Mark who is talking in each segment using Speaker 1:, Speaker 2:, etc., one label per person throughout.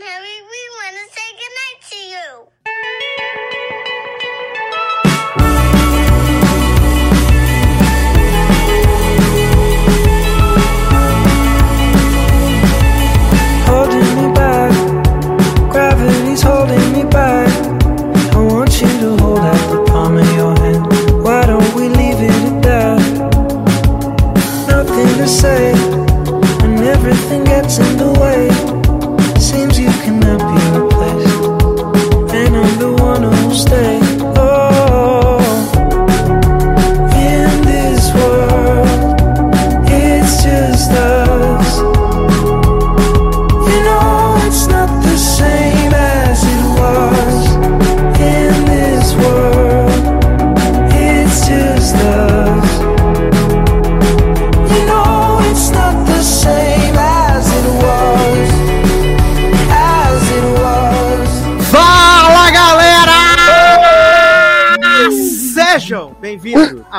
Speaker 1: Merry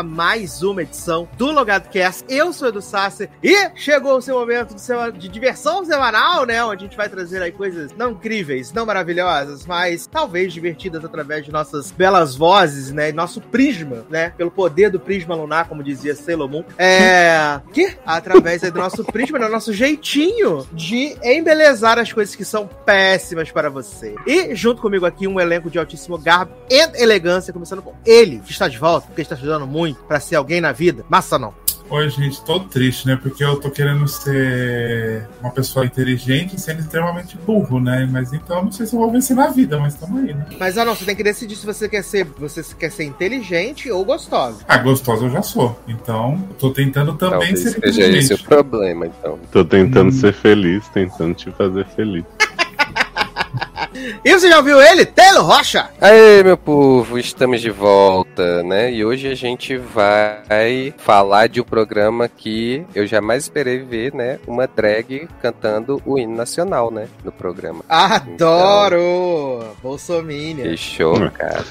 Speaker 1: a mais uma edição do Logado Cast. Eu sou Edu Sasser e chegou o seu momento de, diversão semanal, né? Onde a gente vai trazer aí coisas não incríveis, não maravilhosas, mas talvez divertidas através de nossas belas vozes, né? Nosso prisma, né? Pelo poder do prisma lunar, como dizia Sailor. É. Que? Através do nosso prisma, do nosso jeitinho de embelezar as coisas que são péssimas para você. E junto comigo aqui um elenco de altíssimo garbo e elegância, começando com ele, que está de volta, porque está estudando muito para ser alguém na vida. Massa não.
Speaker 2: Oi, gente, tô triste, né? Porque eu tô querendo ser uma pessoa inteligente sendo extremamente burro, né? Mas então eu não sei se eu vou vencer na vida, mas tamo aí, né?
Speaker 1: Mas ah não, você tem que decidir se você quer ser, você quer ser inteligente ou gostosa.
Speaker 2: Ah, gostosa eu já sou. Então, eu tô tentando também
Speaker 3: Talvez
Speaker 2: ser
Speaker 3: seja esse o
Speaker 2: inteligente.
Speaker 3: problema, então.
Speaker 4: Tô tentando
Speaker 2: Hum.
Speaker 4: ser feliz, tentando te fazer feliz.
Speaker 1: E você já ouviu ele? Taylor Rocha!
Speaker 3: Aê, meu povo, estamos de volta, né? E hoje a gente vai falar de um programa que eu jamais esperei ver, né? Uma drag cantando o hino nacional, né? No programa.
Speaker 1: Adoro! Bolsominion.
Speaker 3: Que show, cara.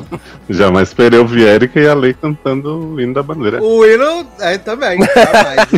Speaker 4: Jamais esperei ouvir Erika e a Lei cantando o hino da bandeira.
Speaker 1: O hino é, também. Jamais.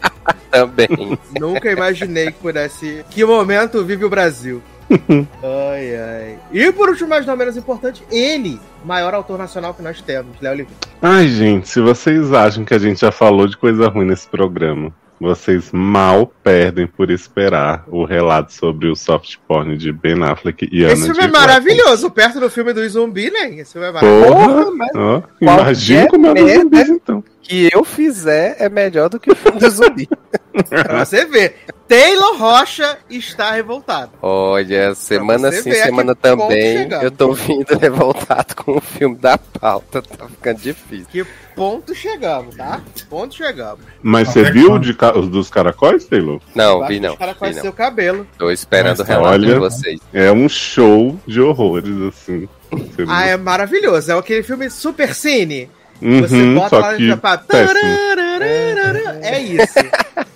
Speaker 3: Também.
Speaker 1: Nunca imaginei que pudesse. Que momento vive o Brasil. ai, ai. E por último, mas não menos importante, ele, maior autor nacional que nós temos, Léo Oliveira.
Speaker 4: Ai, gente, se vocês acham que a gente já falou de coisa ruim nesse programa, vocês mal perdem por esperar o relato sobre o soft porn de Ben Affleck e Ana
Speaker 1: Esse filme
Speaker 4: de
Speaker 1: é maravilhoso, perto do filme do zumbi, né? Esse filme é
Speaker 4: Porra,
Speaker 1: maravilhoso.
Speaker 3: mas
Speaker 4: ó,
Speaker 3: qualquer
Speaker 4: imagina como é dos
Speaker 3: merda
Speaker 4: zumbis, então.
Speaker 3: Que eu fizer é melhor do que o filme do zumbi.
Speaker 1: Pra você ver. Taylor Rocha está revoltado.
Speaker 3: Olha, semana sim, semana também, eu tô vindo revoltado com o filme da pauta, tá ficando difícil.
Speaker 1: Que ponto chegamos, tá? Que ponto chegamos.
Speaker 4: Mas você
Speaker 2: é
Speaker 4: viu de ca- os dos caracóis, Taylor?
Speaker 3: Não, vi não,
Speaker 1: Os caras
Speaker 3: vi
Speaker 1: o cabelo.
Speaker 3: Tô esperando o
Speaker 2: Mas,
Speaker 3: relato de
Speaker 4: olha-
Speaker 3: vocês.
Speaker 4: É um show de horrores, assim.
Speaker 1: Ah, é maravilhoso. É aquele filme Super Cine.
Speaker 4: Uhum,
Speaker 1: Você bota lá e
Speaker 4: péssimo.
Speaker 1: É isso.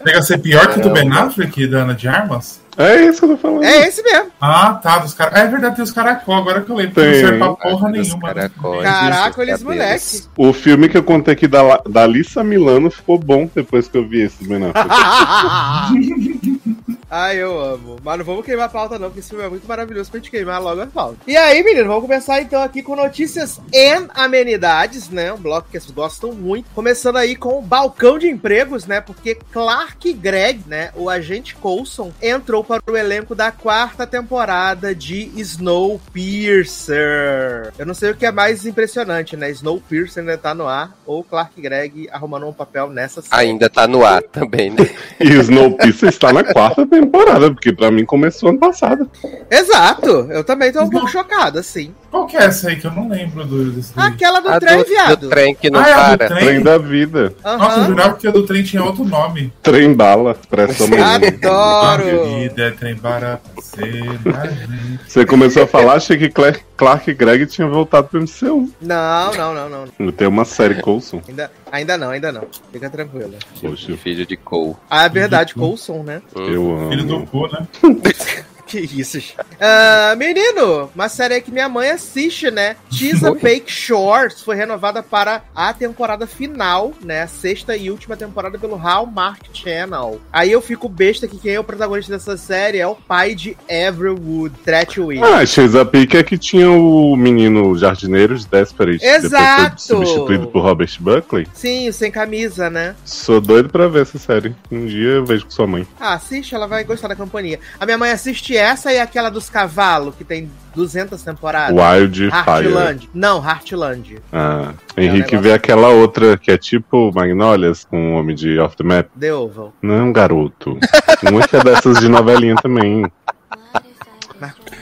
Speaker 2: Chega a ser pior que o do Ben. Affleck da Ana de Armas?
Speaker 4: É isso que eu tô falando.
Speaker 1: É esse mesmo.
Speaker 2: Ah, tá, dos caras. É verdade, tem os caracol, agora que eu lembro. que Não
Speaker 4: Tem.
Speaker 2: serve pra porra nenhuma.
Speaker 3: caracóis.
Speaker 1: Caraca, eles
Speaker 3: cabelos.
Speaker 1: moleque.
Speaker 4: O filme que eu contei aqui da, da Alissa Milano ficou bom depois que eu vi esse Ben Affleck.
Speaker 1: Ai, eu amo. Mas não vamos queimar a pauta, não, porque esse filme é muito maravilhoso pra gente queimar logo a pauta. E aí, menino, vamos começar então aqui com notícias e amenidades, né? Um bloco que vocês gostam muito. Começando aí com o balcão de empregos, né? Porque Clark Gregg, né? O agente Coulson, entrou para o elenco da quarta temporada de Snowpiercer. Eu não sei o que é mais impressionante, né? Snowpiercer ainda tá no ar, ou Clark Gregg arrumando um papel nessa série.
Speaker 3: Ainda tá no ar também, né?
Speaker 4: e Snowpiercer está na quarta temporada, porque pra mim começou ano passado.
Speaker 1: Exato! Eu também tô um pouco chocado, assim.
Speaker 2: Qual que é essa aí que eu não lembro do, desse?
Speaker 1: Aquela do
Speaker 3: A
Speaker 1: trem,
Speaker 3: do,
Speaker 1: viado.
Speaker 3: do trem que não
Speaker 2: Ah, é
Speaker 3: para.
Speaker 2: trem?
Speaker 4: Trem da vida.
Speaker 2: Nossa, eu jurava que a do trem tinha outro nome.
Speaker 4: Trem bala. Presta.
Speaker 1: Adoro!
Speaker 2: Vida é trem.
Speaker 4: Você começou a falar, achei que Clark, Clark Gregg tinha voltado pro MCU.
Speaker 1: Não, não, não, não.
Speaker 4: Tem uma série Coulson.
Speaker 1: Ainda, ainda não, ainda não. Fica tranquila.
Speaker 4: Poxa,
Speaker 3: Filho de Cole.
Speaker 1: Ah, é verdade, Coulson, né?
Speaker 4: eu amo.
Speaker 2: Filho do cu, né?
Speaker 1: Que isso. Ah, menino, uma série que minha mãe assiste, né? Chesapeake Shores foi renovada para a temporada final, né? A sexta e última temporada pelo Hallmark Channel. Aí eu fico besta que quem é o protagonista dessa série é o pai de Everwood, Tretwin.
Speaker 4: Ah, Chesapeake é que tinha o menino jardineiro de Desperate.
Speaker 1: Exato!
Speaker 4: Substituído por Robert Buckley.
Speaker 1: Sim, sem camisa, né?
Speaker 4: Sou doido pra ver essa série. Um dia eu vejo com sua mãe.
Speaker 1: Ah, assiste, ela vai gostar da companhia. A minha mãe assiste essa e aquela dos cavalos, que tem 200 temporadas.
Speaker 4: Wild Fire.
Speaker 1: Heartland. Não, Heartland.
Speaker 4: Ah,
Speaker 1: É um
Speaker 4: Henrique
Speaker 1: negócio-
Speaker 4: vê aquela outra que é tipo Magnolias, com o homem de Off the Map.
Speaker 1: The Oval.
Speaker 4: Não, garoto. É dessas de novelinha também.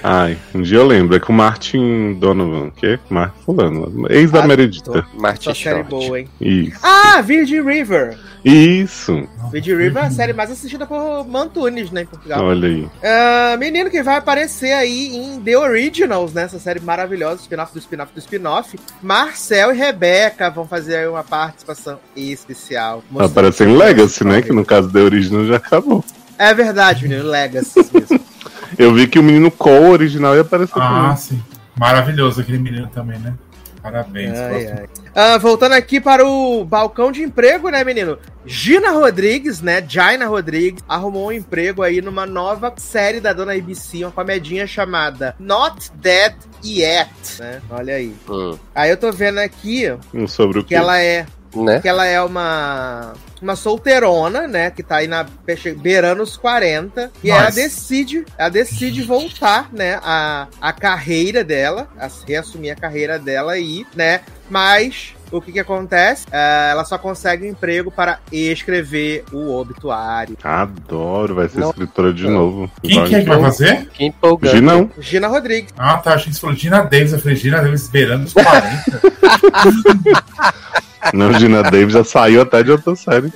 Speaker 4: Ai, um dia eu lembro, é com o Martin Donovan, que é Martin Fulano, ex da
Speaker 1: Ah,
Speaker 4: Meredita.
Speaker 3: Martin
Speaker 1: Só série boa, hein?
Speaker 4: Isso.
Speaker 1: Ah, Virgin River.
Speaker 4: Isso.
Speaker 1: Virgin River é a série mais assistida por Mantunes, né, em Portugal.
Speaker 4: Olha aí.
Speaker 1: Ah, menino que vai aparecer aí em The Originals, né? Essa série maravilhosa, spin-off do spin-off do spin-off. Marcel e Rebeca vão fazer aí uma participação especial.
Speaker 4: Tá parecendo Legacy, né? Que no caso da Original já acabou.
Speaker 1: É verdade, menino. Legacy mesmo.
Speaker 4: Eu vi que o menino Cole original ia aparecer
Speaker 2: Ah,
Speaker 4: também.
Speaker 2: sim. Maravilhoso aquele menino também, né? Parabéns.
Speaker 1: Ai, ai. Ah, voltando aqui para o balcão de emprego, né, menino? Gina Rodrigues, né? Jaina Rodrigues arrumou um emprego aí numa nova série da dona ABC, uma comedinha chamada Not Dead Yet, né? Olha aí.
Speaker 3: Hum,
Speaker 1: Aí eu tô vendo aqui
Speaker 4: Um sobre o
Speaker 1: que
Speaker 4: que?
Speaker 1: ela é
Speaker 3: né?
Speaker 1: que ela é uma uma solteirona, né, que tá aí na beirando os 40, e
Speaker 2: Nossa.
Speaker 1: ela decide, ela decide voltar, né, a, a carreira dela, a reassumir a carreira dela aí, né? Mas o que que acontece? Ah, ela só consegue um emprego para escrever o obituário.
Speaker 4: Adoro, vai ser
Speaker 3: Não.
Speaker 4: escritora de
Speaker 3: Não.
Speaker 4: novo.
Speaker 2: Quem que é que vai fazer?
Speaker 3: Que empolgante.
Speaker 4: Ginão.
Speaker 1: Gina Rodrigues.
Speaker 2: Ah, tá. Achei que você falou Gina Davis. Eu falei, Gina Davis beirando os 40.
Speaker 4: Não, Gina Davis já saiu até de outra série.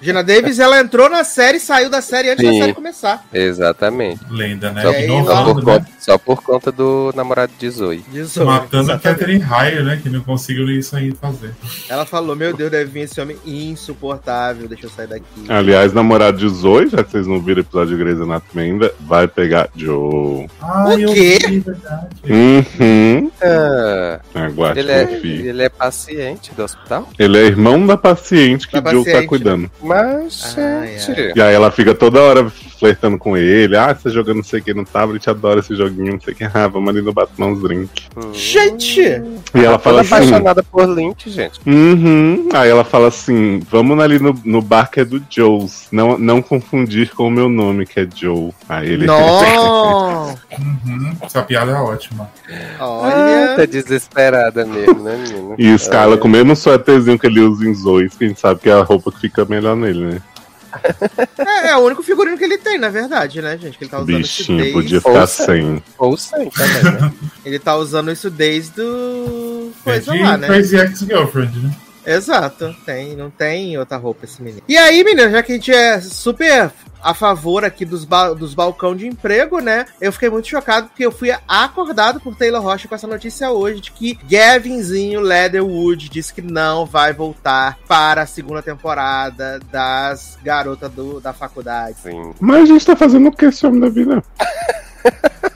Speaker 1: Gina Davis, ela entrou na série e saiu da série antes
Speaker 3: Sim.
Speaker 1: da série começar.
Speaker 3: Exatamente.
Speaker 2: Lenda, né?
Speaker 3: Só,
Speaker 2: Inovando,
Speaker 3: só, por
Speaker 2: né?
Speaker 3: conta, só por conta do namorado de Zoe.
Speaker 1: Disso,
Speaker 2: Matando a. Catherine Heyer, né? Que não conseguiu isso aí fazer.
Speaker 1: Ela falou: Meu Deus, deve vir esse homem insuportável. Deixa eu sair daqui.
Speaker 4: Aliás, namorado de Zoe, já que vocês não viram o episódio de Grey's Anatomy ainda, vai pegar Joe.
Speaker 2: Ah,
Speaker 1: O
Speaker 2: eu
Speaker 1: quê?
Speaker 2: vi, verdade.
Speaker 4: Uhum.
Speaker 3: Ah,
Speaker 4: Aguarde,
Speaker 3: ele, é, ele é paciente do hospital?
Speaker 4: Ele é irmão da paciente que
Speaker 1: Da
Speaker 4: Joe tá
Speaker 1: paciente,
Speaker 4: cuidando.
Speaker 3: Mas, gente.
Speaker 4: E aí ela fica toda hora flertando com ele. Ah, você jogando não sei o que no tablet, adora esse joguinho, não sei o que. Ah, vamos ali no Batman uns drink.
Speaker 1: Gente!
Speaker 4: E ela fala assim.
Speaker 3: apaixonada por Lynch, gente.
Speaker 4: Uhum. Aí ela fala assim: vamos ali no, no bar que é do Joe's. Não, não confundir com o meu nome, que é Joe. Aí ele.
Speaker 1: Não!
Speaker 2: Uhum. Essa piada é ótima.
Speaker 3: Ah, tá
Speaker 1: Olha.
Speaker 3: desesperada mesmo, né, menina?
Speaker 4: E o Skyla com o mesmo suéterzinho que ele usa em Zoe, que a gente sabe que é a roupa que fica melhor nele, né?
Speaker 1: É, é o único figurino que ele tem, na verdade, né, gente? Que ele tá usando isso
Speaker 4: Bichinho,
Speaker 1: desde.
Speaker 4: podia ficar
Speaker 3: Ouça.
Speaker 4: sem.
Speaker 3: Ou sem também, né?
Speaker 1: Ele tá usando isso desde o.
Speaker 2: É
Speaker 1: Coisa
Speaker 2: de
Speaker 1: lá, né?
Speaker 2: Crazy Ex-Girlfriend, né?
Speaker 1: Exato. Tem, não tem outra roupa esse menino. E aí, menino, já que a gente é super a favor aqui dos, ba dos balcão de emprego, né? Eu fiquei muito chocado porque eu fui acordado por Taylor Rocha com essa notícia hoje de que Gavinzinho Leatherwood disse que não vai voltar para a segunda temporada das garotas do, da faculdade.
Speaker 3: Sim.
Speaker 4: Mas a gente tá fazendo o que esse homem da vida?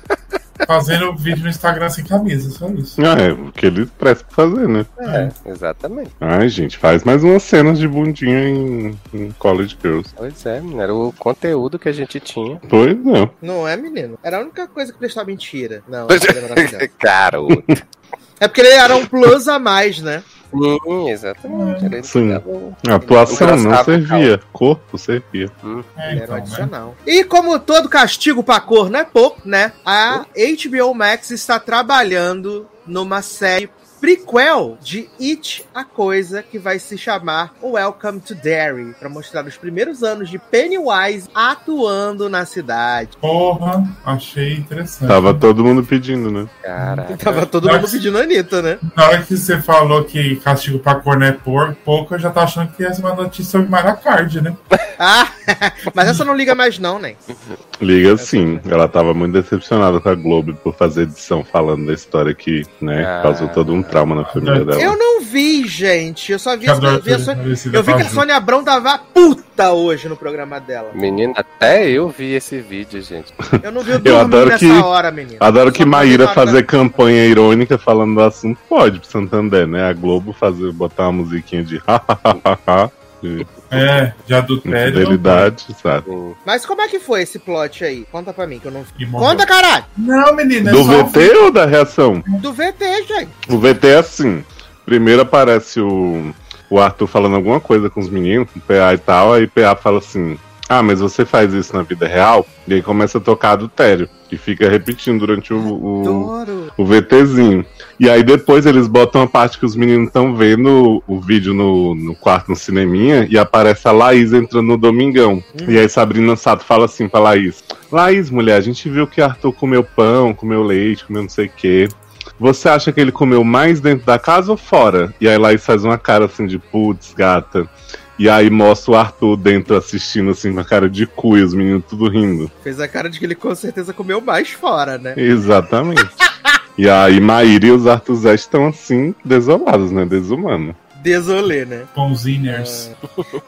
Speaker 2: Fazendo vídeo no Instagram sem camisa, só isso.
Speaker 4: Ah, é o que ele presta pra fazer, né?
Speaker 3: É, exatamente.
Speaker 4: Ai, gente, faz mais umas cenas de bundinha em, em College Girls.
Speaker 3: Pois é, menina, era o conteúdo que a gente tinha.
Speaker 4: Pois não.
Speaker 1: Não é, menino? Era a única coisa que prestava mentira. Não, era.
Speaker 3: Garoto.
Speaker 1: É porque ele era um plus a mais, né?
Speaker 3: Sim, exatamente. Ele
Speaker 4: Sim.
Speaker 3: o-
Speaker 4: A atuação não servia. Corpo servia.
Speaker 2: É,
Speaker 1: Ele era
Speaker 2: então, né?
Speaker 1: adicional. E como todo castigo pra cor não é pouco, né? A HBO Max está trabalhando numa série prequel de It, a Coisa, que vai se chamar Welcome to Derry, para mostrar os primeiros anos de Pennywise atuando na cidade.
Speaker 2: Porra, achei interessante.
Speaker 4: Tava todo mundo pedindo, né?
Speaker 3: Caraca.
Speaker 1: Tava todo mundo pedindo a Anitta, né?
Speaker 2: Na hora que você falou que castigo pra cor não é por, pouco, eu já tava achando que ia ser uma notícia sobre Mara Card, né?
Speaker 1: Ah, mas essa não liga mais não, né?
Speaker 4: Liga sim. Ela tava muito decepcionada com a Globo por fazer edição falando da história que, né,
Speaker 3: Ah.
Speaker 4: causou todo um trauma na família dela.
Speaker 1: Eu não vi, gente. Eu só vi,
Speaker 2: adoro
Speaker 1: vi a Sônia- Eu vi que a Sônia Abrão tava puta hoje no programa dela.
Speaker 3: Menino, até eu vi esse vídeo, gente.
Speaker 1: Eu não vi o
Speaker 4: Eu adoro
Speaker 1: nessa
Speaker 4: que-
Speaker 1: hora, menino.
Speaker 4: Adoro que Maíra fazer campanha irônica falando do assunto. Pode, pro Santander, né? A Globo fazer, botar uma musiquinha de hahaha, de
Speaker 2: É, de adultério.
Speaker 4: infidelidade, sabe?
Speaker 1: Mas como é que foi esse plot aí? Conta pra mim, que eu não vi. Conta, caralho!
Speaker 2: Não, menina, é
Speaker 4: Do
Speaker 2: só
Speaker 4: VT ou da reação?
Speaker 1: Do VT, gente.
Speaker 4: O VT é assim. Primeiro aparece o, o Arthur falando alguma coisa com os meninos, com o PA e tal, aí o PA fala assim: Ah, mas você faz isso na vida real? E aí começa a tocar adultério. E fica repetindo durante o, o, o VTzinho. E aí depois eles botam a parte que os meninos estão vendo o vídeo no, no quarto, no cineminha, e aparece a Laís entrando no Domingão. E aí Sabrina Sato fala assim pra Laís: Laís, mulher, a gente viu que Arthur comeu pão, comeu leite, comeu não sei o quê. Você acha que ele comeu mais dentro da casa ou fora? E aí Laís faz uma cara assim de putz, gata. E aí mostra o Arthur dentro assistindo assim com a cara de cu e os meninos tudo rindo.
Speaker 1: Fez a cara de que ele com certeza comeu mais fora, né?
Speaker 4: Exatamente. e aí Maíra e os Arthur Zé estão assim, desolados, né? Desumanos.
Speaker 1: Desolê, né?
Speaker 2: pãozinhers.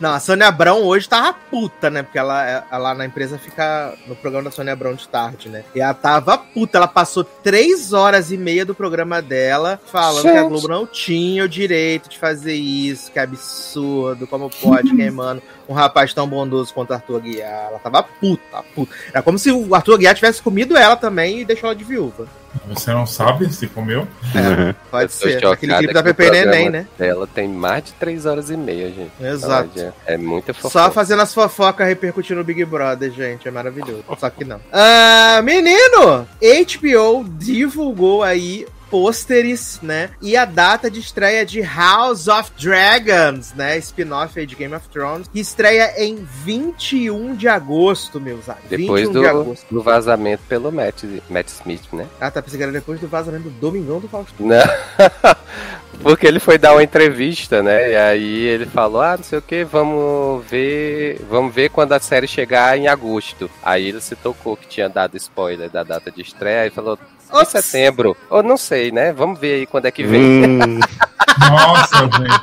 Speaker 1: Não, a Sônia Abrão hoje tava puta, né? Porque ela, ela na empresa fica no programa da Sônia Abrão de tarde, né? E ela tava puta. Ela passou três horas e meia do programa dela falando que a
Speaker 3: Gente.
Speaker 1: Globo não tinha o direito de fazer isso, que absurdo, como pode, queimando um rapaz tão bondoso quanto o Arthur Aguiar. Ela tava puta, puta. Era como se o Arthur Aguiar tivesse comido ela também e deixou ela de viúva.
Speaker 2: Você não sabe se comeu?
Speaker 4: É.
Speaker 1: Pode
Speaker 3: Eu tô
Speaker 1: ser. Aquele clipe da Pepe Neném, né?
Speaker 3: Dela tem mais de três horas e meia, gente.
Speaker 1: Exato.
Speaker 3: É muita fofoca.
Speaker 1: Só fazendo as fofocas repercutindo no Big Brother, gente. É maravilhoso. Só que não. Ah, menino! HBO divulgou aí pôsteres, né? E a data de estreia de House of Dragons, né? Spin-off aí de Game of Thrones, que estreia em 21 de agosto, meus amigos.
Speaker 3: Depois
Speaker 1: 21
Speaker 3: do,
Speaker 1: de
Speaker 3: do vazamento pelo Matt, Matt Smith, né?
Speaker 1: Ah, tá pensando que era depois do vazamento do Domingão do Faustão.
Speaker 3: Não. Porque ele foi dar uma entrevista, né? E aí ele falou: Ah, não sei o que, vamos ver. Vamos ver quando a série chegar em agosto. Aí ele se tocou que tinha dado spoiler da data de estreia e falou. Em
Speaker 1: Ops.
Speaker 3: setembro. Ou não sei, né? Vamos ver aí quando é que vem.
Speaker 4: Hum,
Speaker 2: Nossa, gente.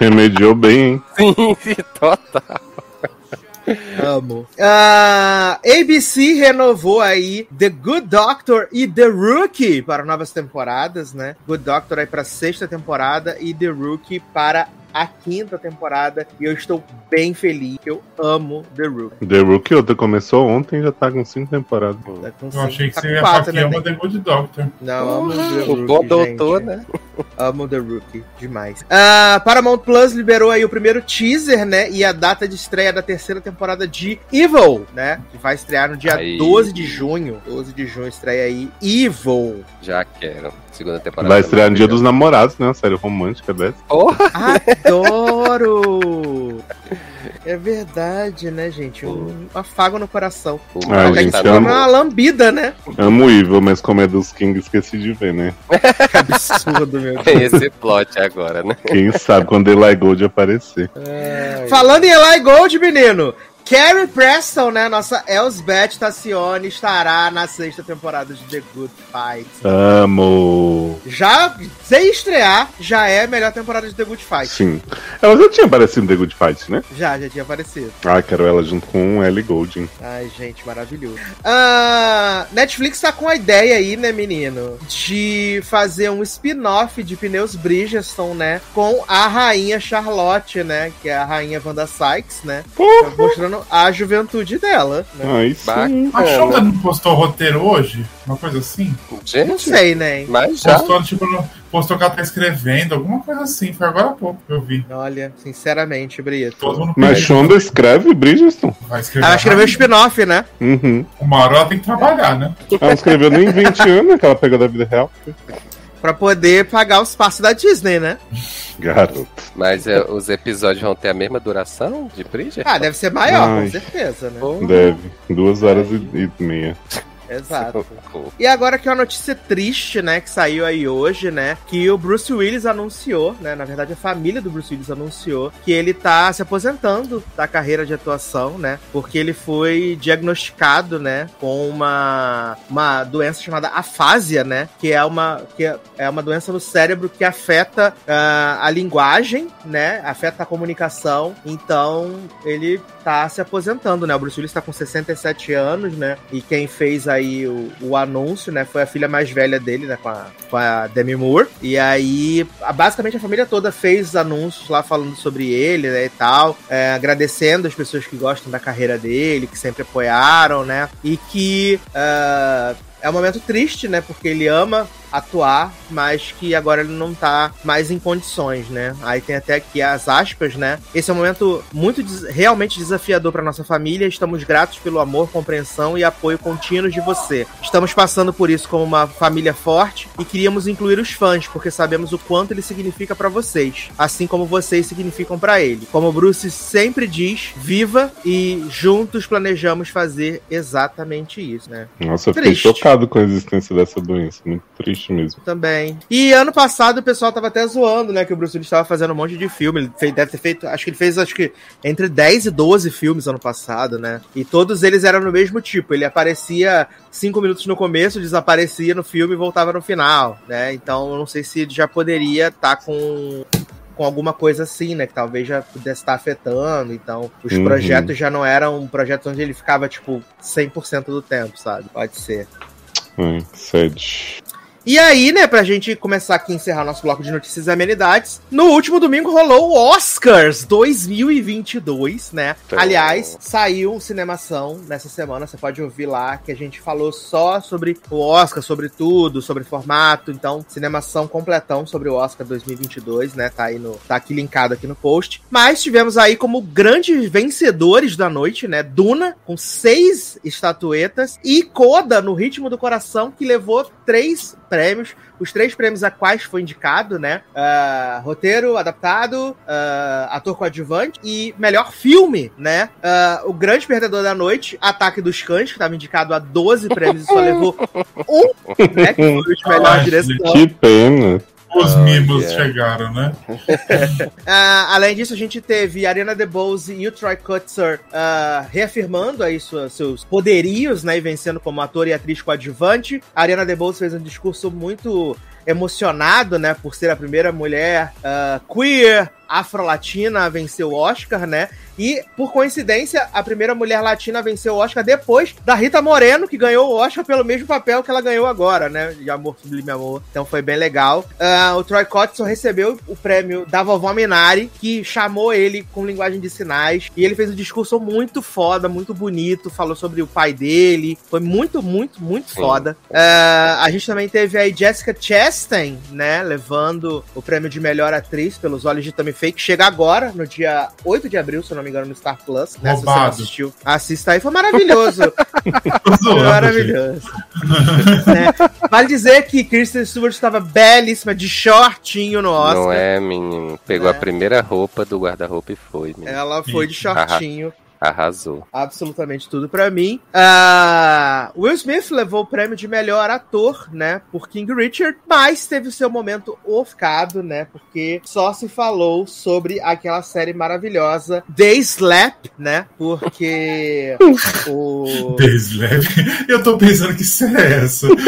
Speaker 4: remediou bem, hein?
Speaker 3: Sim, total.
Speaker 1: Amo. Ah, ABC renovou aí The Good Doctor e The Rookie para novas temporadas, né? Good Doctor aí para sexta temporada e The Rookie para a quinta temporada. E eu estou bem feliz. Eu amo The Rookie.
Speaker 4: The Rookie outra começou ontem já tá com cinco temporadas.
Speaker 1: Tá com
Speaker 2: Eu
Speaker 1: cinco-
Speaker 2: achei que
Speaker 1: tá
Speaker 2: você ia
Speaker 1: quatro,
Speaker 2: falar que
Speaker 1: né,
Speaker 2: ama? The Good Doctor.
Speaker 1: Não, amo The
Speaker 3: O
Speaker 1: Rookie,
Speaker 3: bom doutor,
Speaker 1: gente.
Speaker 3: né?
Speaker 1: Amo The Rookie, demais. Ah, Paramount Plus liberou aí o primeiro teaser, né? E a data de estreia da terceira temporada de Evil, né? Que vai estrear no dia
Speaker 3: Aí.
Speaker 1: 12 de junho. 12 de junho estreia aí Evil.
Speaker 3: Já quero. Segunda temporada.
Speaker 4: Vai estrear no Dia dos Namorados, né? Uma série romântica dessa.
Speaker 3: Porra!
Speaker 1: Adoro! É verdade, né, gente? Um afago no coração.
Speaker 4: Ah, gente,
Speaker 1: torna
Speaker 4: amo.
Speaker 1: uma lambida, né?
Speaker 4: Amo Evil, mas como é dos King, esqueci de ver, né?
Speaker 1: Que absurdo, meu
Speaker 3: Tem
Speaker 1: Deus.
Speaker 3: esse plot agora, né?
Speaker 4: Quem sabe quando Eli Gold aparecer.
Speaker 1: Falando em Eli Gold, menino, Carrie Preston, né? Nossa Elsbeth Tassione estará na sexta temporada de The Good Fight.
Speaker 4: Amo.
Speaker 1: Já, sem estrear, já é a melhor temporada de The Good Fight.
Speaker 4: Sim. Ela já tinha aparecido no The Good Fight, né?
Speaker 1: Já, já tinha aparecido.
Speaker 4: Ah, quero ela junto com Ellie Goulding.
Speaker 1: Ai, gente, maravilhoso. Ah, Netflix tá com a ideia aí, né, menino? De fazer um spin-off de Pneus Bridgestone, né? Com a rainha Charlotte, né? Que é a rainha Wanda Sykes, né? Mostrando a juventude dela, né?
Speaker 4: Ai, sim.
Speaker 2: A Shonda não postou roteiro hoje? Uma coisa assim?
Speaker 1: Não
Speaker 3: Gente,
Speaker 1: sei, né?
Speaker 3: mas já.
Speaker 2: Postou, tipo, no- postou que ela tá escrevendo, alguma coisa assim. Foi agora há pouco que eu vi.
Speaker 1: Olha, sinceramente, Brito.
Speaker 4: Mas Shonda escreve Bridgestone.
Speaker 2: vai escrever.
Speaker 1: Ela escreveu spin-off, né?
Speaker 4: Uhum.
Speaker 2: Uma hora ela tem que trabalhar, né?
Speaker 4: Ela não escreveu nem 20 anos, que ela pegou da vida real.
Speaker 1: Pra poder pagar os passos da Disney, né?
Speaker 4: Garoto.
Speaker 3: Mas é, os episódios vão ter a mesma duração de Bridget?
Speaker 1: Ah, deve ser maior,
Speaker 4: Ai.
Speaker 1: com certeza, né?
Speaker 4: Deve. Duas horas e, e meia.
Speaker 1: Exato. E agora que é uma notícia triste, né, que saiu aí hoje, né, que o Bruce Willis anunciou, né, na verdade a família do Bruce Willis anunciou que ele tá se aposentando da carreira de atuação, né, porque ele foi diagnosticado, né, com uma, uma doença chamada afásia, né, que é uma, que é uma doença no cérebro que afeta uh, a linguagem, né, afeta a comunicação, então ele tá se aposentando, né, o Bruce Willis tá com 67 anos, né, e quem fez aí o, o anúncio, né, foi a filha mais velha dele, né, com a, com a Demi Moore, e aí, a, basicamente a família toda fez anúncios lá falando sobre ele, né, e tal, é, agradecendo as pessoas que gostam da carreira dele, que sempre apoiaram, né, e que uh, é um momento triste, né, porque ele ama atuar, mas que agora ele não tá mais em condições, né? Aí tem até aqui as aspas, né? Esse é um momento muito realmente desafiador para nossa família. Estamos gratos pelo amor, compreensão e apoio contínuo de você. Estamos passando por isso como uma família forte e queríamos incluir os fãs, porque sabemos o quanto ele significa para vocês, assim como vocês significam para ele. Como o Bruce sempre diz, viva e juntos planejamos fazer exatamente isso, né?
Speaker 4: Nossa, eu fiquei chocado com a existência dessa doença. Muito triste mesmo.
Speaker 1: Também. E ano passado o pessoal tava até zoando, né? Que o Bruce Willis tava fazendo um monte de filme. Ele fez- deve ter feito. Acho que ele fez acho que entre 10 e 12 filmes ano passado, né? E todos eles eram no mesmo tipo. Ele aparecia cinco minutos no começo, desaparecia no filme e voltava no final, né? Então eu não sei se ele já poderia estar com. Com alguma coisa assim, né? Que talvez já pudesse estar afetando. Então, os
Speaker 4: Uhum.
Speaker 1: projetos já não eram projetos onde ele ficava, tipo, 100% do tempo, sabe? Pode ser.
Speaker 4: Ai, sede.
Speaker 1: E aí, né, pra gente começar aqui a encerrar nosso bloco de notícias e amenidades, no último domingo rolou o Oscars 2022, né?
Speaker 3: Então.
Speaker 1: Aliás, saiu cinemação nessa semana, você pode ouvir lá, que a gente falou só sobre o Oscar, sobre tudo, sobre formato, então, cinemação completão sobre o Oscar 2022, né? Tá aí no, tá aqui linkado aqui no post. Mas tivemos aí como grandes vencedores da noite, né? Duna, com seis estatuetas, e Coda, no Ritmo do Coração, que levou três prêmios. Os três prêmios a quais foi indicado, né? Ah, roteiro adaptado, ah, ator coadjuvante e melhor filme, né? Ah, o grande perdedor da noite, Ataque dos Cães, que estava indicado a 12 prêmios e só levou um, né? Que foi o de melhor
Speaker 2: Ai,
Speaker 1: direção.
Speaker 4: Que pena.
Speaker 2: Os
Speaker 3: Oh,
Speaker 2: mimos
Speaker 3: yeah.
Speaker 2: chegaram, né?
Speaker 1: Ah, além disso, a gente teve a Ariana DeBose e o Troy Kutzer ah, reafirmando aí sua- seus poderios, né? E vencendo como ator e atriz coadjuvante. A Ariana DeBose fez um discurso muito emocionado, né? Por ser a primeira mulher ah, queer afro-latina a vencer o Oscar, né? E, por coincidência, a primeira mulher latina a vencer o Oscar depois da Rita Moreno, que ganhou o Oscar pelo mesmo papel que ela ganhou agora, né? De Amor Sublime Amor. Então foi bem legal. Ah, o Troy Kotsur recebeu o prêmio da vovó Minari, que chamou ele com linguagem de sinais. E ele fez um discurso muito foda, muito bonito. Falou sobre o pai dele. Foi muito, muito, muito
Speaker 3: Sim.
Speaker 1: foda. Ah, a gente também teve aí Jessica Chastain, né? Levando o prêmio de melhor atriz pelos Olhos de Tammy Que chega agora, no dia 8 de abril, se eu não me engano, no Star Plus. Né? Se você não assistiu, assista aí. Foi maravilhoso.
Speaker 2: Zoando.
Speaker 1: Maravilhoso. Né? Vale dizer que Kristen Stewart estava belíssima, de shortinho no Oscar.
Speaker 3: Não é, menino? Pegou
Speaker 1: É.
Speaker 3: a primeira roupa do guarda-roupa e foi, menino.
Speaker 1: Ela foi de shortinho.
Speaker 3: Arrasou.
Speaker 1: Absolutamente tudo pra mim. Ah, Will Smith levou o prêmio de melhor ator, né? Por King Richard, mas teve o seu momento ofuscado, né? Porque só se falou sobre aquela série maravilhosa The Slap, né? Porque o.
Speaker 2: Desleve. Eu tô pensando que série é essa?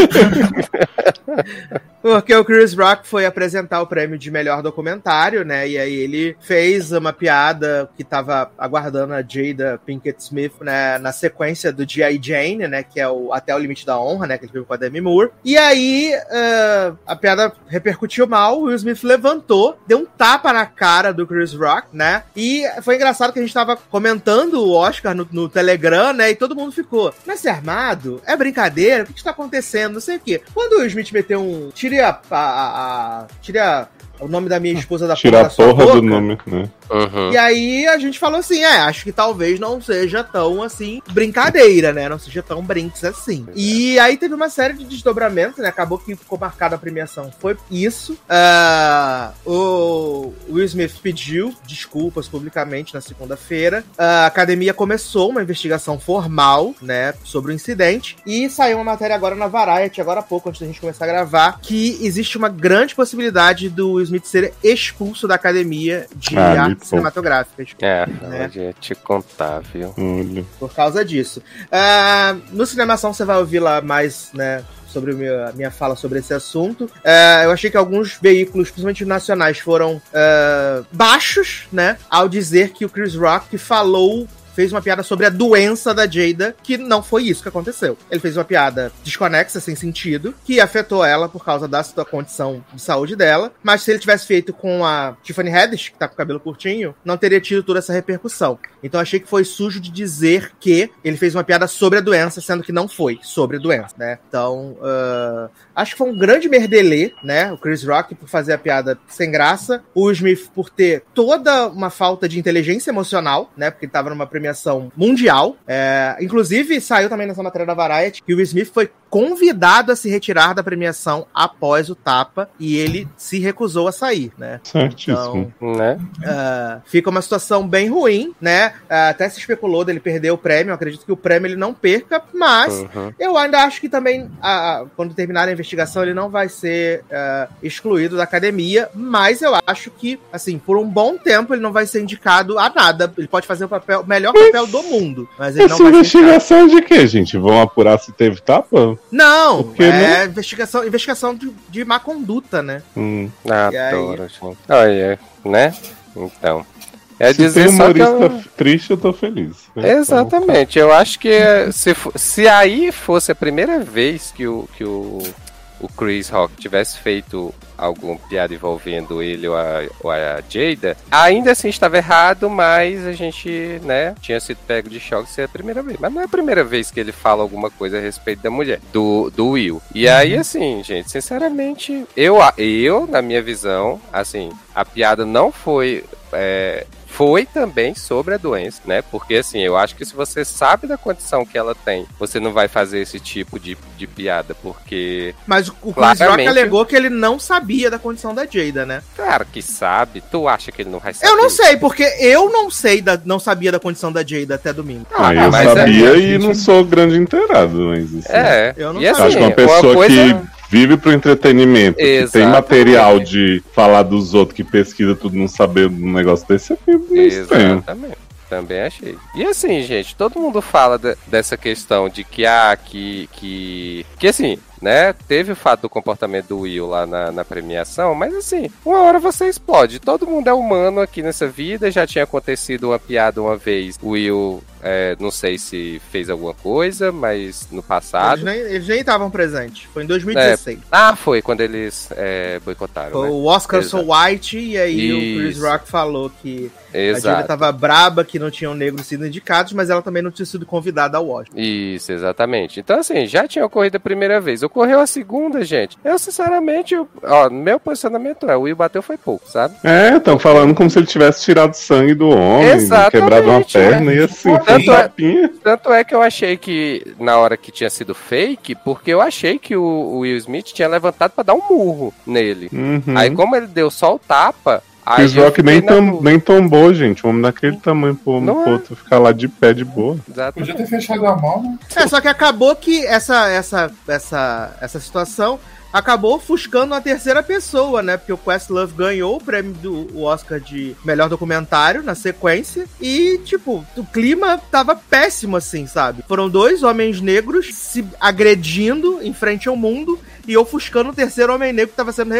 Speaker 1: Porque o Chris Rock foi apresentar o prêmio de melhor documentário, né? E aí ele fez uma piada que tava aguardando a Jada Pinkett Smith né, na sequência do G.I. Jane, né? Que é o Até o Limite da Honra, né? Que ele filme com a Demi Moore. E aí ah, a piada repercutiu mal, o Will Smith levantou, deu um tapa na cara do Chris Rock, né? E foi engraçado que a gente tava comentando o Oscar no, no Telegram, né? E todo mundo ficou, mas é armado? É brincadeira? O que, que está acontecendo? Não sei o quê. Quando o Will Smith meteu um. Tire a. a, a- a- tire a- o nome da minha esposa da
Speaker 4: Tirar a
Speaker 1: da sua
Speaker 4: porra do nome, né?
Speaker 3: Uhum.
Speaker 1: E aí a gente falou assim, é, acho que talvez não seja tão assim brincadeira, né? Não seja tão brinks assim. E aí teve uma série de desdobramentos, né? Acabou que ficou marcada a premiação. Foi isso. Ah, o Will Smith pediu desculpas publicamente na segunda-feira. A academia começou uma investigação formal, né, sobre o incidente e saiu uma matéria agora na Variety, agora há pouco, antes da gente começar a gravar, que existe uma grande possibilidade do Will Smith ser expulso da academia de
Speaker 4: Ah, poupa.
Speaker 1: cinematográficas.
Speaker 3: É,
Speaker 1: Né?
Speaker 3: eu ia te contar, viu?
Speaker 4: Olha.
Speaker 1: por causa disso. Ah, no Cinemação você vai ouvir lá mais, né? Sobre a minha fala sobre esse assunto. Ah, eu achei que alguns veículos, principalmente nacionais, foram ah, baixos, né? Ao dizer que o Chris Rock falou. Fez uma piada sobre a doença da Jada, que não foi isso que aconteceu. Ele fez uma piada desconexa, sem sentido, que afetou ela por causa da sua condição de saúde dela. Mas se ele tivesse feito com a Tiffany Haddish, que tá com o cabelo curtinho, não teria tido toda essa repercussão. Então achei que foi sujo de dizer que ele fez uma piada sobre a doença, sendo que não foi sobre a doença, né? Então, ah, acho que foi um grande merdelê, né? O Chris Rock por fazer a piada sem graça, o Smith por ter toda uma falta de inteligência emocional, né? Porque ele tava numa premiação mundial. É, inclusive, saiu também nessa matéria da Variety que o Smith foi convidado a se retirar da premiação após o tapa e ele se recusou a sair, né?
Speaker 4: Certíssimo.
Speaker 3: Né?
Speaker 1: Ah, fica uma situação bem ruim, né? Ah, até se especulou dele perder o prêmio. Eu acredito que o prêmio ele não perca, mas
Speaker 3: Uhum.
Speaker 1: eu ainda acho que também, ah, quando terminar a investigação, ele não vai ser ah, excluído da academia. Mas eu acho que, assim, por um bom tempo, ele não vai ser indicado a nada. Ele pode fazer o papel, o melhor papel do mundo, mas ele não
Speaker 4: Essa
Speaker 1: vai ser indicado.
Speaker 4: investigação de quê, gente? Vão apurar se teve tapa?
Speaker 1: Não,
Speaker 4: Por que
Speaker 1: é investigação, investigação de, de má conduta, né?
Speaker 4: Hum.
Speaker 3: Adoro, gente. Olha, né? Então. É
Speaker 4: se
Speaker 3: dizer
Speaker 4: tem
Speaker 3: só que
Speaker 4: humorista
Speaker 3: eu...
Speaker 4: triste, eu tô feliz. né?
Speaker 3: Exatamente. Eu acho que eh, se, se aí fosse a primeira vez que o, que o, o Chris Rock tivesse feito algum piada envolvendo ele ou a, ou a Jada, ainda assim estava errado, mas a gente, né, tinha sido pego de choque ser a primeira vez. Mas não é a primeira vez que ele fala alguma coisa a respeito da mulher, do, do Will. E aí, assim, gente, sinceramente, eu, eu, na minha visão, assim, a piada não foi. é, foi também sobre a doença, né? Porque assim, eu acho que se você sabe da condição que ela tem, você não vai fazer esse tipo de, de piada, porque,
Speaker 1: Mas o Chris Rock alegou que ele não sabia da condição da Jada, né?
Speaker 3: claro que sabe, tu acha que ele não vai saber?
Speaker 1: Eu não sei, porque eu não sei, da, não sabia da condição da Jada até domingo.
Speaker 4: Ah, eu
Speaker 3: mas
Speaker 4: sabia
Speaker 3: é-
Speaker 4: e não sou grande inteirado, mas assim,
Speaker 3: É,
Speaker 1: Eu não
Speaker 3: e
Speaker 1: sabia.
Speaker 3: assim,
Speaker 4: acho que uma pessoa
Speaker 3: coisa...
Speaker 4: que vive pro entretenimento, tem material de falar dos outros, que pesquisa tudo, não saber um negócio desse, é.
Speaker 3: Exatamente. Também achei. E assim, gente, todo mundo fala de- dessa questão de que, ah, que, que. Que assim, né? Teve o fato do comportamento do Will lá na, na premiação, mas assim, uma hora você explode. Todo mundo é humano aqui nessa vida. Já tinha acontecido uma piada uma vez. O Will, é, não sei se fez alguma coisa, mas no passado.
Speaker 1: eles nem estavam presentes. Foi em 2016.
Speaker 3: Ah, foi quando eles é, boicotaram,
Speaker 1: Foi
Speaker 3: né?
Speaker 1: o Oscar
Speaker 3: Exato.
Speaker 1: So White, e aí o Chris
Speaker 3: Isso.
Speaker 1: Rock falou que a Jada
Speaker 3: Exato.
Speaker 1: tava braba, que não tinham negros sido indicados, mas ela também não tinha sido convidada ao Oscar.
Speaker 3: Isso, exatamente. Então, assim, já tinha ocorrido a primeira vez. Ocorreu a segunda, gente. Eu, sinceramente, eu- ó, meu posicionamento é: o Will bateu foi pouco, sabe?
Speaker 4: É, estão falando como se ele tivesse tirado sangue do homem,
Speaker 3: Exatamente,
Speaker 4: quebrado uma perna
Speaker 3: é.
Speaker 4: e assim,
Speaker 3: Tanto é-. Tanto é que eu achei que, na hora que tinha sido fake, porque eu achei que o, o Will Smith tinha levantado pra dar um murro nele.
Speaker 4: Uhum.
Speaker 3: Aí, como ele deu só o tapa.
Speaker 4: Rock nem, tam, nem tombou, gente. Um homem daquele tamanho,
Speaker 3: Não
Speaker 4: no
Speaker 3: é.
Speaker 4: outro ficar lá de pé de boa.
Speaker 3: Exatamente.
Speaker 2: Podia ter fechado a mão, né?
Speaker 1: É, só que acabou que essa, essa, essa, essa situação acabou ofuscando uma terceira pessoa, né? Porque o Questlove ganhou o prêmio do Oscar de melhor documentário na sequência. E, tipo, o clima tava péssimo, assim, sabe? Foram dois homens negros se agredindo em frente ao mundo e ofuscando o terceiro homem negro que tava, sendo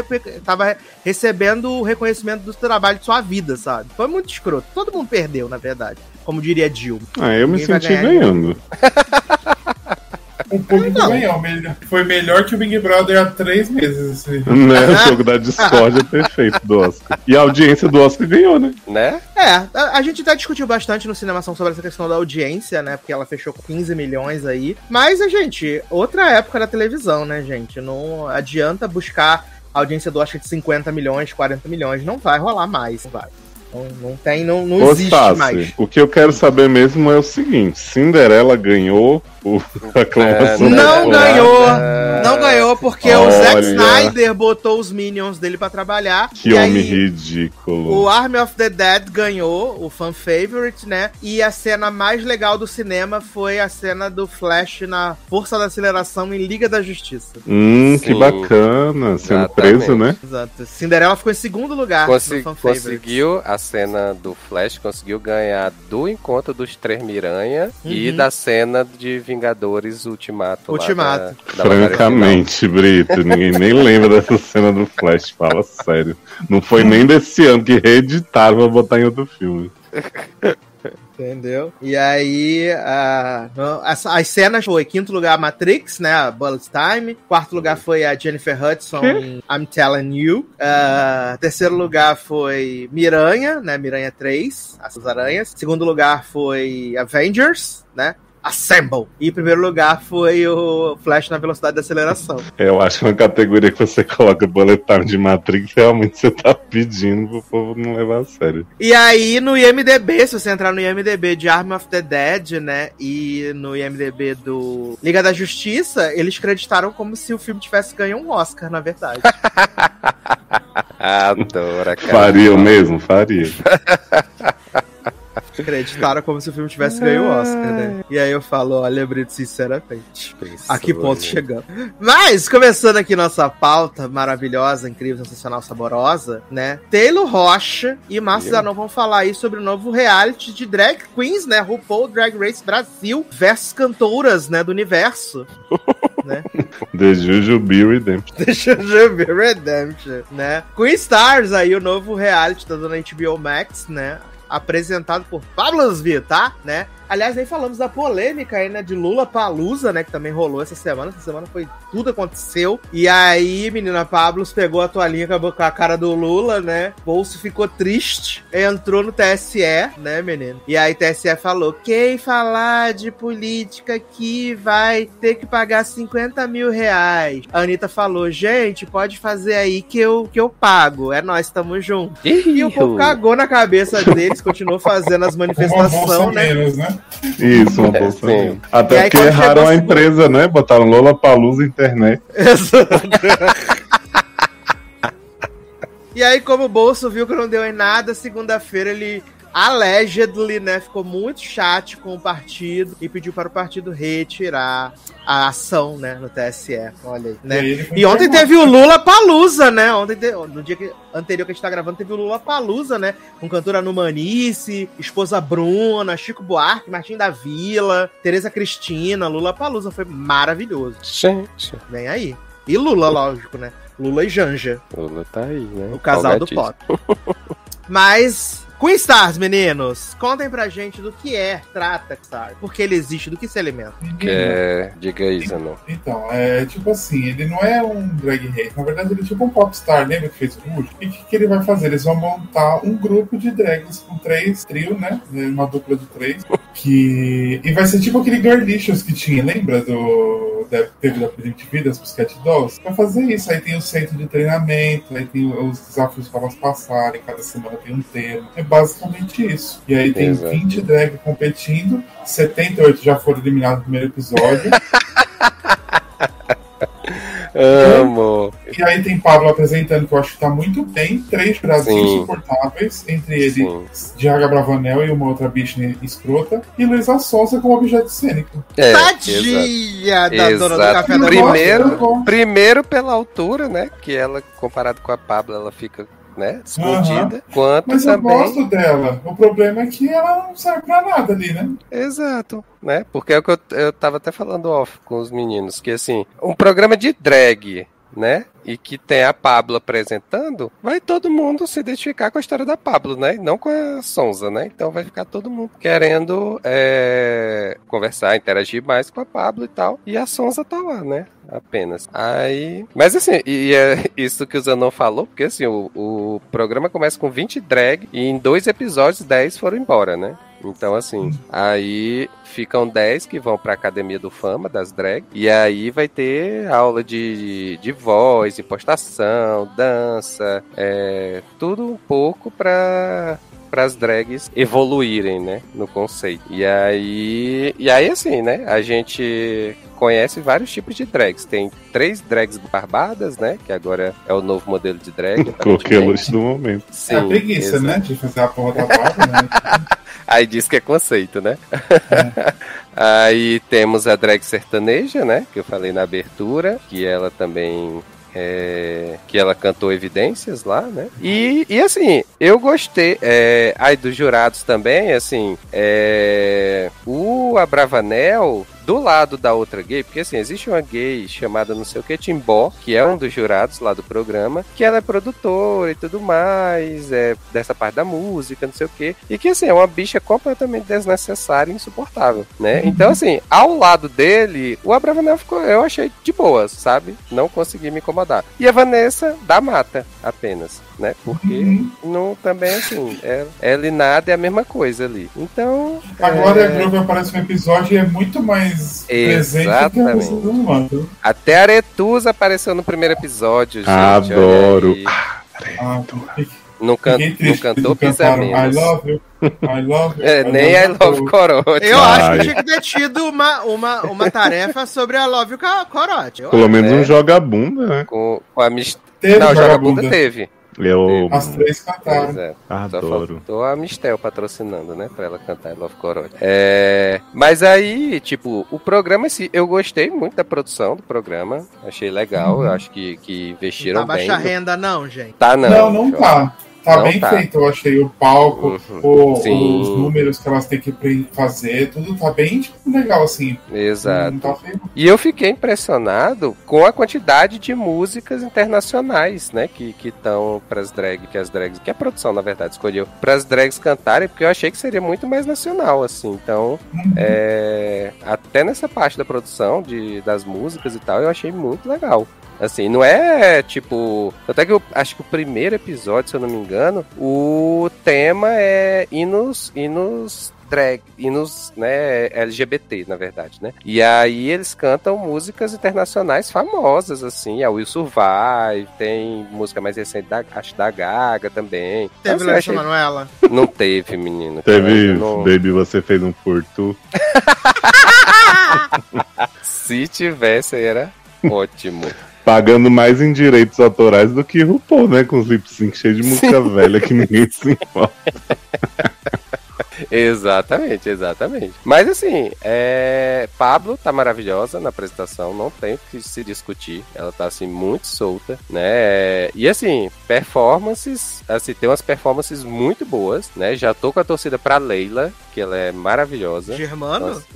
Speaker 1: tava recebendo o reconhecimento do trabalho de sua vida, sabe? Foi muito escroto. Todo mundo perdeu, na verdade. Como diria Dilma.
Speaker 4: Ah, eu me
Speaker 1: Ninguém vai
Speaker 4: senti ganhando.
Speaker 2: O público
Speaker 1: Não.
Speaker 2: ganhou. melhor- Foi melhor que o Big Brother há três meses. Assim.
Speaker 4: Né? O jogo da discórdia perfeito do Oscar. E a audiência do Oscar ganhou, né?
Speaker 3: Né?
Speaker 1: É, a, a gente até discutiu bastante no Cinemação sobre essa questão da audiência, né? Porque ela fechou com 15 milhões aí. Mas, a gente, outra época da televisão, né, gente? Não adianta buscar a audiência do Oscar de 50 milhões, 40 milhões. Não vai rolar mais, não vai. Não, não tem, não, não
Speaker 4: Ô,
Speaker 1: existe mais.
Speaker 4: o que eu quero saber mesmo é o seguinte: Cinderela ganhou o a aclamação
Speaker 3: É,
Speaker 1: Não
Speaker 4: popular.
Speaker 1: ganhou. Não ganhou porque o Zack
Speaker 4: Olha.
Speaker 1: Snyder botou os Minions dele pra trabalhar.
Speaker 4: Que
Speaker 1: e
Speaker 4: homem
Speaker 1: aí,
Speaker 4: ridículo.
Speaker 1: O Army of the Dead ganhou o fan favorite, né? E a cena mais legal do cinema foi a cena do Flash na força da aceleração em Liga da Justiça.
Speaker 4: Hum, que
Speaker 3: Sim.
Speaker 4: bacana. Sendo
Speaker 3: Exatamente.
Speaker 4: preso, né?
Speaker 1: Exato. Cinderela ficou em segundo lugar
Speaker 3: Consi-
Speaker 1: no fan favorite.
Speaker 3: conseguiu a cena do Flash, conseguiu ganhar do encontro dos Três Miranha e
Speaker 1: Uhum.
Speaker 3: da cena de Vingadores Ultimato. lá
Speaker 1: Ultimato.
Speaker 3: da- da
Speaker 4: Francamente, Brito, ninguém nem lembra dessa cena do Flash, fala sério. Não foi nem desse ano que reeditaram pra botar em outro filme.
Speaker 1: Entendeu? E aí, a- as, as cenas foi quinto lugar Matrix, né? A Bullet Time. Quarto lugar foi a Jennifer Hudson em I'm Telling You. Ah, terceiro lugar foi Miranha, né? Miranha 3, As Aranhas. Segundo lugar foi Avengers, né? Assemble. E em primeiro lugar foi o Flash na velocidade da aceleração.
Speaker 4: Eu acho que na categoria que você coloca bullet time de Matrix, realmente você tá pedindo pro povo não levar a sério.
Speaker 1: E aí, no IMDB, se você entrar no IMDB de Arm of the Dead, né? E no IMDB do Liga da Justiça, eles creditaram como se o filme tivesse ganho um Oscar, na verdade.
Speaker 3: Adora, cara.
Speaker 4: Faria o mesmo? Faria.
Speaker 1: Creditaram como se o filme tivesse ganho um Oscar, né? E aí eu falo, olha, Brito, sinceramente. A que ponto chegamos? Mas, começando aqui nossa pauta maravilhosa, incrível, sensacional, saborosa, né? Taylor Rocha e Márcio. Zanon vão falar aí sobre o novo reality de drag queens, né? RuPaul Drag Race Brasil versus cantoras, né? Do universo. né?
Speaker 4: The Jujubee Redemption.
Speaker 1: Eu ver Redemption, né? Queen Stars aí, o novo reality da dona HBO Max, né? Apresentado por Pablo Vittar, né? Aliás, nem falamos da polêmica aí, né? De Lula Palusa, né? Que também rolou essa semana. Essa semana foi tudo aconteceu. E aí, menina Pablos pegou a toalhinha acabou com a cara do Lula, né? Bolso ficou triste. Entrou no TSE, né, menino? E aí, TSE falou: quem falar de política aqui vai ter que pagar 50 mil reais. A Anitta falou: gente, pode fazer aí que eu, que eu pago. É nós, tamo junto. E o povo cagou na cabeça deles, continuou fazendo as manifestações, né?
Speaker 2: né?
Speaker 4: Isso, uma
Speaker 3: É,
Speaker 4: bolsa
Speaker 3: sim.
Speaker 1: E
Speaker 4: Até
Speaker 1: aí,
Speaker 4: porque erraram
Speaker 1: chegou
Speaker 4: a
Speaker 1: a
Speaker 4: empresa, né? Botaram Lola Palusa internet.
Speaker 1: E aí, como o Bolso viu que não deu em nada, segunda-feira ele allegedly, né, ficou muito chato com o partido e pediu para o partido retirar a ação, né, no TSE. Olha aí, né?
Speaker 2: foi
Speaker 1: E ontem teve o Lula Palusa, né? Ontem, te- no dia que- anterior que a gente tá gravando, teve o Lula Palusa, né? Com cantora Numanice, esposa Bruna, Chico Buarque, Martim da Vila, Tereza Cristina, Lula Palusa. Foi maravilhoso.
Speaker 3: Gente,
Speaker 1: Vem aí. E Lula, lógico, né? Lula e Janja,
Speaker 3: Lula tá aí, né?
Speaker 1: o casal do pop. Mas, Queen Stars, meninos, contem pra gente do que é, trata Star, por que ele existe, do que se alimenta.
Speaker 3: Que é... Diga aí, Zanon.
Speaker 2: Então, é tipo assim, ele não é um drag race, na verdade ele é tipo um popstar, lembra que fez o último? E o que, que ele vai fazer? Eles vão montar um grupo de drags com três trio, né? Uma dupla de três. Que. E vai ser tipo aquele Girlicious que tinha, lembra do. Da, teve da Primitive das Pussycat Dolls? Vai fazer isso. Aí tem o centro de treinamento, aí tem os desafios para elas passarem, cada semana tem um tema. É basicamente isso. E aí tem
Speaker 3: Exato.
Speaker 2: 20 drag competindo, 78 já foram eliminados no primeiro episódio.
Speaker 3: Amo.
Speaker 2: E aí tem Pablo apresentando, que eu acho que tá muito bem. Três jurados
Speaker 3: Sim.
Speaker 2: insuportáveis, entre ele,
Speaker 3: Sim.
Speaker 2: Diaga Bravanel e uma outra bicha escrota. E Luísa Sonza como objeto cênico.
Speaker 3: É, exato.
Speaker 1: Tadinha da dona do
Speaker 3: Exato.
Speaker 1: café da
Speaker 3: Primeiro pela altura, né? Que ela, comparado com a Pablo, ela fica, né? Escondida. Quanto
Speaker 2: Mas eu
Speaker 3: também.
Speaker 2: gosto dela. O problema é que ela não serve pra nada ali, né?
Speaker 3: Exato, né? Porque é o que eu, eu tava até falando off com os meninos, que assim, um programa de drag, né? E que tem a Pablo apresentando, vai todo mundo se identificar com a história da Pablo, né? E não com a Sonza, né? Então vai ficar todo mundo querendo é, conversar, interagir mais com a Pablo e tal. E a Sonza tá lá, né? Apenas. Aí. Mas assim, e é isso que o Zanon falou, porque assim, o, o programa começa com 20 drag e em dois episódios 10 foram embora, né? Então, assim, aí ficam 10 que vão pra Academia do Fama das drag. E aí vai ter aula de, de voz, impostação, dança, é, tudo um pouco pra, para as drags evoluírem, né, no conceito. E aí, e aí assim, né, a gente conhece vários tipos de drags. Tem três drags barbadas, né, que agora é o novo modelo de drag.
Speaker 4: Coloquei a luz do momento.
Speaker 3: Sim,
Speaker 2: é a preguiça,
Speaker 3: exato.
Speaker 2: né? De fazer a porra da barba, né?
Speaker 3: Aí diz que é conceito, né? Aí temos a drag sertaneja, né? Que eu falei na abertura, que ela também. é, que ela cantou evidências lá, né? E, e assim, eu gostei. É, aí dos jurados também, assim, é, o Abravanel. Do lado da outra gay, porque assim, existe uma gay chamada não sei o que, Timbó, que é um dos jurados lá do programa, que ela é produtora e tudo mais, é dessa parte da música, não sei o que, e que assim, é uma bicha completamente desnecessária e insuportável, né? Então, assim, ao lado dele, o Abravanel ficou, eu achei de boas, sabe? Não consegui me incomodar. E a Vanessa da mata, apenas, né? Porque
Speaker 2: Uhum.
Speaker 3: não também assim, é, ela e nada é a mesma coisa ali. Então.
Speaker 2: Agora
Speaker 3: é,
Speaker 2: a Groove aparece no episódio e é muito mais presente que a
Speaker 3: Exatamente.
Speaker 2: Manto.
Speaker 3: Até a Aretusa apareceu no primeiro episódio, gente.
Speaker 4: Adoro.
Speaker 3: aí.
Speaker 2: Ah,
Speaker 3: Não, can... não cantou pisa
Speaker 2: cantaram I
Speaker 3: menos.
Speaker 2: love you, I love you.
Speaker 3: É, nem I love
Speaker 2: you.
Speaker 3: Corote.
Speaker 1: Eu acho que tinha que ter tido uma, uma, uma tarefa sobre a Love e Corote. Eu
Speaker 4: Pelo menos
Speaker 3: É.
Speaker 4: um joga-bunda, né?
Speaker 3: Com, com a Mist...
Speaker 2: Teve
Speaker 3: Não, Joga. Bunda teve.
Speaker 4: Eu
Speaker 2: As três
Speaker 3: Pois
Speaker 2: cantaram.
Speaker 3: é. Só
Speaker 4: adoro.
Speaker 3: faltou a Mistel patrocinando, né? Pra ela cantar I Love Corote. É... Mas aí, tipo, o programa, eu gostei muito da produção do programa. Achei legal. Eu acho que, que
Speaker 1: Não
Speaker 3: investiram
Speaker 1: tá
Speaker 3: bem.
Speaker 1: baixa renda, não, gente.
Speaker 3: Tá, não.
Speaker 2: Não, não, tá. Tá
Speaker 3: Não
Speaker 2: bem
Speaker 3: tá.
Speaker 2: feito, eu achei. O palco,
Speaker 3: Uhum.
Speaker 2: o- os números que elas têm que fazer, tudo tá bem tipo, legal, assim.
Speaker 3: Exato.
Speaker 2: Tá.
Speaker 3: E eu fiquei impressionado com a quantidade de músicas internacionais, né, que que estão para as drag, que as drags, que a produção na verdade escolheu para as drags cantarem, porque eu achei que seria muito mais nacional assim. Então,
Speaker 2: Uhum.
Speaker 3: é, até nessa parte da produção de das músicas e tal, eu achei muito legal. Assim, não é tipo. Até que eu acho que o primeiro episódio, se eu não me engano, o tema é hinos, hinos drag, hinos, né, LGBT, na verdade, né? E aí eles cantam músicas internacionais famosas, assim, a Will Survive, tem música mais recente, da, acho da Gaga também. Então,
Speaker 1: Teve
Speaker 3: assim, eu
Speaker 1: Larissa
Speaker 3: achei-
Speaker 1: Manoela?
Speaker 3: Não teve, menino.
Speaker 4: Teve,
Speaker 3: não-
Speaker 4: Baby, você fez um por tu.
Speaker 3: Se tivesse, era ótimo.
Speaker 4: Pagando mais em direitos autorais do que RuPaul, né? Com os lip sync cheios de música velha que ninguém se importa.
Speaker 3: Exatamente, exatamente. Mas assim, é... Pablo tá maravilhosa na apresentação, não tem o que se discutir. Ela tá assim muito solta, né? E assim, performances, assim, tem umas performances muito boas, né? Já tô com a torcida pra Leila, que ela é maravilhosa.
Speaker 1: Germano?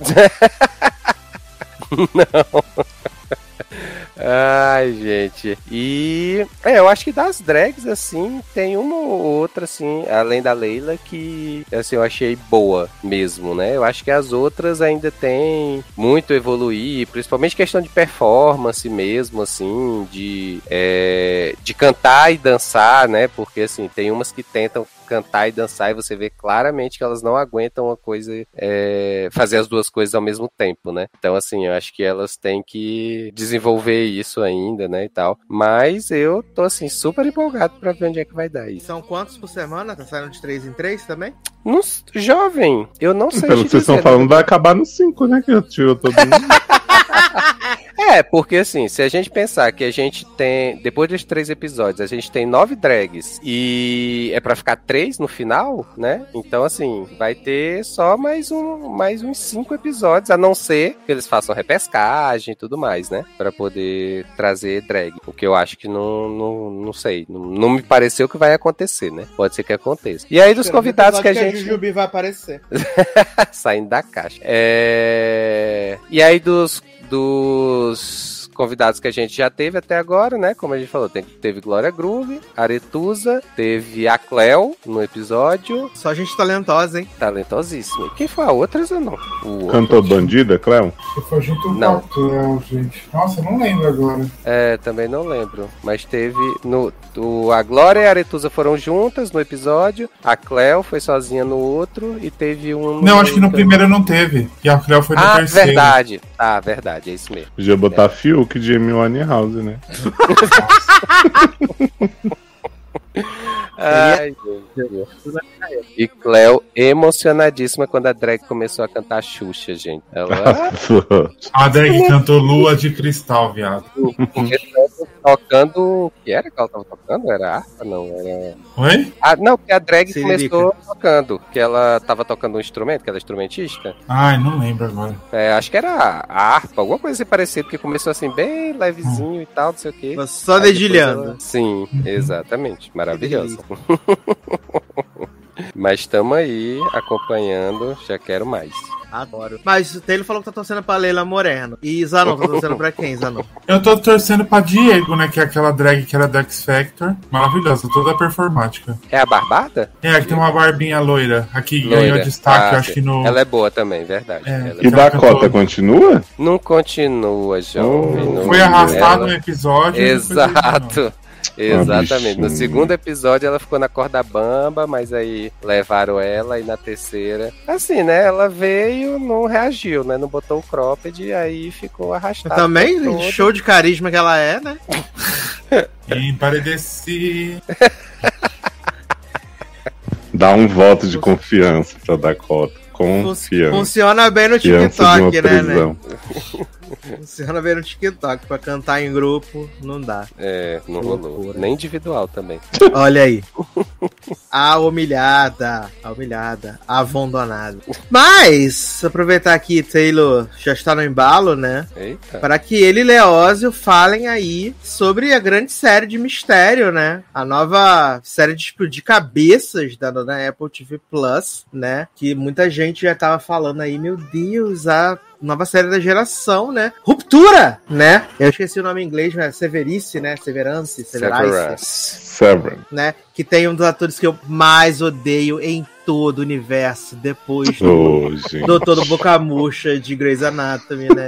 Speaker 3: Ai, gente. E é, eu acho que das drags, assim, tem uma ou outra, assim, além da Leila, que assim, eu achei boa mesmo, né? Eu acho que as outras ainda tem muito a evoluir, principalmente questão de performance mesmo, assim, de, é, de cantar e dançar, né? Porque assim, tem umas que tentam cantar e dançar e você vê claramente que elas não aguentam uma coisa, é, fazer as duas coisas ao mesmo tempo, né? Então, assim, eu acho que elas têm que desenvolver isso ainda, né, e tal. Mas eu tô, assim, super empolgado pra ver onde é que vai dar isso.
Speaker 1: São quantos por semana? Tá saindo de 3 em 3 também?
Speaker 3: Não s- jovem, eu não sei
Speaker 4: Pelo que vocês estão
Speaker 3: dizer,
Speaker 4: falando,
Speaker 3: né?
Speaker 4: vai acabar no 5, né? Que eu tiro todo mundo.
Speaker 3: É, porque assim, se a gente pensar que a gente tem, depois dos três episódios, a gente tem nove drags e é pra ficar três no final, né? Então, assim, vai ter só mais, um, mais uns cinco episódios, a não ser que eles façam repescagem e tudo mais, né? Pra poder trazer drag. O que eu acho que não, não, não sei, não, não me pareceu que vai acontecer, né? Pode ser que aconteça. E aí, dos convidados que a gente.
Speaker 1: Jujubi vai aparecer.
Speaker 3: saindo da caixa. É... E aí dos, dos convidados que a gente já teve até agora, né? Como a gente falou, tem- teve Glória Groove, Aretusa, teve a Cleo no episódio,
Speaker 1: Só gente talentosa, hein?
Speaker 3: talentosíssima. Quem foi a outra, não. O outro.
Speaker 4: Cantou bandida, Cleo?
Speaker 2: Foi junto com
Speaker 3: Não.
Speaker 2: o Cleo, gente. Nossa, eu não lembro agora.
Speaker 3: É, também não lembro. Mas teve. No, o, a Glória e a Aretusa foram juntas no episódio. A Cleo foi sozinha no outro. E teve um.
Speaker 2: Não, acho que no primeiro não teve. E a Cleo foi no
Speaker 3: Ah,
Speaker 2: terceiro.
Speaker 3: verdade. Ah, verdade, é isso mesmo.
Speaker 4: Podia botar Fiuk de Amy Winehouse, né?
Speaker 3: Ai. E Cleo emocionadíssima quando a drag começou a cantar Xuxa, gente. Ela
Speaker 2: A drag cantou Lua de Cristal, viado.
Speaker 3: começou tocando. O que era que ela tava tocando? Era harpa? Não, era.
Speaker 2: Oi?
Speaker 3: Ah, não, porque a drag começou tocando. Que ela tava tocando um instrumento, que ela é instrumentista.
Speaker 2: Ai, não lembro agora.
Speaker 3: É, acho que era a harpa, alguma coisa assim parecida, porque começou assim, bem levezinho e tal, não sei o quê.
Speaker 1: Só
Speaker 3: Aí
Speaker 1: dedilhando.
Speaker 3: ela- Sim, exatamente. Maravilhoso. Mas estamos aí acompanhando, já quero mais.
Speaker 1: Adoro. Mas o Taylor falou que tá torcendo pra Leila Moreno. E Zanon, tá torcendo pra quem, Zanon?
Speaker 2: Eu tô torcendo pra Diego, né? Que é aquela drag que era da X Factor. Maravilhosa, toda performática.
Speaker 3: É a Barbada?
Speaker 2: É, que tem uma barbinha loira. Aqui
Speaker 3: Loira.
Speaker 2: ganhou destaque,
Speaker 3: Ah,
Speaker 2: eu acho que no.
Speaker 3: Ela é boa também, verdade.
Speaker 2: É.
Speaker 3: Ela
Speaker 4: E Dakota
Speaker 2: cantora.
Speaker 4: continua?
Speaker 3: Não continua, jovem.
Speaker 4: Oh.
Speaker 2: Foi arrastado
Speaker 3: ela-
Speaker 2: no episódio.
Speaker 3: Exato. Exatamente. No segundo episódio ela ficou na corda bamba, mas aí levaram ela e na terceira. Assim, né? Ela veio, não reagiu, né? Não botou o cropped e aí ficou arrastada.
Speaker 1: Também,
Speaker 3: todo.
Speaker 1: show de carisma que ela é, né?
Speaker 2: Emparedeci.
Speaker 4: Dá um voto de confiança pra Dakota. Confiança.
Speaker 1: Funciona bem no TikTok, né, né? Funciona bem no TikTok. Pra cantar em grupo, não dá.
Speaker 3: É, não rolou. Nem individual também.
Speaker 1: Olha aí. A humilhada. A humilhada. A abandonada. Mas, aproveitar que Taylor já está no embalo, né?
Speaker 3: Eita.
Speaker 1: Para que ele e Leózio falem aí sobre a grande série de mistério, né? A nova série de explodir cabeças da, da Apple TV Plus, né? Que muita gente já tava falando aí, meu Deus, a nova série da geração, né? Ruptura, né? Eu esqueci o nome em inglês, mas é Severice, né? Severance, Severice
Speaker 3: Severance.
Speaker 4: Severin.
Speaker 1: né? Que tem um dos atores que eu mais odeio em todo o universo, depois do. Doutor do Boca Murcha de Grey's Anatomy, né?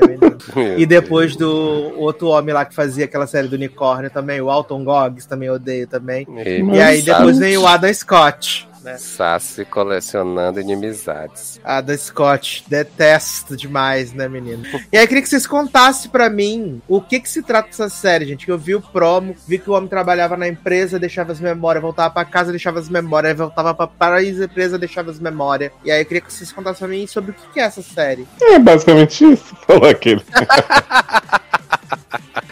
Speaker 1: E depois do outro homem lá que fazia aquela série do unicórnio também, o Alton Goggs, também odeio também.
Speaker 3: E
Speaker 1: aí depois vem o Adam Scott, né?
Speaker 3: Sassi colecionando inimizades.
Speaker 1: Adam Scott, detesto demais, né, menino? E aí eu queria que vocês contassem pra mim o que que se trata dessa série, gente. Que eu vi o promo, vi que o homem trabalhava na empresa, deixava as memórias, voltava pra casa, deixava as memórias, voltava pra paraíso da empresa, deixava as memórias. E aí eu queria que vocês contassem pra mim sobre o que que é essa série.
Speaker 4: É basicamente isso. Falou aquele.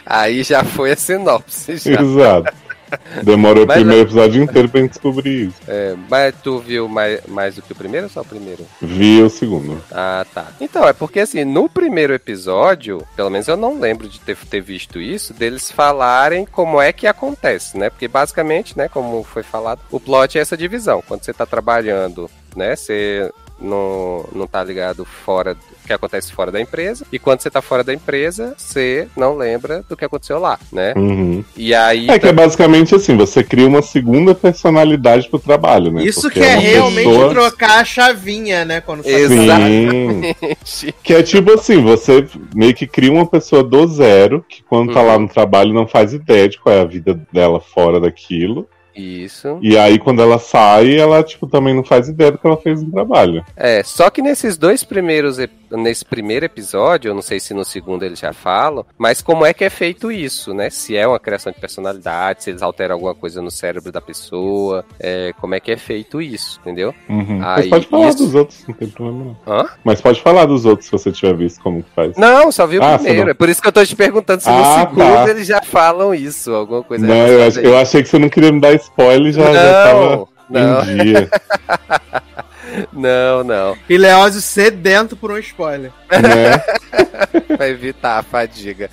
Speaker 3: Aí já foi a sinopse. Já.
Speaker 4: Exato. Demorou
Speaker 3: Mas
Speaker 4: o primeiro episódio inteiro pra gente descobrir isso.
Speaker 3: É, mas tu viu mais, mais do que o primeiro ou só o primeiro?
Speaker 4: Vi o segundo.
Speaker 3: Ah, tá. Então, é porque assim, no primeiro episódio, pelo menos eu não lembro de ter, ter visto isso, deles falarem como é que acontece, né? Porque basicamente, né, como foi falado, o plot é essa divisão. Quando você tá trabalhando, né, você não, não tá ligado fora do que acontece fora da empresa. E quando você tá fora da empresa, você não lembra do que aconteceu lá, né?
Speaker 4: Uhum.
Speaker 3: E aí.
Speaker 4: É que é basicamente assim, você cria uma segunda personalidade pro trabalho, né?
Speaker 1: Isso
Speaker 4: Porque
Speaker 1: que é
Speaker 4: uma
Speaker 1: realmente
Speaker 4: pessoa-
Speaker 1: trocar a chavinha, né? Quando
Speaker 4: Sim.
Speaker 3: Exatamente.
Speaker 4: Que é tipo assim, você meio que cria uma pessoa do zero, que quando tá
Speaker 3: Uhum.
Speaker 4: lá no trabalho não faz ideia de qual é a vida dela fora daquilo.
Speaker 3: Isso.
Speaker 4: E aí quando ela sai, ela tipo também não faz ideia do que ela fez no trabalho.
Speaker 3: É, só que nesses dois primeiros, nesse primeiro episódio, eu não sei se no segundo eles já falam, mas como é que é feito isso, né? Se é uma criação de personalidade, se eles alteram alguma coisa no cérebro da pessoa, é, como é que é feito isso, entendeu?
Speaker 4: Uhum. Mas
Speaker 3: Aí,
Speaker 4: pode falar
Speaker 3: isso-
Speaker 4: dos outros, não tem problema não.
Speaker 3: Hã?
Speaker 4: Mas pode falar dos outros se você tiver visto como que faz.
Speaker 3: Não, só vi o
Speaker 4: Ah,
Speaker 3: primeiro.
Speaker 4: não.
Speaker 3: É por isso que eu tô te perguntando se
Speaker 4: Ah,
Speaker 3: no segundo
Speaker 4: tá.
Speaker 3: eles já falam isso, alguma coisa
Speaker 4: Não, eu, eu achei que você não queria me dar spoiler já, já tava
Speaker 3: Não, não,
Speaker 4: em dia.
Speaker 3: não, não.
Speaker 1: E Leózio sedento por um spoiler.
Speaker 4: né?
Speaker 3: Pra evitar a fadiga.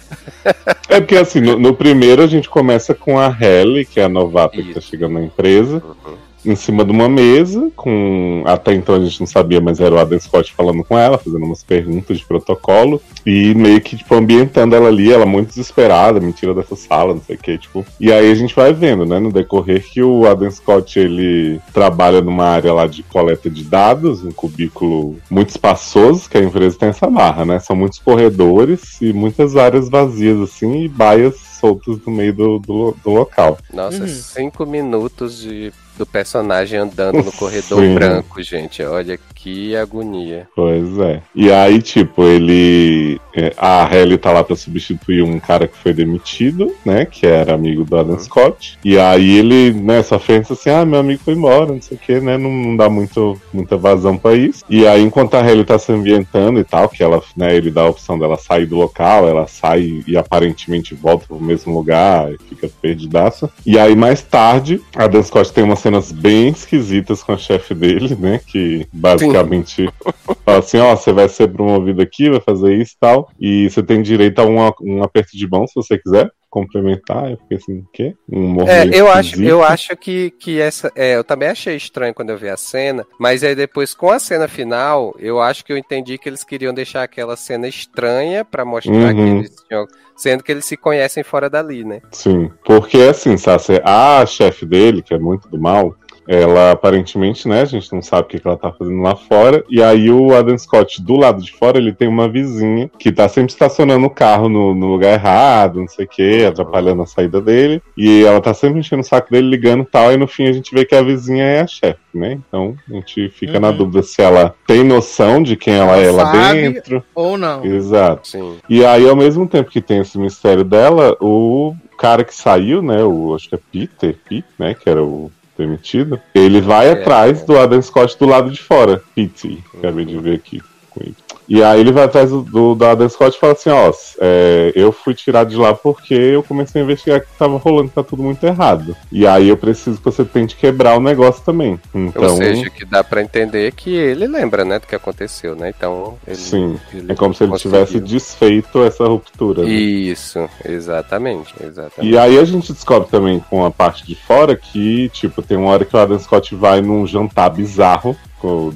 Speaker 4: É porque assim, no, no primeiro a gente começa com a Halle, que é a novata que tá
Speaker 3: Isso.
Speaker 4: chegando na empresa,
Speaker 3: Uhum.
Speaker 4: Em cima de uma mesa, com. Até então a gente não sabia, mas era o Adam Scott falando com ela, fazendo umas perguntas de protocolo, e meio que, tipo, ambientando ela ali, ela muito desesperada, me tira dessa sala, não sei o que, tipo. E aí a gente vai vendo, né, no decorrer que o Adam Scott ele trabalha numa área lá de coleta de dados, um cubículo muito espaçoso, que a empresa tem essa barra, né? São muitos corredores e muitas áreas vazias, assim, e baias soltas no meio do, do, do local.
Speaker 3: Nossa,
Speaker 1: Uhum.
Speaker 3: cinco minutos de do personagem andando no corredor
Speaker 4: Sim.
Speaker 3: branco, gente. Olha que agonia.
Speaker 4: Pois é. E aí, tipo, ele. é, A Halle tá lá pra substituir um cara que foi demitido, né? Que era amigo do Adam Scott. E aí ele, né, só pensa assim: ah, meu amigo foi embora, não sei o que, né? Não, não dá muito, muita vazão pra isso. E aí, enquanto a Halle tá se ambientando e tal, que ela, né, ele dá a opção dela sair do local, ela sai e aparentemente volta pro mesmo lugar e fica perdidaça. E aí, mais tarde, a Dan Scott tem umas cenas bem esquisitas com a chefe dele, né? Que basicamente fala assim: ó, você vai ser promovido aqui, vai fazer isso e tal. E você tem direito a um, um aperto de mão se você quiser complementar. Eu fiquei assim, o quê? Um
Speaker 3: É, eu acho, eu acho que, que essa. É, eu também achei estranho quando eu vi a cena, mas aí depois, com a cena final, eu acho que eu entendi que eles queriam deixar aquela cena estranha pra mostrar que
Speaker 4: Uhum.
Speaker 3: eles tinham. Sendo que eles se conhecem fora dali, né?
Speaker 4: Sim, porque assim, Sassi, a chefe dele, que é muito do mal, ela aparentemente, né, a gente não sabe o que ela tá fazendo lá fora, e aí o Adam Scott, do lado de fora, ele tem uma vizinha que tá sempre estacionando o carro no, no lugar errado, não sei o que, atrapalhando a saída dele, e ela tá sempre enchendo o saco dele, ligando e tal, e no fim a gente vê que a vizinha é a chefe, né, então a gente fica na
Speaker 1: Uhum.
Speaker 4: dúvida se ela tem noção de quem ela é lá
Speaker 1: Sabe.
Speaker 4: dentro.
Speaker 1: Ou não.
Speaker 4: Exato.
Speaker 3: Sim.
Speaker 4: E aí, ao mesmo tempo que tem esse mistério dela, o cara que saiu, né? O acho que é Peter, Pete, né? Que era o demitido. Ele vai
Speaker 3: É.
Speaker 4: atrás do Adam Scott do lado de fora. Pete, acabei de ver aqui com ele. E aí ele vai atrás do, do, Adam Scott e fala assim, ó, é, eu fui tirado de lá porque eu comecei a investigar que tava rolando, que tá tudo muito errado. E aí eu preciso que você tente quebrar o negócio também. Então,
Speaker 3: Ou seja, que dá pra entender que ele lembra, né, do que aconteceu, né? Então, ele,
Speaker 4: sim,
Speaker 3: ele
Speaker 4: é como se ele
Speaker 3: conseguiu.
Speaker 4: tivesse desfeito essa ruptura. né?
Speaker 3: Isso, exatamente, exatamente.
Speaker 4: E aí a gente descobre também com a parte de fora que, tipo, tem uma hora que o Adam Scott vai num jantar bizarro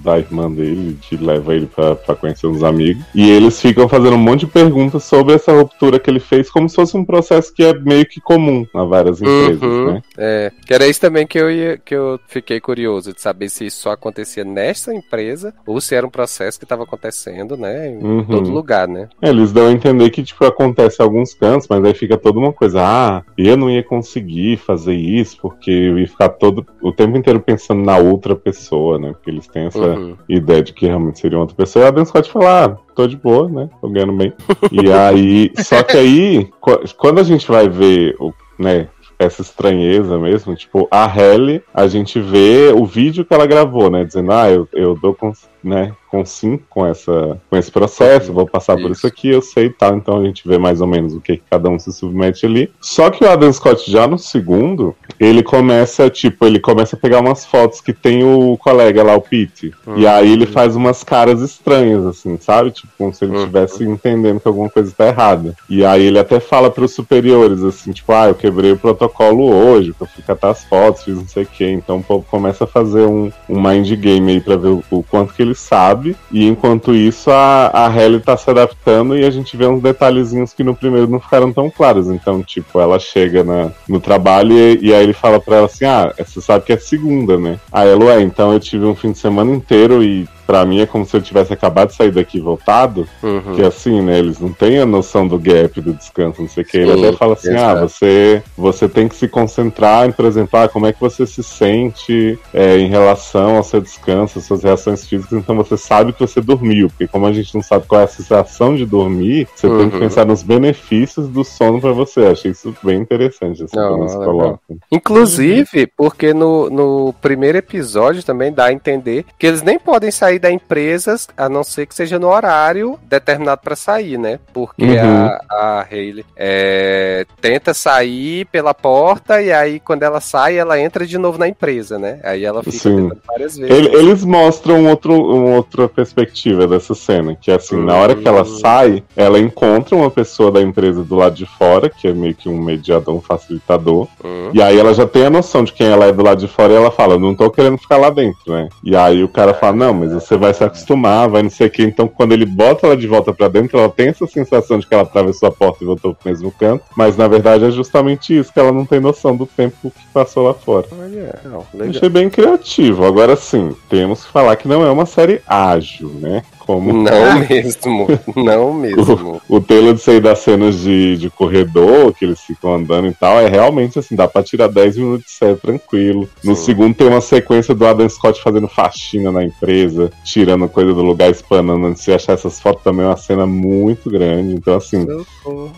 Speaker 4: da irmã dele, que leva ele pra, pra conhecer uns amigos. E eles ficam fazendo um monte de perguntas sobre essa ruptura que ele fez, como se fosse um processo que é meio que comum a várias empresas,
Speaker 3: Uhum,
Speaker 4: né?
Speaker 3: É, que era isso também que eu, ia, que eu fiquei curioso de saber se isso só acontecia nessa empresa ou se era um processo que estava acontecendo, né, em
Speaker 4: Uhum.
Speaker 3: todo lugar, né?
Speaker 4: Eles dão a entender que, tipo, acontece em alguns cantos, mas aí fica toda uma coisa, ah, eu não ia conseguir fazer isso, porque eu ia ficar todo o tempo inteiro pensando na outra pessoa, né? Porque eles têm essa
Speaker 3: Uhum.
Speaker 4: ideia de que realmente seria outra pessoa. E a Dan Scott fala, ah, tô de boa, né? Tô ganhando bem. e aí, só que aí, qu- quando a gente vai ver, né? Essa estranheza mesmo, tipo, a Halle, a gente vê o vídeo que ela gravou, né? Dizendo, ah, eu, eu dou com, né, com sim com, essa, com esse processo, vou passar por
Speaker 3: Isso.
Speaker 4: isso aqui, eu sei e tal. Então a gente vê mais ou menos o que que cada um se submete ali. Só que o Adam Scott, já no segundo, ele começa, tipo, ele começa a pegar umas fotos que tem o colega lá, o Pete. E aí ele faz umas caras estranhas, assim, sabe? Tipo, como se ele
Speaker 3: Uhum.
Speaker 4: estivesse entendendo que alguma coisa tá errada. E aí ele até fala pros superiores, assim, tipo, ah, eu quebrei o protocolo hoje, pra eu catar as fotos, fiz não sei o quê. Então o povo começa a fazer um, um mind game aí pra ver o, o quanto que ele sabe. E enquanto isso, a, a Halle tá se adaptando e a gente vê uns detalhezinhos que no primeiro não ficaram tão claros. Então, tipo, ela chega na, no trabalho e, e aí ele fala pra ela assim: Ah, você sabe que é segunda, né? Aí ela, ué, então eu tive um fim de semana inteiro e pra mim é como se eu tivesse acabado de sair daqui voltado.
Speaker 3: Uhum.
Speaker 4: Que assim, né? Eles não têm a noção do gap, do descanso, não sei o que. Ele
Speaker 3: Sim,
Speaker 4: até fala assim: ah, você, você tem que se concentrar em, por exemplo, ah, como é que você se sente é, em relação ao seu descanso, às suas reações físicas, então você sabe que você dormiu. Porque como a gente não sabe qual é a sensação de dormir, você tem que
Speaker 3: Uhum.
Speaker 4: pensar nos benefícios do sono pra você. Achei isso bem interessante, assim,
Speaker 3: Não,
Speaker 4: eles colocam.
Speaker 3: Inclusive, porque no, no primeiro episódio também dá a entender que eles nem podem sair da empresa a não ser que seja no horário determinado pra sair, né? Porque
Speaker 4: Uhum.
Speaker 3: a, a Hayley é, tenta sair pela porta e aí quando ela sai, ela entra de novo na empresa, né? Aí ela fica várias vezes.
Speaker 4: Ele- eles mostram um outro, uma outra perspectiva dessa cena, que é assim, na hora que ela
Speaker 3: Hum.
Speaker 4: sai, ela encontra uma pessoa da empresa do lado de fora, que é meio que um mediador, um facilitador,
Speaker 3: Hum.
Speaker 4: e aí ela já tem a noção de quem ela é do lado de fora e ela fala, não tô querendo ficar lá dentro, né? E aí o cara fala, não, mas você vai se acostumar, vai não sei o que. Então quando ele bota ela de volta pra dentro, ela tem essa sensação de que ela atravessou a porta e voltou pro mesmo canto, mas na verdade é justamente isso, que ela não tem noção do tempo que passou lá fora.
Speaker 3: Legal.
Speaker 4: Achei bem criativo. Agora sim, temos que falar que não é uma série ágil, né? Como.
Speaker 3: Não mesmo, não mesmo.
Speaker 4: O Taylor de sair das cenas de, de corredor, que eles ficam andando e tal, é realmente assim, dá pra tirar 10 minutos de série tranquilo. No
Speaker 3: Sim.
Speaker 4: segundo tem uma sequência do Adam Scott fazendo faxina na empresa, tirando coisa do lugar, espanando. Antes de achar essas fotos também é uma cena muito grande. Então, assim,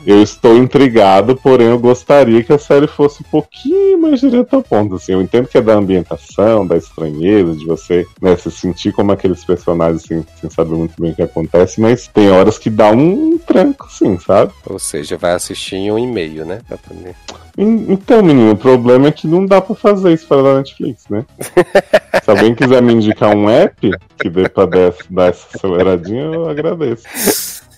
Speaker 4: eu estou intrigado, porém eu gostaria que a série fosse um pouquinho mais direto ao ponto. Assim, eu entendo que é da ambientação, da estranheza, de você né, se sentir como aqueles personagens sem, sem saber muito bem o que acontece, mas tem horas que dá um tranco, sim, sabe?
Speaker 3: Ou seja, vai assistir em um e-mail, né? Pra poder-
Speaker 4: En- Então, menino, o problema é que não dá pra fazer isso para da Netflix, né? Se alguém quiser me indicar um app que dê pra dar essa aceleradinha, eu agradeço.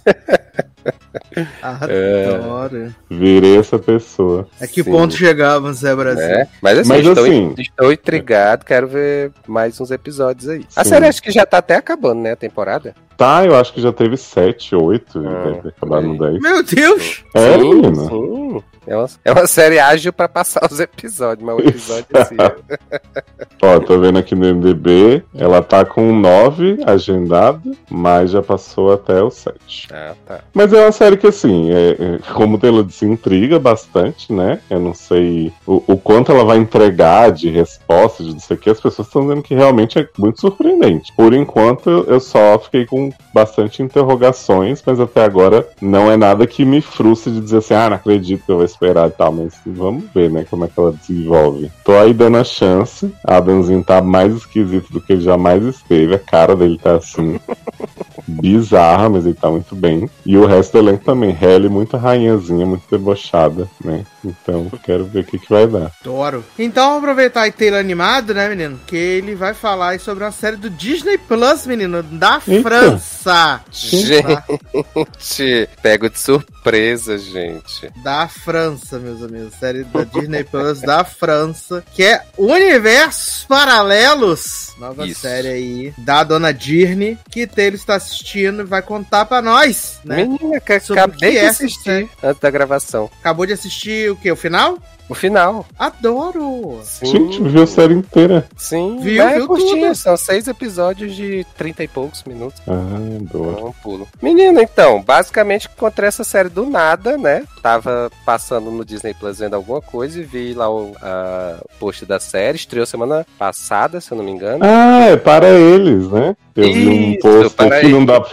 Speaker 1: Adoro.
Speaker 4: Virei essa pessoa.
Speaker 1: A que
Speaker 3: Sim.
Speaker 1: ponto chegamos, Zé Brasil?
Speaker 3: né? Mas assim,
Speaker 4: Mas,
Speaker 3: estou,
Speaker 4: assim-
Speaker 3: estou intrigado, quero ver mais uns episódios aí. A
Speaker 4: Sim.
Speaker 3: série acho que já tá até acabando, né? A temporada.
Speaker 4: Tá, eu acho que já teve sete, oito,
Speaker 3: Ah,
Speaker 4: deve ter acabado no 10.
Speaker 1: Meu Deus!
Speaker 4: É,
Speaker 3: sim,
Speaker 4: menina.
Speaker 3: sim. É uma, é uma série ágil pra passar os episódios, mas o episódio assim.
Speaker 4: Ó, tô vendo aqui no MDB, ela tá com 9 agendado, mas já passou até o 7.
Speaker 3: ah, tá.
Speaker 4: Mas é uma série que, assim, é, é, como o Taylor disse, intriga bastante, né? Eu não sei o, o quanto ela vai entregar de respostas, de não sei o que. As pessoas estão dizendo que realmente é muito surpreendente. Por enquanto, eu- só fiquei com bastante interrogações, mas até agora não é nada que me frustre de dizer assim, ah, não acredito que eu vou esperar e tal. Mas vamos ver, né, como é que ela desenvolve. Tô aí dando a chance. Adamzinho tá mais esquisito do que ele jamais esteve. A cara dele tá assim bizarra, mas ele tá muito bem. E o resto do elenco também. Halle, muito rainhazinha, muito debochada, né? Então, quero ver o que, que vai dar.
Speaker 1: Adoro. Então, vamos aproveitar e ter ele animado, né, menino? Que ele vai falar aí sobre uma série do Disney Plus, menino, da
Speaker 4: Eita.
Speaker 1: França.
Speaker 3: Gente, pego de surpresa, gente.
Speaker 1: Da França, meus amigos. Série da Disney Plus da França. Que é Universos Paralelos. Nova
Speaker 3: Isso.
Speaker 1: série aí da dona Disney. Que Taylor está assistindo e vai contar pra nós, né?
Speaker 3: Menina, acabei de assistir
Speaker 1: série?
Speaker 3: antes da gravação.
Speaker 1: Acabou de assistir o quê? O final?
Speaker 3: O final.
Speaker 1: Adoro!
Speaker 3: Sim.
Speaker 4: Gente, viu a série inteira.
Speaker 3: Sim,
Speaker 1: Viu,
Speaker 3: é
Speaker 1: viu
Speaker 3: curtinho,
Speaker 1: tudo.
Speaker 3: são seis episódios de trinta e poucos minutos.
Speaker 4: Ah, adoro.
Speaker 3: Não, um pulo. Menino, então, basicamente encontrei essa série do nada, né? Tava passando no Disney Plus vendo alguma coisa e vi lá o a, post da série. Estreou semana passada, se eu não me engano.
Speaker 4: Ah, é para eles, né? Eu vi um
Speaker 3: Isso,
Speaker 4: post aqui, não dá,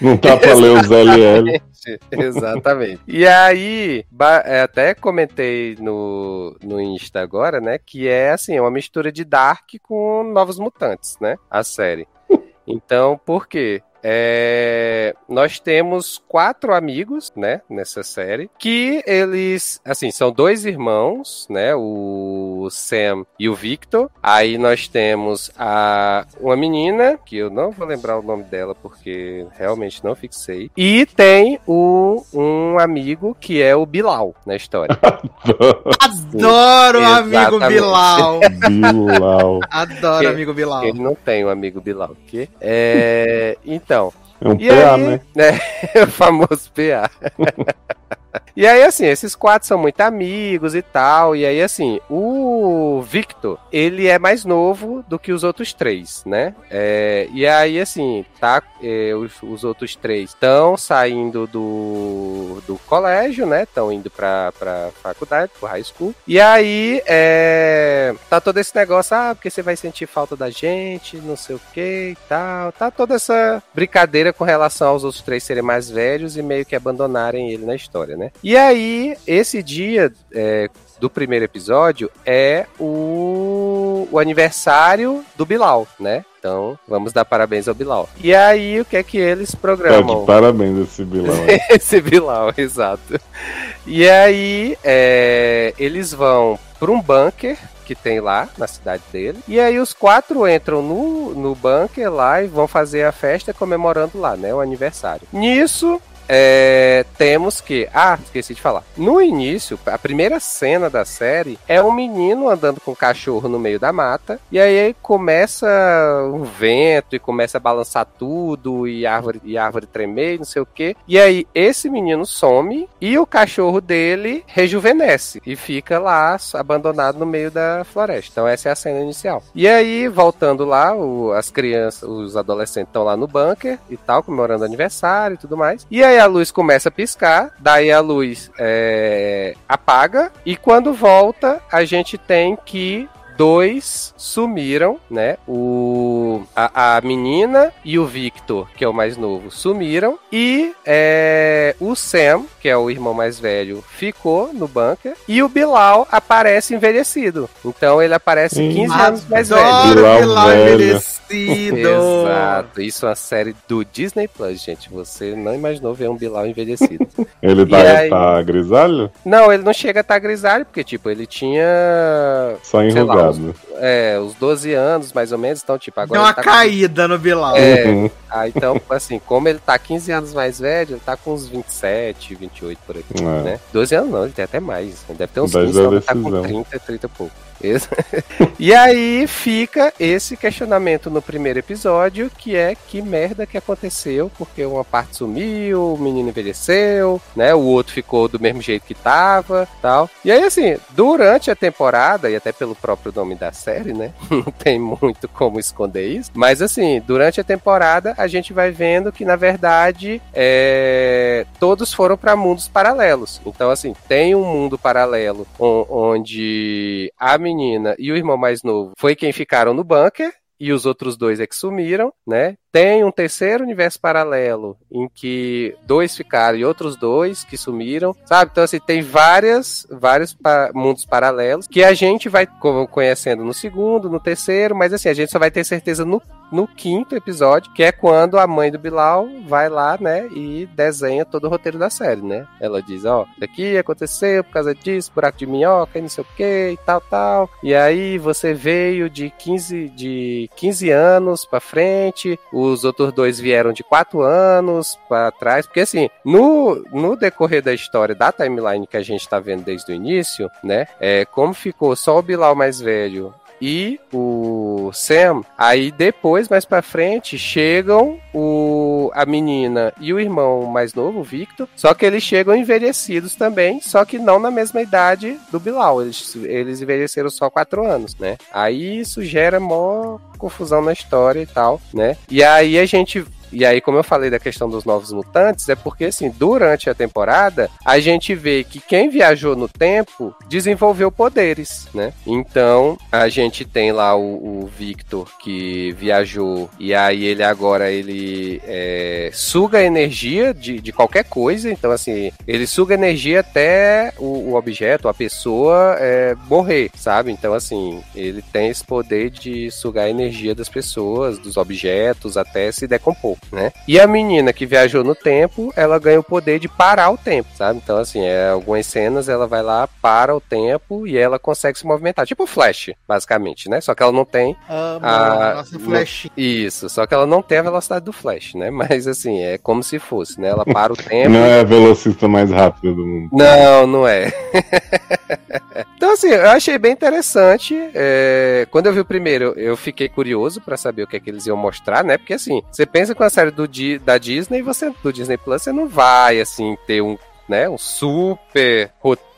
Speaker 4: não dá pra ler os LL.
Speaker 3: Exatamente. E aí, ba- é, até comentei no, no Insta agora, né? Que é assim, é uma mistura de Dark com Novos Mutantes, né? A série. Então, por quê? É, nós temos quatro amigos, né, nessa série, que eles, assim, são dois irmãos, né, o Sam e o Victor. Aí nós temos a uma menina, que eu não vou lembrar o nome dela porque realmente não fixei. E tem o, um amigo que é o Bilal na história.
Speaker 1: Adoro o amigo. Bilal.
Speaker 4: Bilal.
Speaker 1: Adoro
Speaker 3: Que-
Speaker 1: amigo Bilal.
Speaker 3: Ele não tem um amigo Bilal, que é, então,
Speaker 4: É um
Speaker 3: E
Speaker 4: PA,
Speaker 3: aí,
Speaker 4: né?
Speaker 3: né? o famoso PA. e aí, assim, esses quatro são muito amigos e tal. E aí, assim, o Victor, ele é mais novo do que os outros três, né? É, e aí, assim, tá? é, os, os outros três estão saindo do, do colégio, né? Estão indo pra, pra faculdade, pro high school. E aí, é, tá todo esse negócio, ah, porque você vai sentir falta da gente, não sei o que e tal. Tá toda essa brincadeira com relação aos outros três serem mais velhos e meio que abandonarem ele na história, né? E aí, esse dia é, do primeiro episódio é o, o aniversário do Bilal, né? Então, vamos dar parabéns ao Bilal. E aí, o que é que eles
Speaker 4: Tá
Speaker 3: programam?
Speaker 4: de parabéns esse Bilal.
Speaker 3: Esse Bilal, exato. E aí, é, eles vão para um bunker que tem lá na cidade dele. E aí os quatro entram no, no bunker lá e vão fazer a festa comemorando lá, né? O aniversário. Nisso. É, temos que. Ah, esqueci de falar. No início, a primeira cena da série é um menino andando com um cachorro no meio da mata. E aí começa um vento e começa a balançar tudo. E árvore, e árvore tremer, não sei o que. E aí esse menino some e o cachorro dele rejuvenesce e fica lá abandonado no meio da floresta. Então essa é a cena inicial. E aí, voltando lá, o, as crianças, os adolescentes estão lá no bunker e tal, comemorando aniversário e tudo mais. E aí a luz começa a piscar, daí a luz é, apaga, e quando volta, a gente tem que dois sumiram, né? O, a, a, menina e o Victor, que é o mais novo, sumiram. E é, o Sam, que é o irmão mais velho, ficou no bunker. E o Bilal aparece envelhecido. Então ele aparece 15 anos mais velho.
Speaker 1: Bilal, Bilal envelhecido.
Speaker 3: Exato. Isso é uma série do Disney Plus, gente. Você não imaginou ver um Bilal envelhecido.
Speaker 4: ele tá, aí... tá, grisalho?
Speaker 3: Não, ele não chega a estar tá grisalho, porque, tipo, ele tinha.
Speaker 4: Só enrugado.
Speaker 3: Lá, os, é, os 12 anos, mais ou menos, então, tipo, agora.
Speaker 1: Deu uma
Speaker 3: tá
Speaker 1: caída com... no Bilal.
Speaker 3: É, uhum. ah, então, assim, como ele tá 15 anos mais velho, ele tá com uns 27, 28 por aqui, é. né? 12 anos não, ele tem até mais. Ele deve ter uns 15, então, ele tá com 30, 30 e pouco. e aí fica esse questionamento no primeiro episódio, que é que merda que aconteceu, porque uma parte sumiu, o menino envelheceu, né? O outro ficou do mesmo jeito que tava, tal. E aí assim, durante a temporada e até pelo próprio nome da série, né? Não tem muito como esconder isso, mas assim, durante a temporada a gente vai vendo que na verdade é... todos foram para mundos paralelos. Então assim, tem um mundo paralelo onde a menina e o irmão mais novo foi quem ficaram no bunker e os outros dois é que sumiram, né? Tem um terceiro universo paralelo em que dois ficaram e outros dois que sumiram, sabe? Então, assim, tem várias, vários pa mundos paralelos que a gente vai conhecendo no segundo, no terceiro, mas assim, a gente só vai ter certeza no no quinto episódio, que é quando a mãe do Bilal vai lá, né, e desenha todo o roteiro da série, né? Ela diz, ó, oh, daqui aconteceu por causa disso, buraco de minhoca e não sei o que e tal, tal. E aí você veio de 15, de 15 anos pra frente, os outros dois vieram de 4 anos para trás, porque assim, no, no decorrer da história da timeline que a gente tá vendo desde o início, né, é, como ficou só o Bilal mais velho e o Sam. Aí depois, mais pra frente, chegam o, a menina e o irmão mais novo, o Victor. Só que eles chegam envelhecidos também, só que não na mesma idade do Bilal. Eles, eles envelheceram só quatro anos, né? Aí isso gera mó confusão na história e tal, né? E aí a gente e aí, como eu falei da questão dos novos mutantes, é porque, assim, durante a temporada, a gente vê que quem viajou no tempo desenvolveu poderes, né? Então, a gente tem lá o, o Victor que viajou e aí ele agora, ele é, suga energia de, de qualquer coisa. Então, assim, ele suga energia até o, o objeto, a pessoa é, morrer, sabe? Então, assim, ele tem esse poder de sugar a energia das pessoas, dos objetos, até se decompor né? E a menina que viajou no tempo, ela ganha o poder de parar o tempo, sabe? Então, assim, é, algumas cenas ela vai lá, para o tempo e ela consegue se movimentar. Tipo Flash, basicamente, né? Só que ela não tem
Speaker 1: Amo, a nossa Flash.
Speaker 3: Isso, só que ela não tem a velocidade do Flash, né? Mas, assim, é como se fosse, né? Ela para o tempo.
Speaker 4: Não é a velocista mais rápida do mundo.
Speaker 3: Não, não é. então, assim, eu achei bem interessante. É... Quando eu vi o primeiro, eu fiquei curioso para saber o que é que eles iam mostrar, né? Porque, assim, você pensa com a série do, da Disney, você do Disney Plus, você não vai assim ter um né? Um super roteiro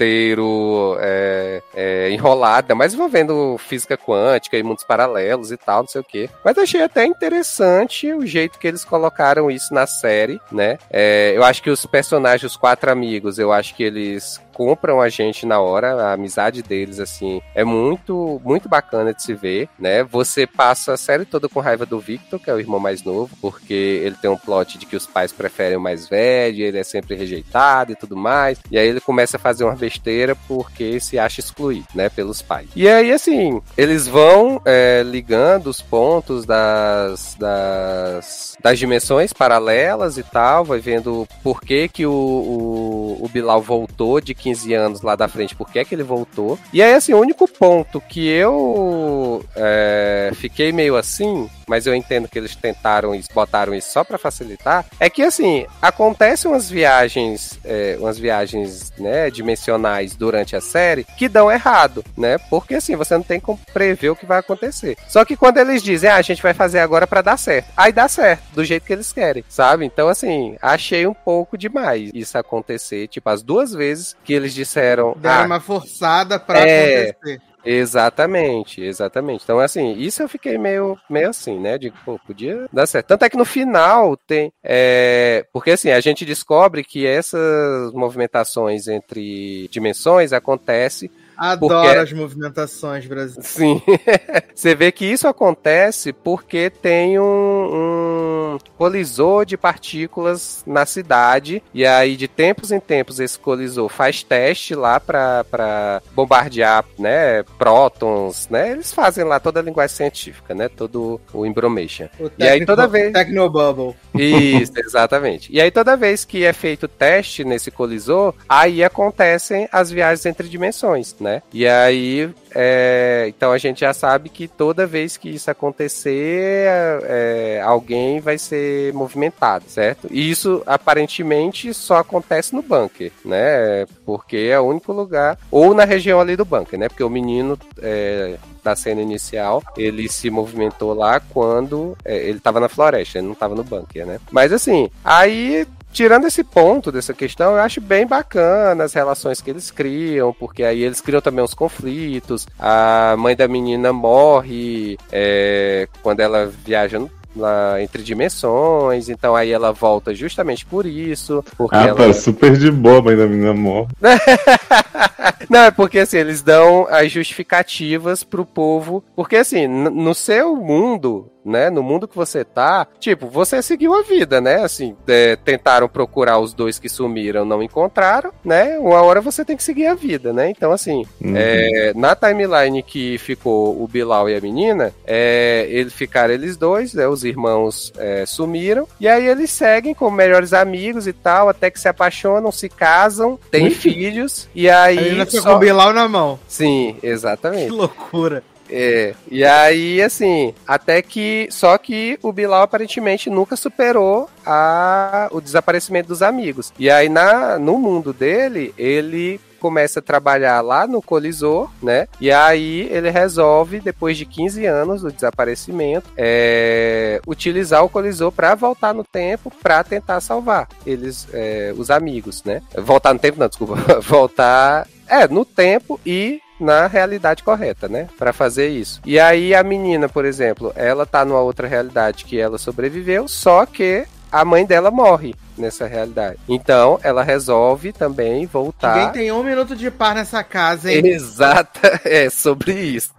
Speaker 3: é, é, enrolado, mas envolvendo física quântica e mundos paralelos e tal, não sei o que. Mas achei até interessante o jeito que eles colocaram isso na série, né? É, eu acho que os personagens, os quatro amigos, eu acho que eles compram a gente na hora, a amizade deles, assim, é muito, muito bacana de se ver, né? Você passa a série toda com raiva do Victor, que é o irmão mais novo, porque ele tem um plot de que os pais preferem o mais velho, ele é sempre rejeitado e tudo mais, e aí ele começa a fazer uma besteira porque se acha excluído, né? pelos pais. E aí, assim, eles vão é, ligando os pontos das, das, das dimensões paralelas e tal, vai vendo por que que o, o, o Bilal voltou de 15 anos lá da frente, por que que ele voltou. E aí, assim, o único ponto que eu é, fiquei meio assim mas eu entendo que eles tentaram isso, botaram isso só para facilitar, é que assim, acontecem umas viagens, é, umas viagens, né, dimensionais durante a série que dão errado, né? Porque assim, você não tem como prever o que vai acontecer. Só que quando eles dizem, ah, a gente vai fazer agora para dar certo, aí dá certo, do jeito que eles querem, sabe? Então assim, achei um pouco demais isso acontecer, tipo, as duas vezes que eles disseram,
Speaker 1: Deram
Speaker 3: ah,
Speaker 1: uma forçada pra
Speaker 3: É.
Speaker 1: acontecer.
Speaker 3: Exatamente, exatamente. Então, assim, isso eu fiquei meio, meio assim, né? Digo, pô, podia dar certo. Tanto é que no final tem. É... Porque, assim, a gente descobre que essas movimentações entre dimensões acontecem
Speaker 1: Adoro
Speaker 3: Porque-
Speaker 1: as movimentações brasileiras.
Speaker 3: Sim. Você vê que isso acontece porque tem um, um colisor de partículas na cidade. E aí, de tempos em tempos, esse colisor faz teste lá para bombardear né, prótons. Né? Eles fazem lá toda a linguagem científica, né? Todo o embromation.
Speaker 1: O
Speaker 3: E aí, toda vez-
Speaker 1: Tecnobubble.
Speaker 3: Isso, exatamente. E aí, toda vez que é feito teste nesse colisor, aí acontecem as viagens entre dimensões, né? E aí, é, então a gente já sabe que toda vez que isso acontecer, é, alguém vai ser movimentado, certo? E isso aparentemente só acontece no bunker, né? Porque é o único lugar, ou na região ali do bunker, né? Porque o menino é, da cena inicial, ele se movimentou lá quando é, ele tava na floresta, ele não tava no bunker, né? Mas assim, aí Tirando esse ponto dessa questão, eu acho bem bacana as relações que eles criam, porque aí eles criam também os conflitos. A mãe da menina morre é, quando ela viaja no- lá entre dimensões, então aí ela volta justamente por isso. Porque
Speaker 4: Ah,
Speaker 3: ela...
Speaker 4: tá super de boa, mãe da menina morre.
Speaker 3: Não, é porque assim, eles dão as justificativas pro povo. Porque assim, no seu mundo, né? No mundo que você tá, tipo, você seguiu a vida, né? Assim, é, tentaram procurar os dois que sumiram, não encontraram, né? Uma hora você tem que seguir a vida, né? Então, assim,
Speaker 4: Uhum.
Speaker 3: é, na timeline que ficou o Bilal e a menina, é, eles ficaram eles dois, né, os irmãos é, sumiram, e aí eles seguem como melhores amigos e tal, até que se apaixonam, se casam, têm filhos, e aí.
Speaker 1: A fica
Speaker 3: só-
Speaker 1: com o Bilal na mão.
Speaker 3: Sim,
Speaker 1: Que
Speaker 3: exatamente.
Speaker 1: loucura.
Speaker 3: É, e aí, assim, até que. Só que o Bilal aparentemente nunca superou a, o desaparecimento dos amigos. E aí, na, no mundo dele, ele começa a trabalhar lá no colisor, né? E aí ele resolve, depois de 15 anos do desaparecimento, é, utilizar o colisor para voltar no tempo para tentar salvar eles, é, os amigos, né? Voltar no tempo, não, desculpa. voltar, é, no tempo e na realidade correta, né? Pra fazer isso. E aí a menina, por exemplo, ela tá numa outra realidade que ela sobreviveu, só que a mãe dela morre nessa realidade. Então ela resolve também voltar.
Speaker 1: Ninguém tem um minuto de par nessa casa, hein?
Speaker 3: Exata, é sobre isso.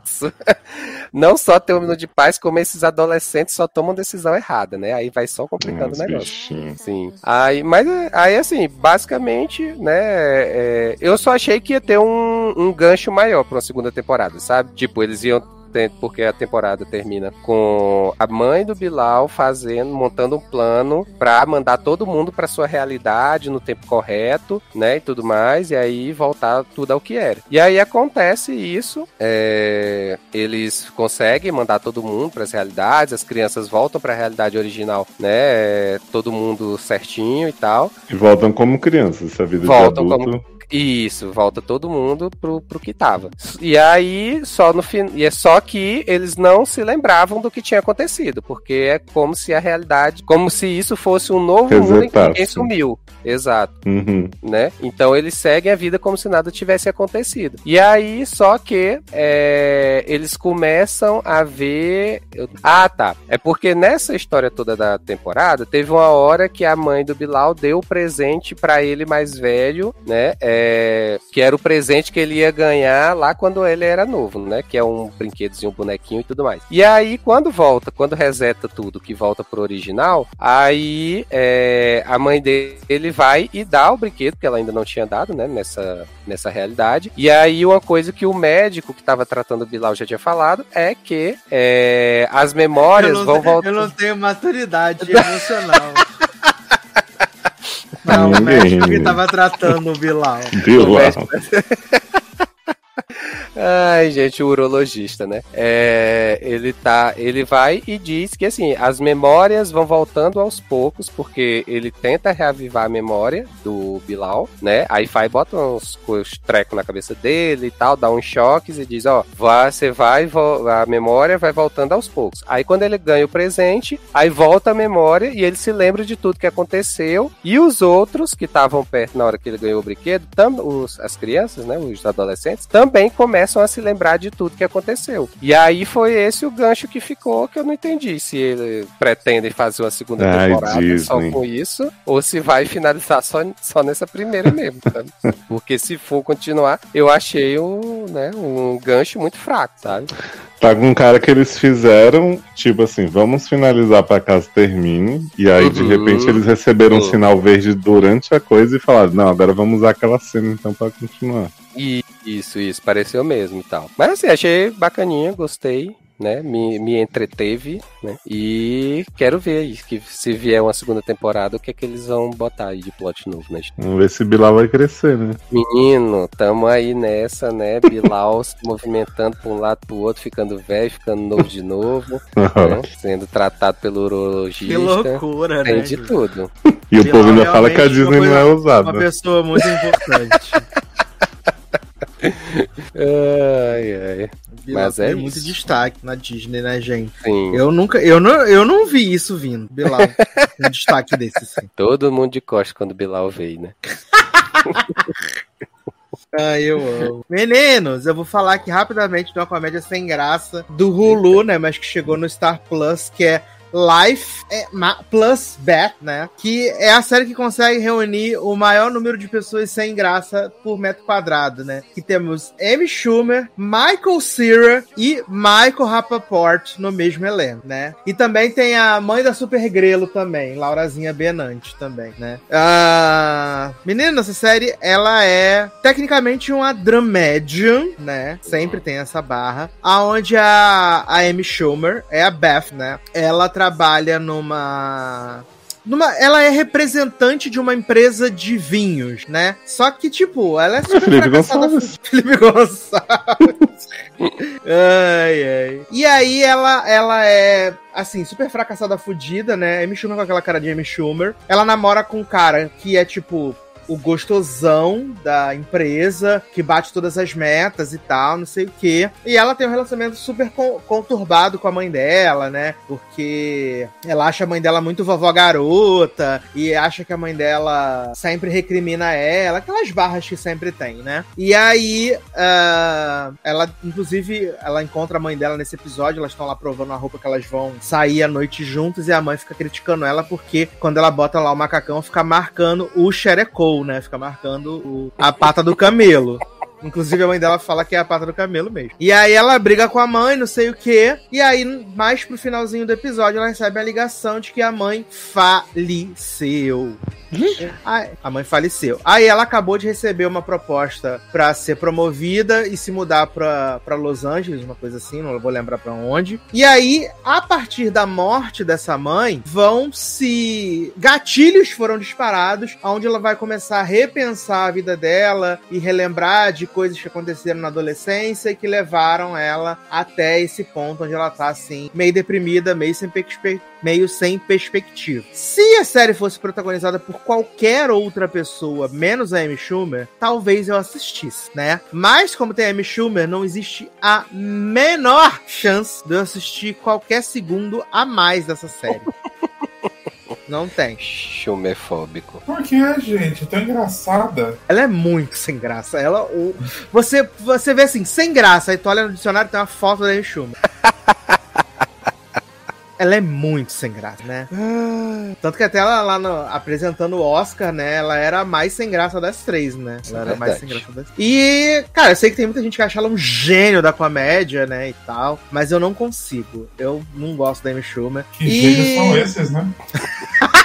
Speaker 3: Não só ter um minuto de paz, como esses adolescentes só tomam decisão errada, né? Aí vai só complicando
Speaker 4: Uns
Speaker 3: o negócio.
Speaker 4: bichinhos.
Speaker 3: Sim. Aí, mas aí, assim, basicamente, né? é, eu só achei que ia ter um, um gancho maior pra uma segunda temporada, sabe? Tipo, eles iam. Porque a temporada termina com a mãe do Bilal fazendo, montando um plano pra mandar todo mundo pra sua realidade no tempo correto, né? E tudo mais, e aí voltar tudo ao que era. E aí acontece isso, é, eles conseguem mandar todo mundo para as realidades, as crianças voltam para a realidade original, né? é, Todo mundo certinho e tal.
Speaker 4: E voltam como crianças, essa vida
Speaker 3: Voltam
Speaker 4: de adulto.
Speaker 3: como- Isso, volta todo mundo pro, pro que tava. E aí, só no fim. E é só que eles não se lembravam do que tinha acontecido, porque é como se a realidade. Como se isso fosse um novo mundo em que
Speaker 4: Resetasse.
Speaker 3: ninguém sumiu. Exato
Speaker 4: Uhum.
Speaker 3: né? Então eles seguem a vida como se nada tivesse acontecido. E aí, só que é, eles começam a ver. Ah, tá. É porque nessa história toda da temporada, teve uma hora que a mãe do Bilal deu o presente pra ele mais velho, né? É, é, que era o presente que ele ia ganhar lá quando ele era novo, né? Que é um brinquedozinho, um bonequinho e tudo mais. E aí, quando volta, quando reseta tudo, que volta pro original, aí é, a mãe dele vai e dá o brinquedo, que ela ainda não tinha dado, né? Nessa, nessa realidade. E aí, uma coisa que o médico que estava tratando o Bilal já tinha falado é que é, as memórias
Speaker 1: não,
Speaker 3: vão voltar.
Speaker 1: Eu não tenho maturidade emocional. Não, o médico que tava tratando o Bilal.
Speaker 4: Bilal.
Speaker 3: Ai, gente, o urologista, né? É, ele tá, ele vai e diz que assim, as memórias vão voltando aos poucos, porque ele tenta reavivar a memória do Bilal, né? Aí vai bota uns, uns trecos na cabeça dele e tal, dá uns choques e diz, ó, você vai, a memória vai voltando aos poucos. Aí quando ele ganha o presente, aí volta a memória e ele se lembra de tudo que aconteceu e os outros que estavam perto na hora que ele ganhou o brinquedo, tam, os, as crianças, né, os adolescentes, também começam a se lembrar de tudo que aconteceu. E aí foi esse o gancho que ficou que eu não entendi se ele pretende fazer uma segunda
Speaker 4: Ai,
Speaker 3: temporada só
Speaker 4: Disney.
Speaker 3: com isso ou se vai finalizar só, só nessa primeira mesmo, sabe? Porque se for continuar, eu achei um, né, um gancho muito fraco, sabe?
Speaker 4: Tá com um cara que eles fizeram, tipo assim, vamos finalizar pra caso termine. E aí, de
Speaker 3: Uhum.
Speaker 4: repente, eles receberam um
Speaker 3: Uhum.
Speaker 4: sinal verde durante a coisa e falaram, não, agora vamos usar aquela cena então pra continuar.
Speaker 3: E isso, isso, pareceu mesmo e tal. Mas assim, achei bacaninha, gostei, né? Me, me entreteve, né? E quero ver aí, que se vier uma segunda temporada, o que é que eles vão botar aí de plot novo, né?
Speaker 4: Vamos ver se Bilal vai crescer, né?
Speaker 3: Menino, tamo aí nessa, né? Bilal se movimentando pra um lado pro outro, ficando velho, ficando novo de novo, né? Sendo tratado pelo
Speaker 1: Que
Speaker 3: urologista.
Speaker 1: loucura,
Speaker 3: Tem
Speaker 1: né?
Speaker 3: de tudo.
Speaker 4: E o
Speaker 1: Bilal
Speaker 4: povo ainda fala que a Disney não é usada.
Speaker 1: Uma pessoa muito importante.
Speaker 3: Ai, ai. Mas é
Speaker 1: tem muito
Speaker 3: isso.
Speaker 1: destaque na Disney, né, gente?
Speaker 3: Sim.
Speaker 1: Eu nunca, eu não, eu não vi isso vindo. Bilal, um destaque desse.
Speaker 3: Todo mundo de costas quando Bilal veio, né?
Speaker 1: Ah, eu amo. Meninos, eu vou falar aqui rapidamente de uma comédia sem graça do Hulu, né? Mas que chegou no Star Plus, que é Life é, Plus Bat, né? Que é a série que consegue reunir o maior número de pessoas sem graça por metro quadrado, né? Que temos Amy Schumer, Michael Cera e Michael Rapaport no mesmo elenco, né? E também tem a mãe da Super Grelo também, Laurazinha Benante também, né? Ah, menina, essa série, ela é tecnicamente uma dramédia, né? Sempre tem essa barra. Aonde a, a Amy Schumer é a Beth, né? Ela trabalha numa numa, ela é representante de uma empresa de vinhos, né? Só que, tipo, ela é super
Speaker 4: Felipe
Speaker 1: fracassada.
Speaker 4: Gonçalves.
Speaker 1: Felipe Gonçalves. ai, ai. E aí ela, ela é, assim, super fracassada, fudida, né? Amy Schumer com aquela cara de Amy Schumer. Ela namora com um cara que é, tipo, o gostosão da empresa, que bate todas as metas e tal, não sei o quê. E ela tem um relacionamento super con- conturbado com a mãe dela, né? Porque ela acha a mãe dela muito vovó garota e acha que a mãe dela sempre recrimina ela, aquelas barras que sempre tem, né? E aí, ah, ela, inclusive, ela encontra a mãe dela nesse episódio, elas estão lá provando a roupa que elas vão sair à noite juntas e a mãe fica criticando ela porque quando ela bota lá o macacão, fica marcando o xerecou, né? Fica marcando o- a pata do camelo. Inclusive, a mãe dela fala que é a pata do camelo mesmo. E aí ela briga com a mãe, não sei o quê. E aí, mais pro finalzinho do episódio, ela recebe a ligação de que a mãe faleceu. Aí- a mãe faleceu. Aí ela acabou de receber uma proposta pra ser promovida e se mudar pra, pra Los Angeles, uma coisa assim, não vou lembrar pra onde. E aí, a partir da morte dessa mãe, vão se. Gatilhos foram disparados, onde ela vai começar a repensar a vida dela e relembrar de coisas que aconteceram na adolescência e que levaram ela até esse ponto onde ela tá assim, meio deprimida, meio sem perspectiva meio sem perspectiva. Se a série fosse protagonizada por qualquer outra pessoa, menos a Amy Schumer, talvez eu assistisse, né? Mas como tem a Amy Schumer, não existe a menor chance de eu assistir qualquer segundo a mais dessa série. Não tem.
Speaker 3: Chumefóbico.
Speaker 2: Por que, gente? Tão engraçada.
Speaker 1: Ela é muito sem graça. Ela, o, você, você vê assim, sem graça, aí tu olha no dicionário tem uma foto da Schumer. ela é muito sem graça, né? Tanto que até ela lá no- apresentando o Oscar, né? Ela era a mais sem graça das três, né? Ela era a mais sem graça das E, cara, eu sei que tem muita gente que acha ela um gênio da comédia, né? E tal. Mas eu não consigo. Eu não gosto da Amy Schumer.
Speaker 2: Que
Speaker 1: e...
Speaker 2: gênios são esses, né?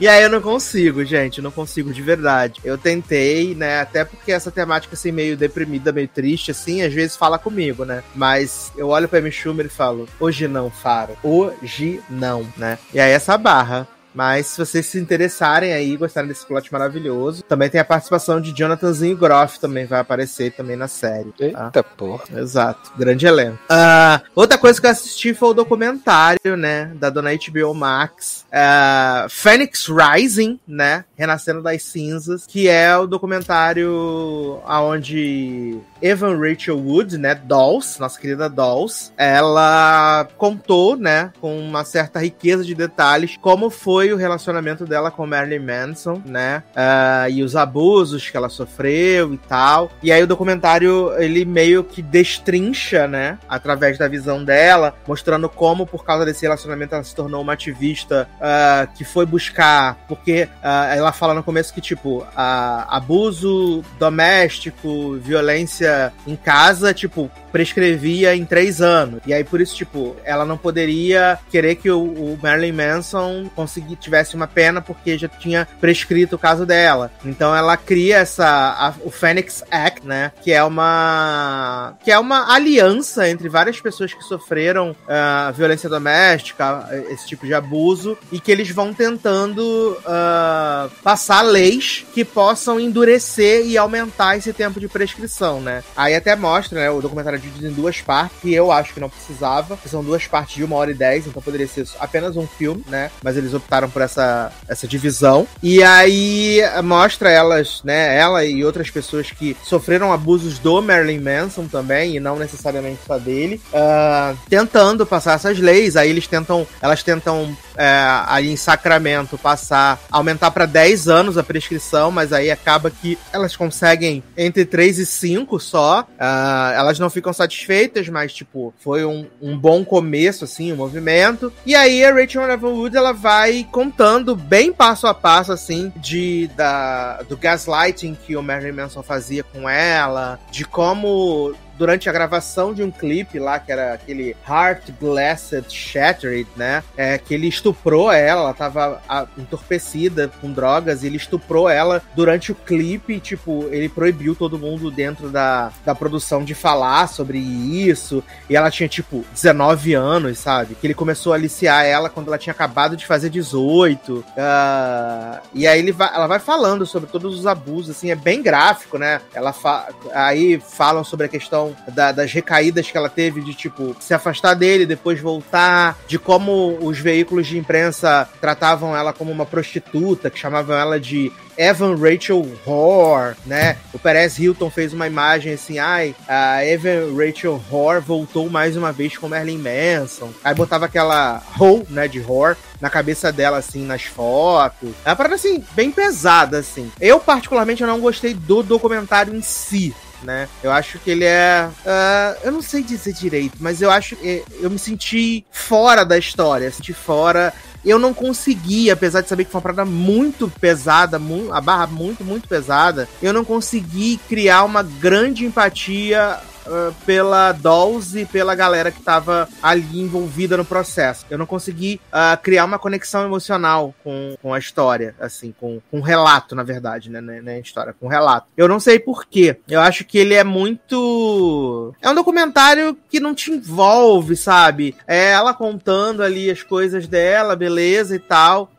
Speaker 1: E aí eu não consigo, gente, não consigo de verdade. Eu tentei, né, até porque essa temática assim meio deprimida, meio triste assim, às vezes fala comigo, né? Mas eu olho pra Amy Schumer e falo: "Hoje não, Faro. Hoje não", né? E aí essa barra mas se vocês se interessarem aí, gostarem desse plot maravilhoso, também tem a participação de Jonathanzinho Groff, também vai aparecer também na série. tá?
Speaker 3: Eita porra.
Speaker 1: Exato, grande elenco. Ah, outra coisa que eu assisti foi o documentário, né, da dona HBO Max, ah, Phoenix Rising, né, Renascendo das Cinzas, que é o documentário aonde Evan Rachel Wood, né, Dolls, nossa querida Dolls, ela contou, né, com uma certa riqueza de detalhes, como foi o relacionamento dela com Marilyn Manson, né, ah, e os abusos que ela sofreu e tal. E aí o documentário, ele meio que destrincha, né, através da visão dela, mostrando como, por causa desse relacionamento, ela se tornou uma ativista ah, que foi buscar, porque ah, ela fala no começo que, tipo, ah, abuso doméstico, violência em casa, tipo, prescrevia em três anos. E aí, por isso, tipo, ela não poderia querer que o, o Marilyn Manson consegui, tivesse uma pena porque já tinha prescrito o caso dela. Então ela cria essa a- o Phoenix Act, né, que é uma que é uma aliança entre várias pessoas que sofreram ah, violência doméstica, esse tipo de abuso, e que eles vão tentando ah, passar leis que possam endurecer e aumentar esse tempo de prescrição, né? Aí até mostra, né, o documentário é dividido em duas partes, que eu acho que não precisava, são duas partes de uma hora e dez, então poderia ser apenas um filme, né? Mas eles optaram por essa, essa divisão. E aí mostra elas, né, ela e outras pessoas que sofreram abusos do Marilyn Manson também, e não necessariamente só dele, ah, tentando passar essas leis. Aí eles tentam, elas tentam é, aí em Sacramento passar, aumentar para 10 anos a prescrição, mas aí acaba que elas conseguem entre 3 e 5 só. Ah, elas não ficam satisfeitas, mas, tipo, foi um, um bom começo, assim, o movimento. E aí a Rachel Wood ela vai contando bem passo a passo, assim, de, da, do gaslighting que o Marilyn Manson fazia com ela, de como durante a gravação de um clipe lá, que era aquele Heart Glassed Shattered, né? É, que ele estuprou ela, ela tava a, entorpecida com drogas, e ele estuprou ela durante o clipe, tipo, ele proibiu todo mundo dentro da, da produção de falar sobre isso, e ela tinha, tipo, 19 anos, sabe? Que ele começou a aliciar ela quando ela tinha acabado de fazer 18. ah, e aí ele vai, ela vai falando sobre todos os abusos, assim, é bem gráfico, né? Ela fa aí falam sobre a questão da- das recaídas que ela teve de, tipo, se afastar dele, depois voltar, de como os veículos de imprensa tratavam ela como uma prostituta, que chamavam ela de Evan Rachel Whore, né? O Perez Hilton fez uma imagem assim, ai, a Evan Rachel Whore voltou mais uma vez com Marilyn Manson. Aí botava aquela hoe, né, de whore na cabeça dela, assim, nas fotos. É uma parada, assim, bem pesada, assim. Eu, particularmente, não gostei do documentário em si, né? Eu acho que ele é. ah, eu não sei dizer direito, mas eu acho. eh, Eu me senti fora da história, senti fora. Eu não consegui, apesar de saber que foi uma parada muito pesada, a barra muito, muito pesada, eu não consegui criar uma grande empatia ah, pela Dolls e pela galera que tava ali envolvida no processo. Eu não consegui ah, criar uma conexão emocional com, com a história, assim, com, com o relato, na verdade, né? Não é história, com o relato. Eu não sei porquê. Eu acho que ele é muito. É um documentário que não te envolve, sabe? É ela contando ali as coisas dela, beleza e tal.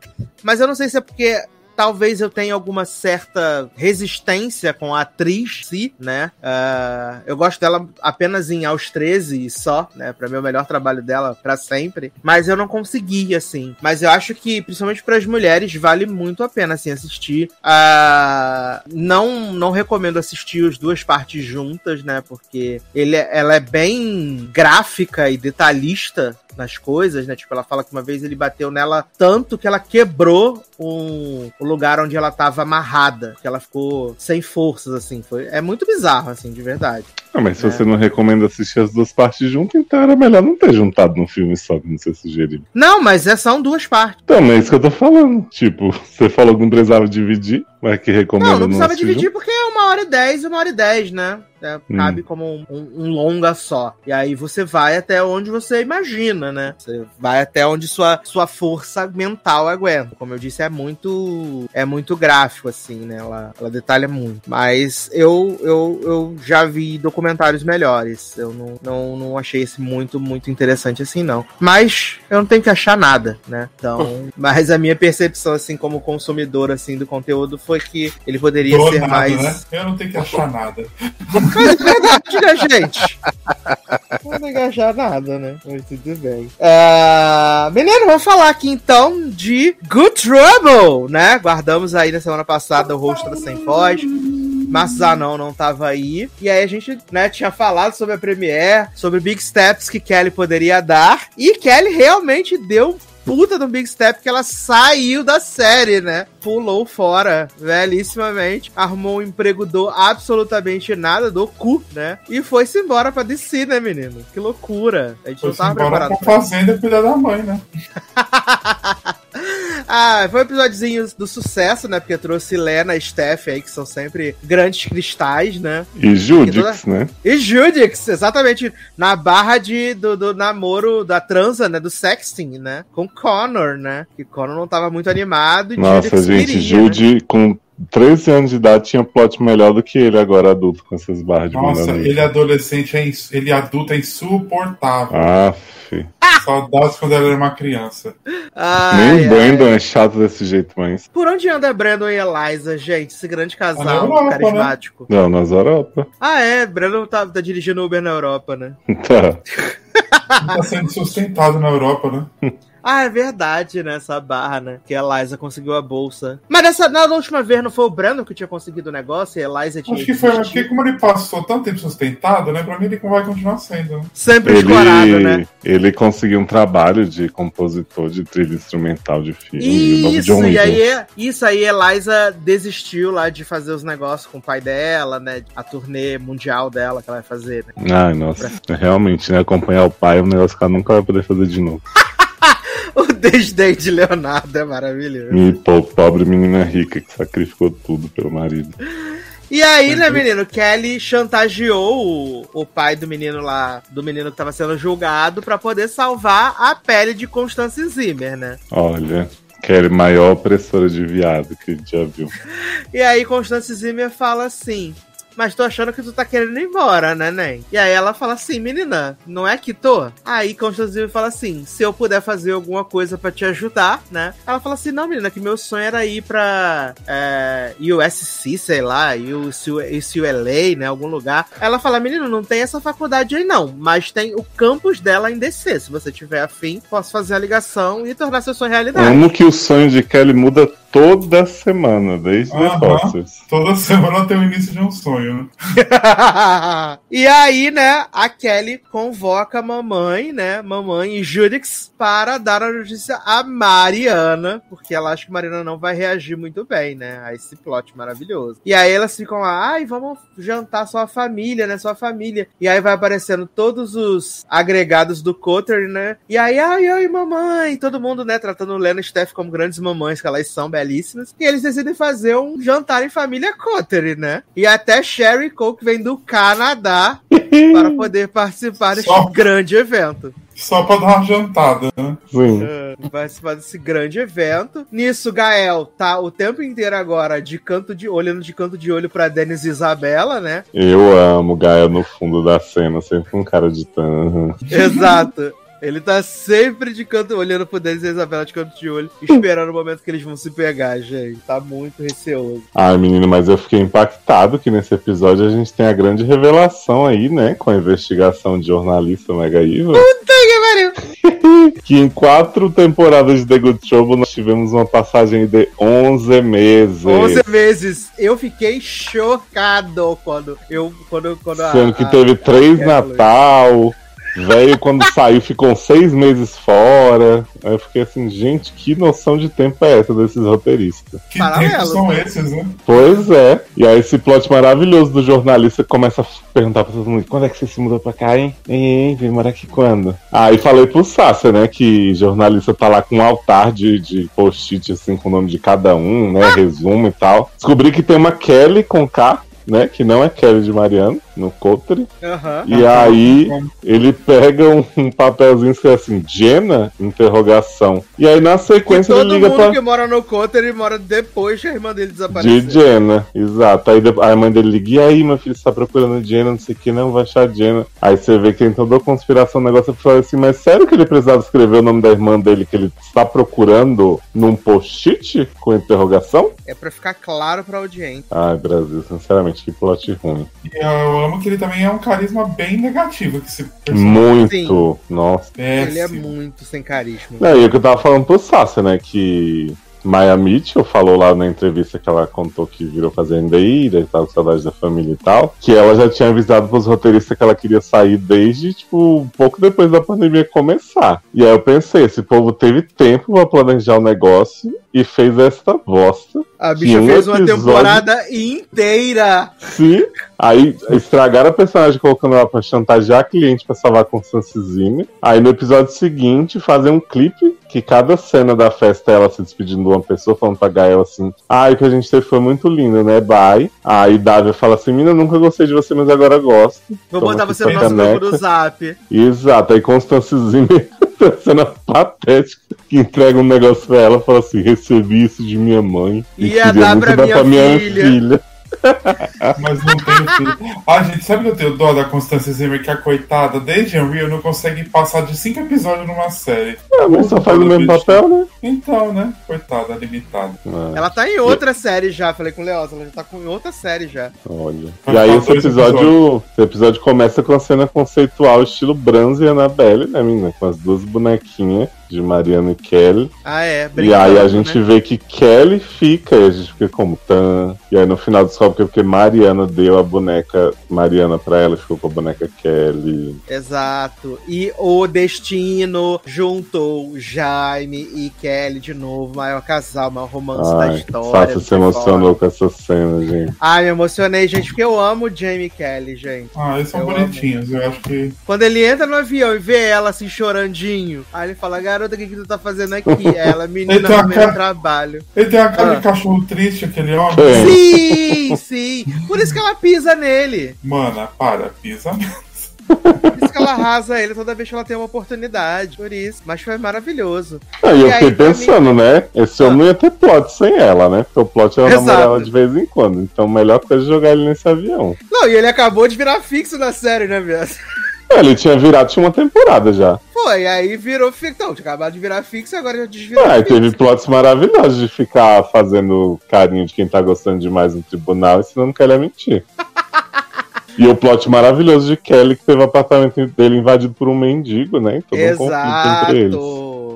Speaker 1: Mas eu não sei se é porque talvez eu tenha alguma certa resistência com a atriz, si, né? Ah, eu gosto dela apenas em Aos 13 e só, né? Pra mim, é o melhor trabalho dela pra sempre. Mas eu não consegui, assim. Mas eu acho que, principalmente para as mulheres, vale muito a pena, assim, assistir. Ah, não, não recomendo assistir as duas partes juntas, né? Porque ele, é- ela é bem gráfica e detalhista nas coisas, né? Tipo, ela fala que uma vez ele bateu nela tanto que ela quebrou um, o lugar onde ela tava amarrada, que ela ficou sem forças, assim. Foi, é muito bizarro, assim, de verdade.
Speaker 4: Ah, mas se
Speaker 1: É.
Speaker 4: você não recomenda assistir as duas partes juntas, então era melhor não ter juntado num filme só, como você sugeriu.
Speaker 1: Não, mas é, são duas partes.
Speaker 4: Então, não é isso que eu tô falando. Tipo, você falou que não precisava dividir, mas que recomenda
Speaker 1: Não, não precisava
Speaker 4: assistir
Speaker 1: dividir porque é uma hora e dez e uma hora e dez, né? É,
Speaker 4: Hum.
Speaker 1: Cabe como um, um- um longa só. E aí você vai até onde você imagina, né? Você vai até onde sua, sua força mental aguenta. Como eu disse, é muito é muito gráfico, assim, né? Ela, ela detalha muito. Mas eu, eu, eu já vi documentários melhores. Eu não, não, não achei esse muito, muito interessante assim, não. Mas eu não tenho que achar nada, né? Então, mas a minha percepção, assim, como consumidor, assim, do conteúdo foi que ele poderia
Speaker 2: Do
Speaker 1: ser
Speaker 2: nada,
Speaker 1: mais...
Speaker 2: né? Eu não tenho que achar nada.
Speaker 1: Mas é verdade, né, gente? Não tem que achar nada, né? Mas tudo bem. Ah, menino, vamos falar aqui então de Good Trouble, né? Guardamos aí na semana passada o rosto da Sem Voz. Márcio Zanon não tava aí. E aí a gente, né, tinha falado sobre a Premiere, sobre Big Steps que Kelly poderia dar. E Kelly realmente deu puta do Big Step que ela saiu da série, né? Pulou fora, belíssimamente. Arrumou um emprego do absolutamente nada, do cu, né? E foi-se embora pra DC, né, menino? Que loucura. A gente
Speaker 2: Foi
Speaker 1: não tava preparado
Speaker 2: pra fazenda cuidar da mãe, né?
Speaker 1: Ah, foi um episódiozinho do sucesso, né? Porque trouxe Lena e Steph aí, que são sempre grandes cristais, né?
Speaker 4: E Judix, né?
Speaker 1: E Judix, exatamente, na barra de, do, do namoro, da transa, né? Do sexting, né? Com Connor, né? Que Connor não tava muito animado e
Speaker 4: Nossa,
Speaker 1: Judix
Speaker 4: gente,
Speaker 1: queria, né?
Speaker 4: Jude com 13 anos de idade tinha plot melhor do que ele agora adulto com essas barras de
Speaker 2: Nossa,
Speaker 4: bunda
Speaker 2: ele adolescente, é ins- ele adulto é insuportável.
Speaker 4: Aff.
Speaker 2: Saudades quando ele era uma criança.
Speaker 1: Ai,
Speaker 4: Nem
Speaker 1: ai.
Speaker 4: Brandon é chato desse jeito, mas.
Speaker 1: Por onde anda Brandon e Eliza, gente? Esse grande
Speaker 2: Na
Speaker 1: casal
Speaker 2: Europa,
Speaker 1: carismático.
Speaker 4: Não, nas Europa.
Speaker 1: Ah, é, Brandon tá, tá dirigindo Uber na Europa, né?
Speaker 4: Tá.
Speaker 2: Tá sendo sustentado na Europa, né?
Speaker 1: Ah, é verdade, né? Essa barra, né? Que a Eliza conseguiu a bolsa. Mas nessa, na última vez não foi o Brandon que tinha conseguido o negócio e a Eliza tinha.
Speaker 2: Acho que foi, porque como ele passou tanto tempo sustentado, né? Pra mim ele vai continuar sendo, né?
Speaker 1: Sempre escorado, né?
Speaker 4: Ele, ele conseguiu um trabalho de compositor de trilha instrumental de filme.
Speaker 1: Isso,
Speaker 4: John
Speaker 1: e aí, isso aí, Eliza desistiu lá de fazer os negócios com o pai dela, né? A turnê mundial dela que ela vai fazer, né?
Speaker 4: Ai, nossa. Realmente, né? Acompanhar o pai é um negócio que ela nunca vai poder fazer de novo.
Speaker 1: O desdém de Leonardo é maravilhoso.
Speaker 4: E pô, pobre menina rica que sacrificou tudo pelo marido.
Speaker 1: E aí, né, menino, Kelly chantageou o, o pai do menino lá, do menino que tava sendo julgado, pra poder salvar a pele de Constance Zimmer, né?
Speaker 4: Olha, Kelly, maior opressora de viado que a gente já viu.
Speaker 1: E aí Constance Zimmer fala assim: Mas tô achando que tu tá querendo ir embora, né, Nen? E aí ela fala assim, menina, não é que tô? Aí Constance Zimmer fala assim: se eu puder fazer alguma coisa pra te ajudar, né? Ela fala assim: não, menina, que meu sonho era ir pra é, USC, sei lá, UCLA, né? Algum lugar. Ela fala: menino, não tem essa faculdade aí não, mas tem o campus dela em DC. Se você tiver afim, posso fazer a ligação e tornar seu sonho realidade.
Speaker 4: Amo que o sonho de Kelly muda toda semana, desde The
Speaker 2: Aham.
Speaker 4: Fosters.
Speaker 2: Toda semana tem o início de um sonho, né?
Speaker 1: e aí, né, a Kelly convoca a mamãe, né, mamãe e Judix para dar a notícia a Mariana, porque ela acha que Mariana não vai reagir muito bem, né, a esse plot maravilhoso. E aí elas ficam lá, ai, vamos jantar sua família, né, sua família. E aí vai aparecendo todos os agregados do Cotter, né, e aí, ai, ai, mamãe, todo mundo, né, tratando Lena e Steph como grandes mamães, que elas são belíssimas. E eles decidem fazer um jantar em família Cotter, né, e até Sherry Cole, que vem do Canadá, para poder participar desse
Speaker 2: Só.
Speaker 1: grande evento.
Speaker 2: Só pra dar uma jantada, né?
Speaker 4: Sim.
Speaker 1: É, participar desse grande evento. Nisso, Gael tá o tempo inteiro agora de canto de olhando de canto de olho pra Denis e Isabela, né?
Speaker 4: Eu amo Gaia no fundo da cena, sempre com cara de tan.
Speaker 1: Exato. Ele tá sempre de canto, olhando pro Denis e a Isabela de canto de olho, esperando o momento que eles vão se pegar, gente. Tá muito receoso.
Speaker 4: Ai, menino, mas eu fiquei impactado que nesse episódio a gente tem a grande revelação aí, né? Com a investigação de jornalista Mega Evil. que em quatro temporadas de The Good Trouble nós tivemos uma passagem de 11 meses.
Speaker 1: 11 meses. Eu fiquei chocado quando eu. Quando, quando a-
Speaker 4: Sendo que
Speaker 1: a-
Speaker 4: teve
Speaker 1: a
Speaker 4: três
Speaker 1: isso.
Speaker 4: Natal. Velho, quando saiu, ficou uns seis meses fora. Aí eu fiquei assim, gente, que noção de tempo é essa desses roteiristas?
Speaker 2: Que
Speaker 1: Paralelo,
Speaker 2: tempos são
Speaker 1: né?
Speaker 2: esses, né?
Speaker 4: Pois é. E aí esse plot maravilhoso do jornalista começa a perguntar pra todo mundo, quando é que você se mudou pra cá, hein? Hein, hein, vem morar aqui quando? Aí falei pro Sácia, né, que jornalista tá lá com um altar de, de post-it, assim, com o nome de cada um, né, resumo e tal. Descobri que tem uma Kelly com K, né, que não é Kelly de Mariano, no Cotter.
Speaker 1: Aham.
Speaker 4: E aí ele pega um, um papelzinho que é assim, Jenna? Interrogação. E aí na
Speaker 1: E
Speaker 4: sequência
Speaker 1: todo
Speaker 4: ele liga
Speaker 1: mundo
Speaker 4: pra...
Speaker 1: que mora no Cotter, ele mora depois que a irmã dele
Speaker 4: De
Speaker 1: desapareceu.
Speaker 4: Jenna, exato. Aí de- a mãe dele liga, e aí, meu filho, você tá procurando Jenna, não sei o que, não vai achar Jenna. Aí você vê que tem toda a conspiração, o negócio eu falei assim, mas sério que ele precisava escrever o nome da irmã dele que ele está procurando num post-it com interrogação?
Speaker 1: É pra ficar claro pra audiência.
Speaker 4: Ai, Brasil, sinceramente, que plot ruim.
Speaker 2: E eu amo que ele também é um carisma bem negativo. Que personagem
Speaker 4: Muito, nossa.
Speaker 1: Ele é muito sem carisma.
Speaker 4: Não, e o que eu tava falando pro Sasha, né, que Maya Mitchell falou lá na entrevista que ela contou que virou fazendeira e tal, com saudade da família e tal, que ela já tinha avisado pros roteiristas que ela queria sair desde, tipo, um pouco depois da pandemia começar. E aí eu pensei, esse povo teve tempo pra planejar o negócio e fez esta bosta.
Speaker 1: A bicha fez uma
Speaker 4: episódio-
Speaker 1: temporada inteira.
Speaker 4: Se aí estragaram a personagem colocando ela pra chantagear a cliente pra salvar a Constance Zimmer. Aí no episódio seguinte fazer um clipe que cada cena da festa é ela se despedindo de uma pessoa, falando pra Gael assim: Ah, o que a gente teve foi muito lindo, né? Bye. Aí Davia fala assim: Mina, nunca gostei de você, mas agora gosto.
Speaker 1: Vou
Speaker 4: Toma
Speaker 1: botar você no nosso grupo do Zap.
Speaker 4: Exato, aí Constance Zimmer, cena patética, que entrega um negócio pra ela, fala assim: recebi isso de minha mãe. E
Speaker 1: Ia
Speaker 4: queria
Speaker 1: dar
Speaker 4: muito
Speaker 1: pra
Speaker 4: dar
Speaker 1: minha
Speaker 4: pra minha
Speaker 1: filha."
Speaker 4: filha.
Speaker 2: Mas não tem filho. Ah, gente, sabe que eu tenho dó da Constância Zimmer, que a coitada, desde Unreal, não consegue passar de cinco episódios numa série.
Speaker 4: Ah, mas só faz o mesmo papel, né?
Speaker 2: Então, né? Coitada, limitada.
Speaker 4: Ah.
Speaker 1: Ela tá em outra série já, falei com o Leoz, ela já tá com em outra série já.
Speaker 4: Olha. E aí esse episódio, esse episódio começa com a cena conceitual estilo Branzi e Annabelle, né, menina? Com as duas bonequinhas de Mariana e Kelly.
Speaker 1: Ah, é.
Speaker 4: e aí a gente
Speaker 1: né?
Speaker 4: vê que Kelly fica, e a gente fica como tan. E aí no final descobre que é porque Mariana deu a boneca Mariana pra ela, ficou com a boneca Kelly.
Speaker 1: Exato. E o destino juntou Jaime e Kelly de novo, maior casal, maior romance da
Speaker 4: Ai,
Speaker 1: história.
Speaker 4: Sasha se emocionou com essa cena, gente.
Speaker 1: Ai, me emocionei, gente, porque eu amo o Jamie Kelly, gente.
Speaker 2: Ah, eles são
Speaker 1: Eu
Speaker 2: bonitinhos, eu acho que.
Speaker 1: Quando ele entra no avião e vê ela assim chorandinho, aí ele fala, garota, o que, que tu tá fazendo aqui? Ela, menina, no meu
Speaker 2: cara-
Speaker 1: trabalho.
Speaker 2: Ele tem uma cara
Speaker 1: Ah.
Speaker 2: de cachorro triste, aquele homem.
Speaker 4: É.
Speaker 1: Sim, sim. Por isso que ela pisa nele.
Speaker 2: Mana, para, pisa.
Speaker 1: Por isso que ela arrasa ele toda vez que ela tem uma oportunidade. Por isso. Mas foi maravilhoso.
Speaker 4: Aí eu
Speaker 1: E aí,
Speaker 4: fiquei
Speaker 1: pra
Speaker 4: pensando, né? Esse homem não ia ter plot sem ela, né? Porque o plot era namorar ela de vez em quando. Então, melhor coisa é jogar ele nesse avião.
Speaker 1: Não, e ele acabou de virar fixo na série, né, Viado?
Speaker 4: É, Ele tinha virado, tinha uma temporada já.
Speaker 1: Foi, aí virou fixo. Então, tinha acabado de virar fixo e agora já desvirou. Fixo.
Speaker 4: teve plots maravilhosos de ficar fazendo carinho de quem tá gostando demais no tribunal, ensinando que ela é mentir. E o plot maravilhoso de Kelly, que teve o apartamento dele invadido por um mendigo, né? Todo um conflito entre eles.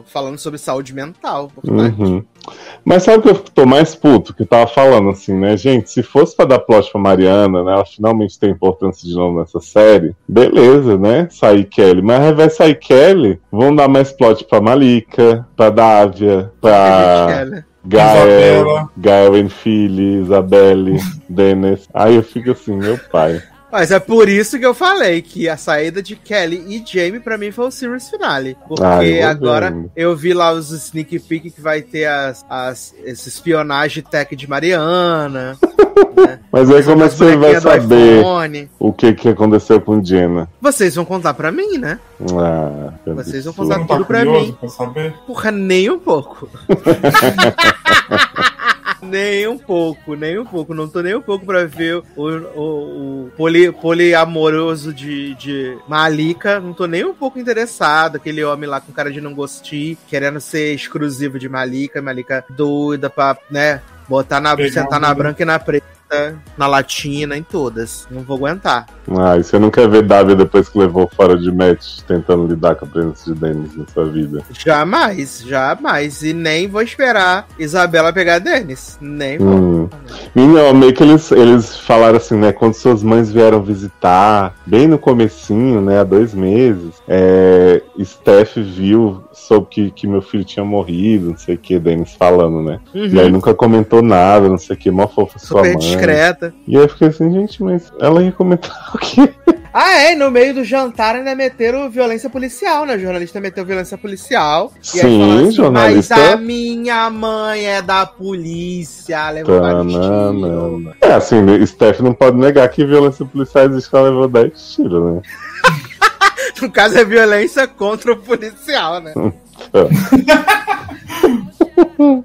Speaker 1: Falando sobre saúde mental.
Speaker 4: Uhum. Mas sabe o que eu tô mais puto? Que eu tava falando assim, né, gente? Se fosse pra dar plot pra Mariana, né? Ela finalmente tem importância de novo nessa série. Beleza, né? Sair Kelly. Mas ao invés de sair Kelly, vão dar mais plot pra Malika, pra Dávia, pra? Gael. Gael Enfili, Isabelle, Dennis. Aí eu fico assim, meu pai.
Speaker 1: Mas é por isso que eu falei que a saída de Kelly e Jamie pra mim foi o series finale. Porque
Speaker 4: Ah, eu
Speaker 1: agora eu vi lá os sneak peek que vai ter as, as, esse espionagem tech de Mariana. né?
Speaker 4: Mas aí como é que você vai saber
Speaker 1: iPhone.
Speaker 4: o que, que aconteceu com Jenna?
Speaker 1: Vocês vão contar pra mim, né?
Speaker 4: Ah,
Speaker 1: Vocês vão contar
Speaker 2: não tá
Speaker 1: tudo pra mim.
Speaker 2: pra saber?
Speaker 1: Porra, nem um pouco. nem um pouco, nem um pouco. Não tô nem um pouco pra ver o, o, o poli, poliamoroso de, de Malika. Não tô nem um pouco interessado. Aquele homem lá com cara de não gostir, querendo ser exclusivo de Malika. Malika doida pra, né, botar na,
Speaker 2: Pegar
Speaker 1: sentar na branca e na preta. Beta, na Latina, em todas. Não vou aguentar.
Speaker 4: Ah, e você não quer ver Davi depois que levou fora de match, tentando lidar com a presença de Dennis na sua vida?
Speaker 1: Jamais, jamais. E nem vou esperar Isabela pegar Dennis. Nem vou.
Speaker 4: Hum. Menino, meio que eles, eles falaram assim, né? Quando suas mães vieram visitar, bem no comecinho, né? Há dois meses, é, Steph viu, soube que, que meu filho tinha morrido, não sei o que, Dennis falando, né? E aí nunca comentou nada, não sei o que, mó fofa sua mãe.
Speaker 1: Discreta.
Speaker 4: E aí eu fiquei assim, gente, mas ela ia comentar o quê?
Speaker 1: Ah, é, no meio do jantar ainda meteram violência policial, né? O jornalista meteu violência policial. E
Speaker 4: Sim,
Speaker 1: assim,
Speaker 4: jornalista.
Speaker 1: Mas a minha mãe é da polícia, levou vários tiros.
Speaker 4: Tanana. É assim, Steph não pode negar que violência policial existe, ela levou 10 tiros, né?
Speaker 1: No caso é violência contra o policial, né?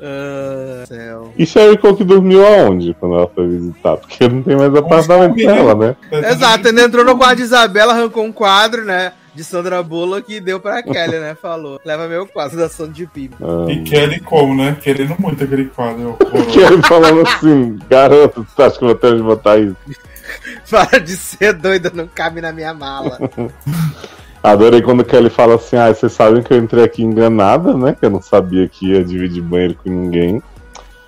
Speaker 1: Ah, céu.
Speaker 4: E Sherry Coke dormiu aonde quando ela foi visitar? Porque não tem mais apartamento dela, né?
Speaker 1: Exato, ele entrou no quarto de Isabela, arrancou um quadro, né? De Sandra Bullock e deu pra Kelly, né? Falou: leva meu quadro da Sandra de Bibi.
Speaker 4: Ah.
Speaker 2: E Kelly como, né? Querendo muito aquele quadro.
Speaker 4: Que ele falando assim, garoto, você acha que eu vou ter onde botar isso?
Speaker 1: Para de ser doida, não cabe na minha mala.
Speaker 4: Adorei quando o Kelly fala assim, ah, vocês sabem que eu entrei aqui enganada, né? Que eu não sabia que ia dividir banheiro com ninguém.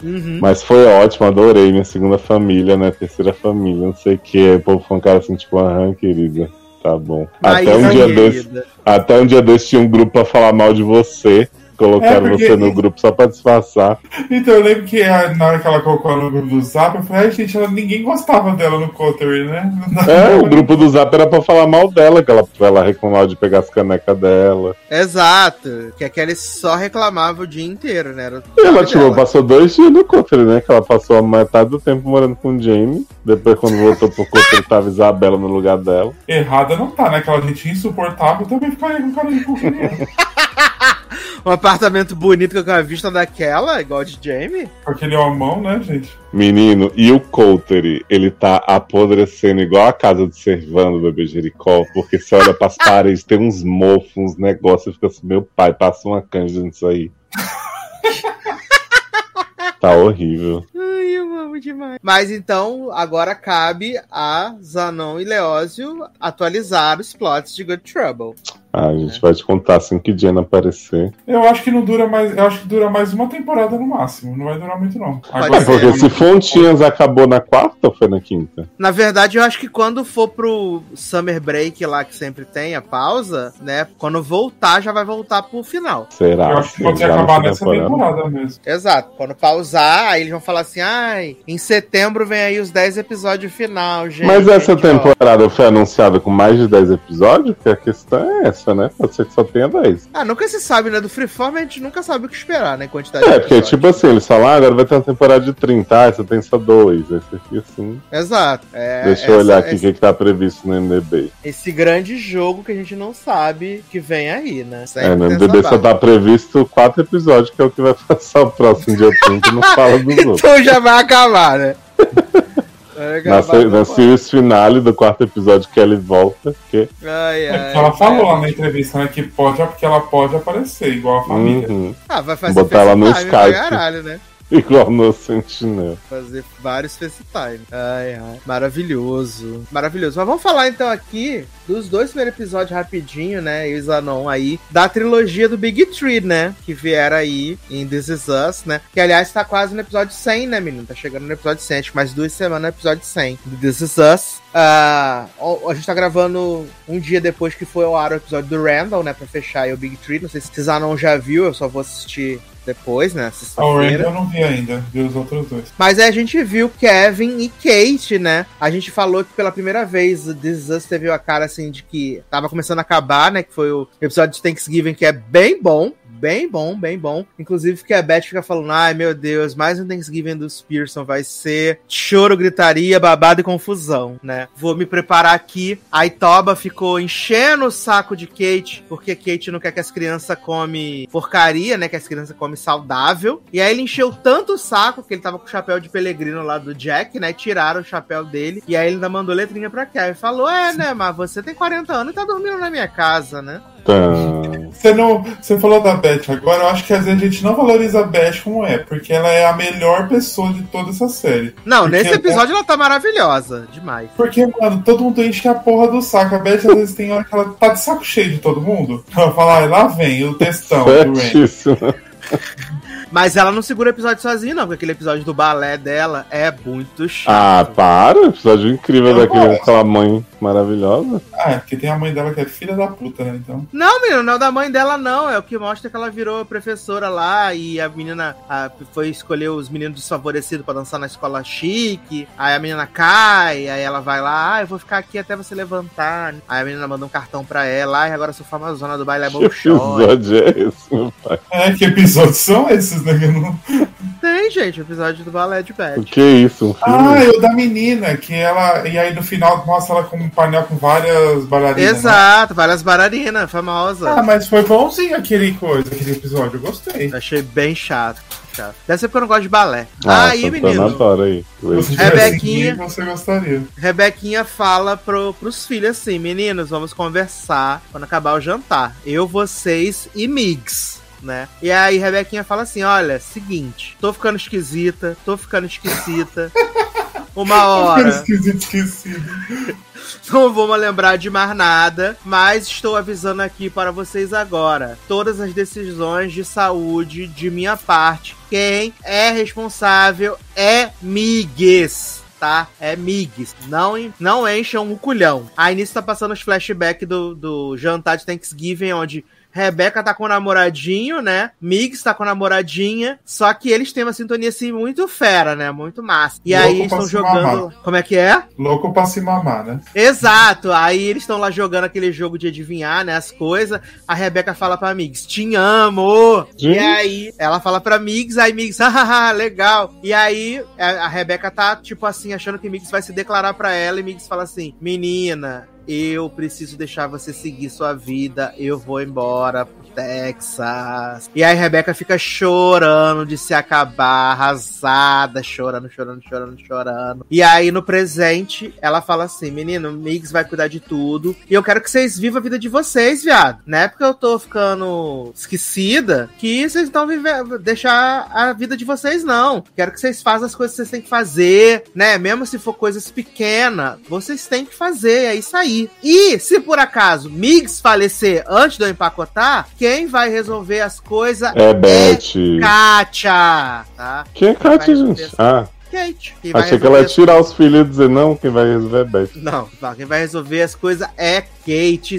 Speaker 1: Uhum.
Speaker 4: Mas foi ótimo, adorei. Minha segunda família, né? Terceira família, não sei o que. O povo foi um cara assim, tipo, aham, querida. Tá bom. até um dia
Speaker 1: querida,
Speaker 4: desse. Até um dia desse tinha um grupo pra falar mal de você. Colocaram
Speaker 2: É, porque-
Speaker 4: você no grupo só pra disfarçar.
Speaker 2: Então eu lembro que na hora que ela colocou no grupo do Zap, eu falei, ai gente, ela, ninguém gostava dela no Coterie, né?
Speaker 4: É, o grupo do Zap era pra falar mal dela, que ela, ela reclamava de pegar as canecas dela.
Speaker 1: Exato. Que a Kelly só reclamava o dia inteiro, né? Era
Speaker 4: E ela, tipo,
Speaker 1: dela.
Speaker 4: passou dois dias no Cotter, né? Que ela passou a metade do tempo morando com o Jamie. Depois, quando voltou pro Cotter, tava Isabela no lugar dela.
Speaker 2: Errada não tá, né? Aquela gente insuportável também ficaria com cara de
Speaker 1: Um apartamento bonito com a vista daquela, igual de Jamie.
Speaker 2: Com aquele homão, né, gente?
Speaker 4: Menino, e o Coulter, ele tá apodrecendo igual a casa de Servando do bebê Jericó, porque você olha pras paredes, tem uns mofos, uns negócios, e fica assim, meu pai, passa uma canja nisso aí. tá horrível.
Speaker 1: Ai, eu amo demais. Mas então, agora cabe a Zanon e Leózio atualizar os plots de Good Trouble.
Speaker 4: Ah, a gente vai te contar assim que Jenna aparecer.
Speaker 2: Eu acho que não dura mais. Eu acho que dura mais uma temporada no máximo. Não vai durar muito, não.
Speaker 1: Pode
Speaker 4: É porque se Fontinhas acabou na quarta ou foi na quinta?
Speaker 1: Na verdade, eu acho que quando for pro Summer Break lá, que sempre tem a pausa, né? Quando voltar, já vai voltar pro final.
Speaker 4: Será?
Speaker 2: Eu acho que pode acabar
Speaker 4: nessa
Speaker 2: temporada mesmo.
Speaker 1: Exato. Quando pausar, aí eles vão falar assim: ai, em setembro vem aí os 10 episódios final, gente.
Speaker 4: Mas essa
Speaker 1: Gente, ó.
Speaker 4: temporada foi anunciada com mais de 10 episódios? Porque a questão é essa, né? Pode ser que só tenha 10.
Speaker 1: Ah, nunca se sabe, né? Do Freeform a gente nunca sabe o que esperar, né? Quantidade
Speaker 4: É, porque tipo assim, eles falam, ah, agora vai ter uma temporada de 30, ah, você tem só dois. Aí você fica assim.
Speaker 1: Exato. É,
Speaker 4: Deixa eu
Speaker 1: essa-
Speaker 4: olhar aqui o
Speaker 1: esse,
Speaker 4: que, que tá previsto no MDB.
Speaker 1: esse grande jogo que a gente não sabe que vem aí, né? Sempre
Speaker 4: É, no
Speaker 1: tem
Speaker 4: MDB
Speaker 1: essa
Speaker 4: só tá previsto quatro episódios, que é o que vai passar o próximo dia 30 e não fala dos outros.
Speaker 1: Então já vai acabar, né? Vai
Speaker 4: Na, na series finale do quarto episódio que ele volta, que
Speaker 1: Ai,
Speaker 2: É
Speaker 1: ai,
Speaker 2: porque ela falou lá na entrevista, né? Que pode, é porque ela pode aparecer, igual a família.
Speaker 4: uhum,
Speaker 1: Ah, vai fazer
Speaker 4: Botar ela no Skype.
Speaker 1: caralho, né?
Speaker 4: igual no Sentinel.
Speaker 1: Fazer vários FaceTime. Ai, ai. Maravilhoso. Maravilhoso. Mas vamos falar então aqui dos dois primeiros episódios rapidinho, né? E o Zanon aí, da trilogia do Big Tree, né? Que vieram aí em This Is Us, né? Que aliás tá quase no episódio 100, né, menino? Tá chegando no episódio 100, acho que mais duas semanas no episódio 100 do This Is Us. Ó, a gente tá gravando um dia depois que foi ao ar o episódio do Randall, né? Pra fechar aí o Big Tree. Não sei se Zanon já viu, eu só vou assistir depois, né? Sexta-feira.
Speaker 2: eu não vi ainda, vi os outros dois.
Speaker 1: Mas aí a gente viu Kevin e Kate, né? A gente falou que pela primeira vez o This Is Us teve a cara assim de que tava começando a acabar, né? Que foi o episódio de Thanksgiving, que é bem bom. Bem bom, bem bom. Inclusive que a Beth fica falando: ai meu Deus, mais um Thanksgiving dos Pearson vai ser choro, gritaria, babado e confusão, né? Vou me preparar aqui. A Itoba ficou enchendo o saco de Kate, porque Kate não quer que as crianças comem porcaria, né? Que as crianças comem saudável. E aí ele encheu tanto o saco que ele tava com o chapéu de pelegrino lá do Jack, né? Tiraram o chapéu dele. E aí ele ainda mandou letrinha pra Kevin. Falou: É, né, mas você tem 40 anos e tá dormindo na minha casa, né?
Speaker 2: Você, não, você falou da Beth agora, eu acho que às vezes a gente não valoriza a Beth como é, porque ela é a melhor pessoa de toda essa série.
Speaker 1: Não,
Speaker 2: Porque
Speaker 1: nesse
Speaker 2: ela-
Speaker 1: episódio ela tá maravilhosa. Demais.
Speaker 2: Porque, mano, todo mundo enche a porra do saco. A Beth às vezes tem hora que ela tá de saco cheio de todo mundo. Ela fala, ai, lá vem o textão do Rain.
Speaker 1: Mas ela não segura o episódio sozinha, não, porque aquele episódio do balé dela é muito chato.
Speaker 4: Ah, para! Episódio incrível
Speaker 2: Eu
Speaker 4: daquele, daquela mãe maravilhosa.
Speaker 2: Ah, é porque tem a mãe dela que é filha da puta, né? Então.
Speaker 1: Não, menino, não é o da mãe dela, não. É o que mostra que ela virou professora lá e a menina a- foi escolher os meninos desfavorecidos pra dançar na escola chique. Aí a menina cai, aí ela vai lá, ah, eu vou ficar aqui até você levantar. Aí a menina manda um cartão pra ela, e agora eu sou famosona do baile é
Speaker 4: Que episódio é esse, meu pai?
Speaker 2: É, que episódios são esses, né?
Speaker 1: Tem, gente, o episódio do balé de
Speaker 4: O
Speaker 1: Beth.
Speaker 4: que é isso? Um filme?
Speaker 2: Ah, é o da menina, que ela. E aí no final mostra ela com um painel com várias bailarinas. né?
Speaker 1: Exato, várias bararinas, famosa.
Speaker 2: Ah, mas foi bonzinho aquele coisa, aquele episódio, eu gostei.
Speaker 1: Achei bem chato. chato. Deve ser porque eu não gosto de balé.
Speaker 4: Ah,
Speaker 1: aí, menino,
Speaker 4: adora aí.
Speaker 1: Rebequinha.
Speaker 2: você gostaria.
Speaker 1: Rebequinha fala pro, pros filhos assim: meninos, vamos conversar quando acabar o jantar. Eu, vocês e Migs. Né? E aí Rebequinha fala assim: olha, seguinte, tô ficando esquisita, tô ficando esquisita. Uma hora.
Speaker 2: Esquisito, esquecido.
Speaker 1: Não vou me lembrar de mais nada, mas estou avisando aqui para vocês agora. Todas as decisões de saúde de minha parte, quem é responsável é Migues. Tá? É Migs. Não, não encham o culhão. Aí nisso tá passando os flashbacks do, do jantar de Thanksgiving, onde Rebeca tá com o namoradinho, né? Migs tá com a namoradinha. Só que eles têm uma sintonia assim muito fera, né? Muito massa. E
Speaker 2: Louco
Speaker 1: aí estão jogando.
Speaker 2: mamar.
Speaker 1: Como é que é?
Speaker 2: Louco pra se mamar, né?
Speaker 1: Exato, aí eles estão lá jogando aquele jogo de adivinhar, né, as coisas. A Rebeca fala pra Migs, te amo!
Speaker 4: Sim.
Speaker 1: E aí ela fala pra Migs, aí Migs, hahaha, legal. E aí a a Rebeca tá, tipo assim, achando que Migs vai se declarar pra ela e Migs fala assim, menina, eu preciso deixar você seguir sua vida, eu vou embora pro Texas. E aí Rebeca fica chorando de se acabar, arrasada, chorando, chorando, chorando, chorando. E aí no presente, ela fala assim: menino, Migs vai cuidar de tudo. E eu quero que vocês vivam a vida de vocês, viado. Não é porque eu tô ficando esquecida que vocês estão vivendo, deixar a vida de vocês, não. Quero que vocês façam as coisas que vocês têm que fazer, né? Mesmo se for coisas pequenas, vocês têm que fazer, é isso aí. E se por acaso Migs falecer antes de eu empacotar, quem vai resolver as coisas
Speaker 4: É Beth.
Speaker 1: Kátia, tá?
Speaker 4: Quem é Kátia, gente? Ah,
Speaker 1: Kate. Quem vai
Speaker 4: achei que ela ia tirar os filhos e dizer não, quem vai resolver é Beth.
Speaker 1: Não, não, quem vai resolver as coisas é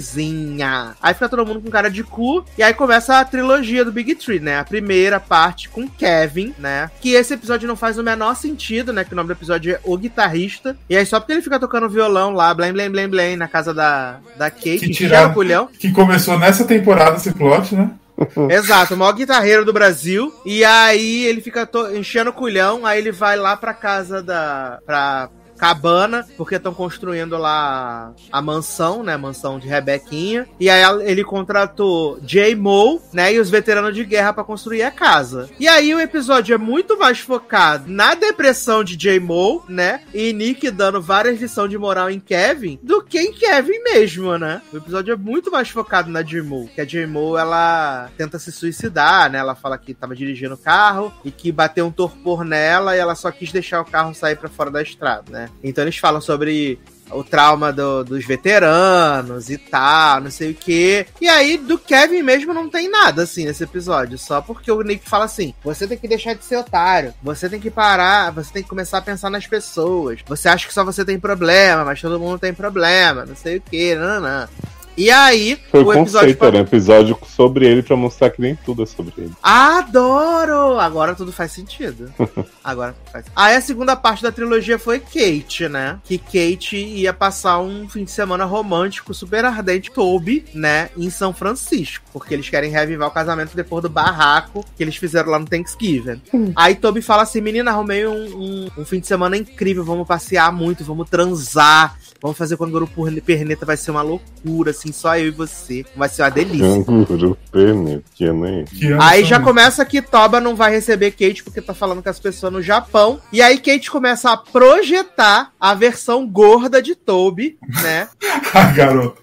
Speaker 1: Katezinha. Aí fica todo mundo com cara de cu. E aí começa a trilogia do Big Tree, né? A primeira parte com Kevin, né? Que esse episódio não faz o menor sentido, né? Que o nome do episódio é O Guitarrista. E aí só porque ele fica tocando violão lá, blém, blém, blém, blém, na casa da, da Kate,
Speaker 2: Que tiraram-
Speaker 1: o culhão.
Speaker 2: Que começou nessa temporada esse plot, né?
Speaker 1: Exato, o maior guitarreiro do Brasil. E aí ele fica enchendo o culhão, aí ele vai lá pra casa da. pra cabana, porque estão construindo lá a mansão, né? Mansão de Rebequinha. E aí ele contratou J. Moe, né? E os veteranos de guerra pra construir a casa. E aí o episódio é muito mais focado na depressão de J. Moe, né? E Nick dando várias lições de moral em Kevin, do que em Kevin mesmo, né? O episódio é muito mais focado na J. Moe, que a J. Moe, ela tenta se suicidar, né? Ela fala que tava dirigindo o carro e que bateu um torpor nela e ela só quis deixar o carro sair pra fora da estrada, né? Então eles falam sobre o trauma do- dos veteranos e tal, não sei o que. E aí, do Kevin mesmo não tem nada, assim, nesse episódio. Só porque o Nick fala assim: você tem que deixar de ser otário, você tem que parar, você tem que começar a pensar nas pessoas. Você acha que só você tem problema, mas todo mundo tem problema, não sei o que, não, não. E aí,
Speaker 4: Foi
Speaker 1: o episódio.
Speaker 4: conceito, era um episódio sobre ele pra mostrar que nem tudo é sobre ele.
Speaker 1: Adoro! Agora tudo faz sentido. Agora faz. Aí a segunda parte da trilogia foi Kate, né? Que Kate ia passar um fim de semana romântico super ardente Toby, né? Em São Francisco. Porque eles querem reavivar o casamento depois do barraco que eles fizeram lá no Thanksgiving. Aí Toby fala assim: menina, arrumei um, um, um fim de semana incrível, vamos passear muito, vamos transar. Vamos fazer quando o grupo Perneta vai ser uma loucura, assim, só eu e você. Vai ser uma delícia.
Speaker 4: Canguru, perneta, né?
Speaker 2: Que ano
Speaker 1: Aí
Speaker 2: são
Speaker 1: já
Speaker 2: esses?
Speaker 1: começa que Toba não vai receber Kate porque tá falando com as pessoas no Japão. E aí Kate começa a projetar a versão gorda de Toby, né?
Speaker 2: Ah, garoto.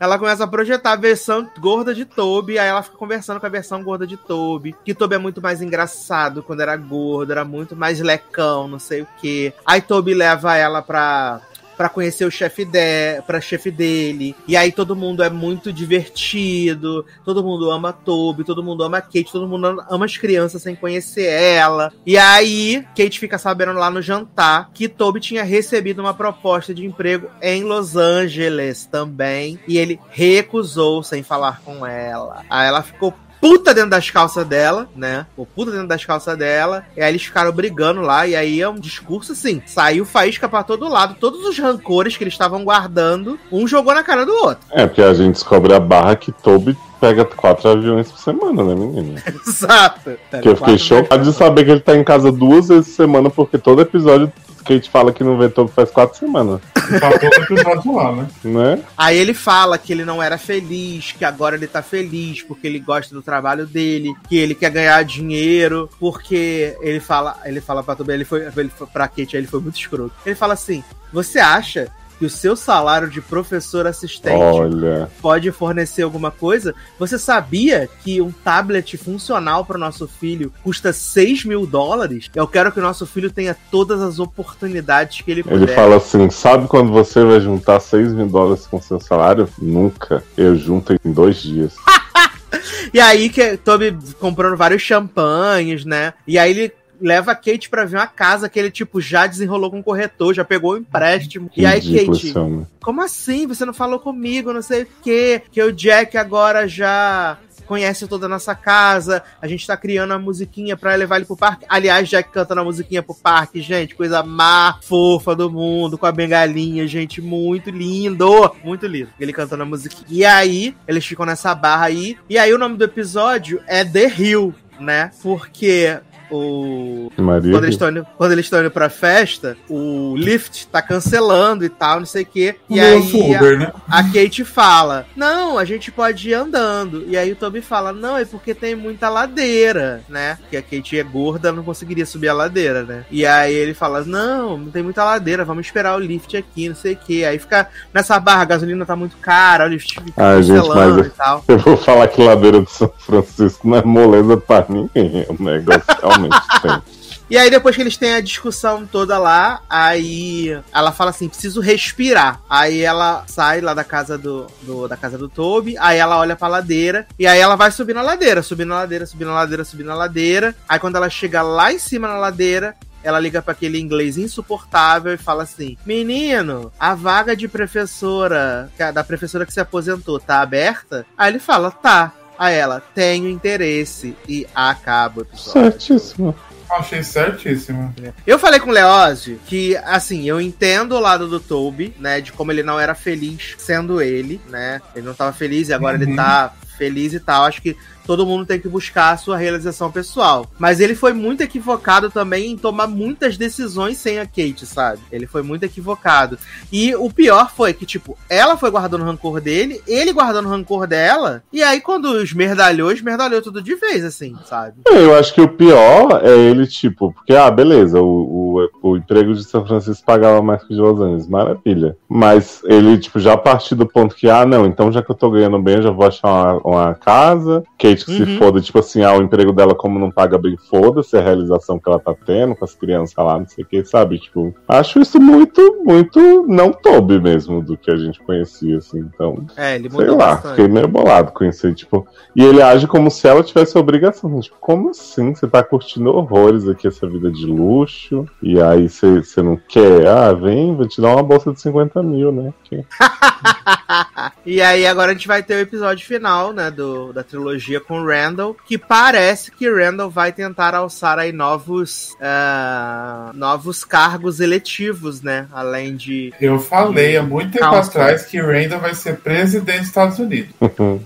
Speaker 1: ela começa a projetar a versão gorda de Toby, aí ela fica conversando com a versão gorda de Toby, que Toby é muito mais engraçado quando era gordo, era muito mais lecão, não sei o que. Aí Toby leva ela pra para conhecer o chefe de, para chefe dele. E aí todo mundo é muito divertido, todo mundo ama Toby, todo mundo ama Kate, todo mundo ama as crianças sem conhecer ela. E aí Kate fica sabendo lá no jantar que Toby tinha recebido uma proposta de emprego em Los Angeles também, e ele recusou sem falar com ela. Aí ela ficou puta dentro das calças dela, né? O puta dentro das calças dela. E aí eles ficaram brigando lá. E aí é um discurso assim: saiu faísca pra todo lado. Todos os rancores que eles estavam guardando, um jogou na cara do outro.
Speaker 4: É, porque a gente descobre a barra que Toby pega quatro aviões por semana, né, menino?
Speaker 1: Exato.
Speaker 4: Porque eu fiquei chocado de saber que ele tá em casa duas vezes por semana, porque todo episódio que a gente fala que não vê Toby faz quatro semanas.
Speaker 2: Tá lá, né?
Speaker 4: Né?
Speaker 1: Aí ele fala que ele não era feliz, que agora ele tá feliz porque ele gosta do trabalho dele, que ele quer ganhar dinheiro, porque ele fala, ele fala pra Toby, ele foi, ele foi pra Kate, aí ele foi muito escroto. Ele fala assim: "Você acha que o seu salário de professor assistente
Speaker 4: Olha.
Speaker 1: pode fornecer alguma coisa. Você sabia que um tablet funcional para o nosso filho custa 6 mil dólares? Eu quero que o nosso filho tenha todas as oportunidades que ele puder.
Speaker 4: Ele fala assim: sabe quando você vai juntar 6 mil dólares com seu salário? Nunca. Eu junto em dois dias.
Speaker 1: E aí que Toby comprando vários champanhes, né? E aí ele leva a Kate pra ver uma casa que ele, tipo, já desenrolou com o corretor, já pegou o empréstimo. e aí, Kate, como assim? Você não falou comigo, não sei o quê. Que o Jack agora já conhece toda a nossa casa. A gente tá criando a musiquinha pra levar ele pro parque. Aliás, Jack cantando a musiquinha pro parque, gente. Coisa mais fofa do mundo, com a bengalinha, gente. Muito lindo. Muito lindo. Ele cantando a musiquinha. E aí, eles ficam nessa barra aí. E aí, o nome do episódio é The Hill, né? Porque o
Speaker 4: Maria.
Speaker 1: quando eles estão indo, quando eles estão indo pra festa, o Lyft tá cancelando e tal, não sei o quê. E aí a,
Speaker 2: né?
Speaker 1: a Kate fala: Não, a gente pode ir andando. E aí o Toby fala: Não, é porque tem muita ladeira, né? Porque a Kate é gorda, não conseguiria subir a ladeira, né? E aí ele fala: Não, não tem muita ladeira, vamos esperar o Lyft aqui, não sei o quê. Aí fica nessa barra, a gasolina tá muito cara, o Lyft fica
Speaker 4: gente,
Speaker 1: cancelando
Speaker 4: mas-
Speaker 1: e tal.
Speaker 4: Eu vou falar que Ladeira do São Francisco não é moleza pra ninguém. O negócio realmente tem.
Speaker 1: E aí, depois que eles têm a discussão toda lá, aí ela fala assim: preciso respirar. Aí ela sai lá da casa do, do- da casa do Toby, aí ela olha pra ladeira, e aí ela vai subir na ladeira, subir na ladeira, subir na ladeira, subir na ladeira. Aí quando ela chega lá em cima na ladeira. Ela liga pra aquele inglês insuportável e fala assim: Menino, a vaga de professora, da professora que se aposentou, tá aberta? Aí ele fala: Tá. Aí ela: Tenho interesse. E acaba o episódio.
Speaker 4: Certíssimo.
Speaker 2: Achei certíssimo.
Speaker 1: Eu falei com o Leozio que, assim, eu entendo o lado do Toby, né? De como ele não era feliz sendo ele, né? Ele não tava feliz e agora ele
Speaker 2: Uhum.
Speaker 1: tá feliz e tal. Acho que todo mundo tem que buscar a sua realização pessoal. Mas ele foi muito equivocado também em tomar muitas decisões sem a Kate, sabe? Ele foi muito equivocado. E o pior foi que, tipo, ela foi guardando o rancor dele, ele guardando o rancor dela, e aí quando esmerdalhou, esmerdalhou tudo de vez, assim, sabe?
Speaker 4: Eu acho que o pior é ele, tipo, porque, ah, beleza, o, o, o emprego de São Francisco pagava mais que o de Los Angeles, maravilha. Mas ele, tipo, já partiu do ponto que, ah, não, então já que eu tô ganhando bem, eu já vou achar uma, uma casa, Kate que se
Speaker 1: Uhum.
Speaker 4: foda, tipo assim, ah, o emprego dela, como não paga bem, foda-se a realização que ela tá tendo com as crianças lá, não sei o que, sabe? Tipo, acho isso muito, muito não Toby mesmo do que a gente conhecia, assim, então.
Speaker 1: É, ele
Speaker 4: Sei lá,
Speaker 1: bastante.
Speaker 4: fiquei meio bolado com isso aí, tipo. E ele age como se ela tivesse obrigação. Tipo, como assim? Você tá curtindo horrores aqui, essa vida de luxo, e aí você você não quer? Ah, vem, vou te dar uma bolsa de 50 mil, né? Que-
Speaker 1: e aí agora a gente vai ter o episódio final, né, do, da trilogia com Randall, que parece que Randall vai tentar alçar aí novos ah, novos cargos eletivos, né, além de
Speaker 2: Eu falei há muito tempo
Speaker 1: Calça.
Speaker 2: atrás que Randall vai ser presidente dos Estados Unidos.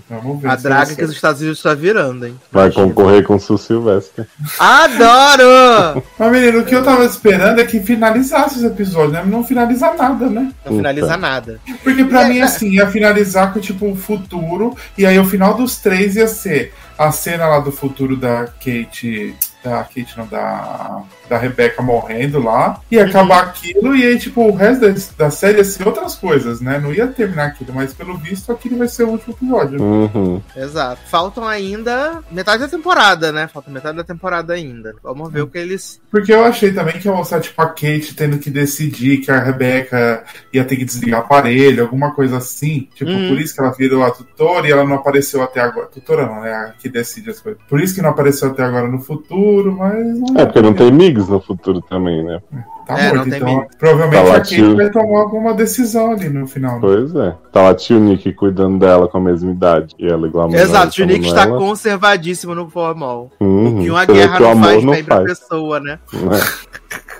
Speaker 2: Vamos ver.
Speaker 1: a draga que os
Speaker 2: ser.
Speaker 1: Estados Unidos está virando, hein.
Speaker 4: Vai
Speaker 1: Imagina.
Speaker 4: concorrer com o Sul Silvestre.
Speaker 1: Adoro!
Speaker 2: Mas, menino, o que eu tava esperando é que finalizasse os episódios, né? Não finaliza nada, né?
Speaker 1: Não finaliza nada.
Speaker 2: Porque pra
Speaker 1: É,
Speaker 2: mim,
Speaker 1: é.
Speaker 2: assim, ia finalizar com, tipo, o futuro, e aí o final dos três ia ser a cena lá do futuro da Kate, da Kate, não, da, da Rebecca morrendo lá, e acabar aquilo, e aí, tipo, o resto da, da série ia ser outras coisas, né? Não ia terminar aquilo, mas pelo visto aquele vai ser o último episódio.
Speaker 4: Uhum.
Speaker 1: Exato. Faltam ainda metade da temporada, né? Falta metade da temporada ainda. Vamos ver o que eles.
Speaker 2: Porque eu achei também que ia mostrar, tipo, a Kate tendo que decidir que a Rebecca ia ter que desligar o aparelho, alguma coisa assim. Tipo,
Speaker 1: Uhum.
Speaker 2: por isso que ela virou a tutora e ela não apareceu até agora. Tutora não, é a que decide as coisas. Por isso que não apareceu até agora no futuro, mas. Não
Speaker 4: É, porque não tem migs no futuro também, né?
Speaker 2: Tá
Speaker 1: É,
Speaker 2: morto.
Speaker 1: tem
Speaker 2: Então,
Speaker 1: medo.
Speaker 2: provavelmente
Speaker 4: Tá
Speaker 2: a Kate
Speaker 4: tio.
Speaker 2: vai tomar alguma decisão ali no final. né?
Speaker 4: Pois é. Tá lá tio Nick cuidando dela com a mesma idade. E ela igual a Manuela,
Speaker 1: Exato, o
Speaker 4: como
Speaker 1: Nick está
Speaker 4: ela.
Speaker 1: conservadíssimo no formal.
Speaker 4: Uhum.
Speaker 1: O que uma guerra
Speaker 4: que
Speaker 1: não
Speaker 4: amor
Speaker 1: faz
Speaker 4: não
Speaker 1: bem pra
Speaker 4: faz.
Speaker 1: pessoa, né?
Speaker 4: né?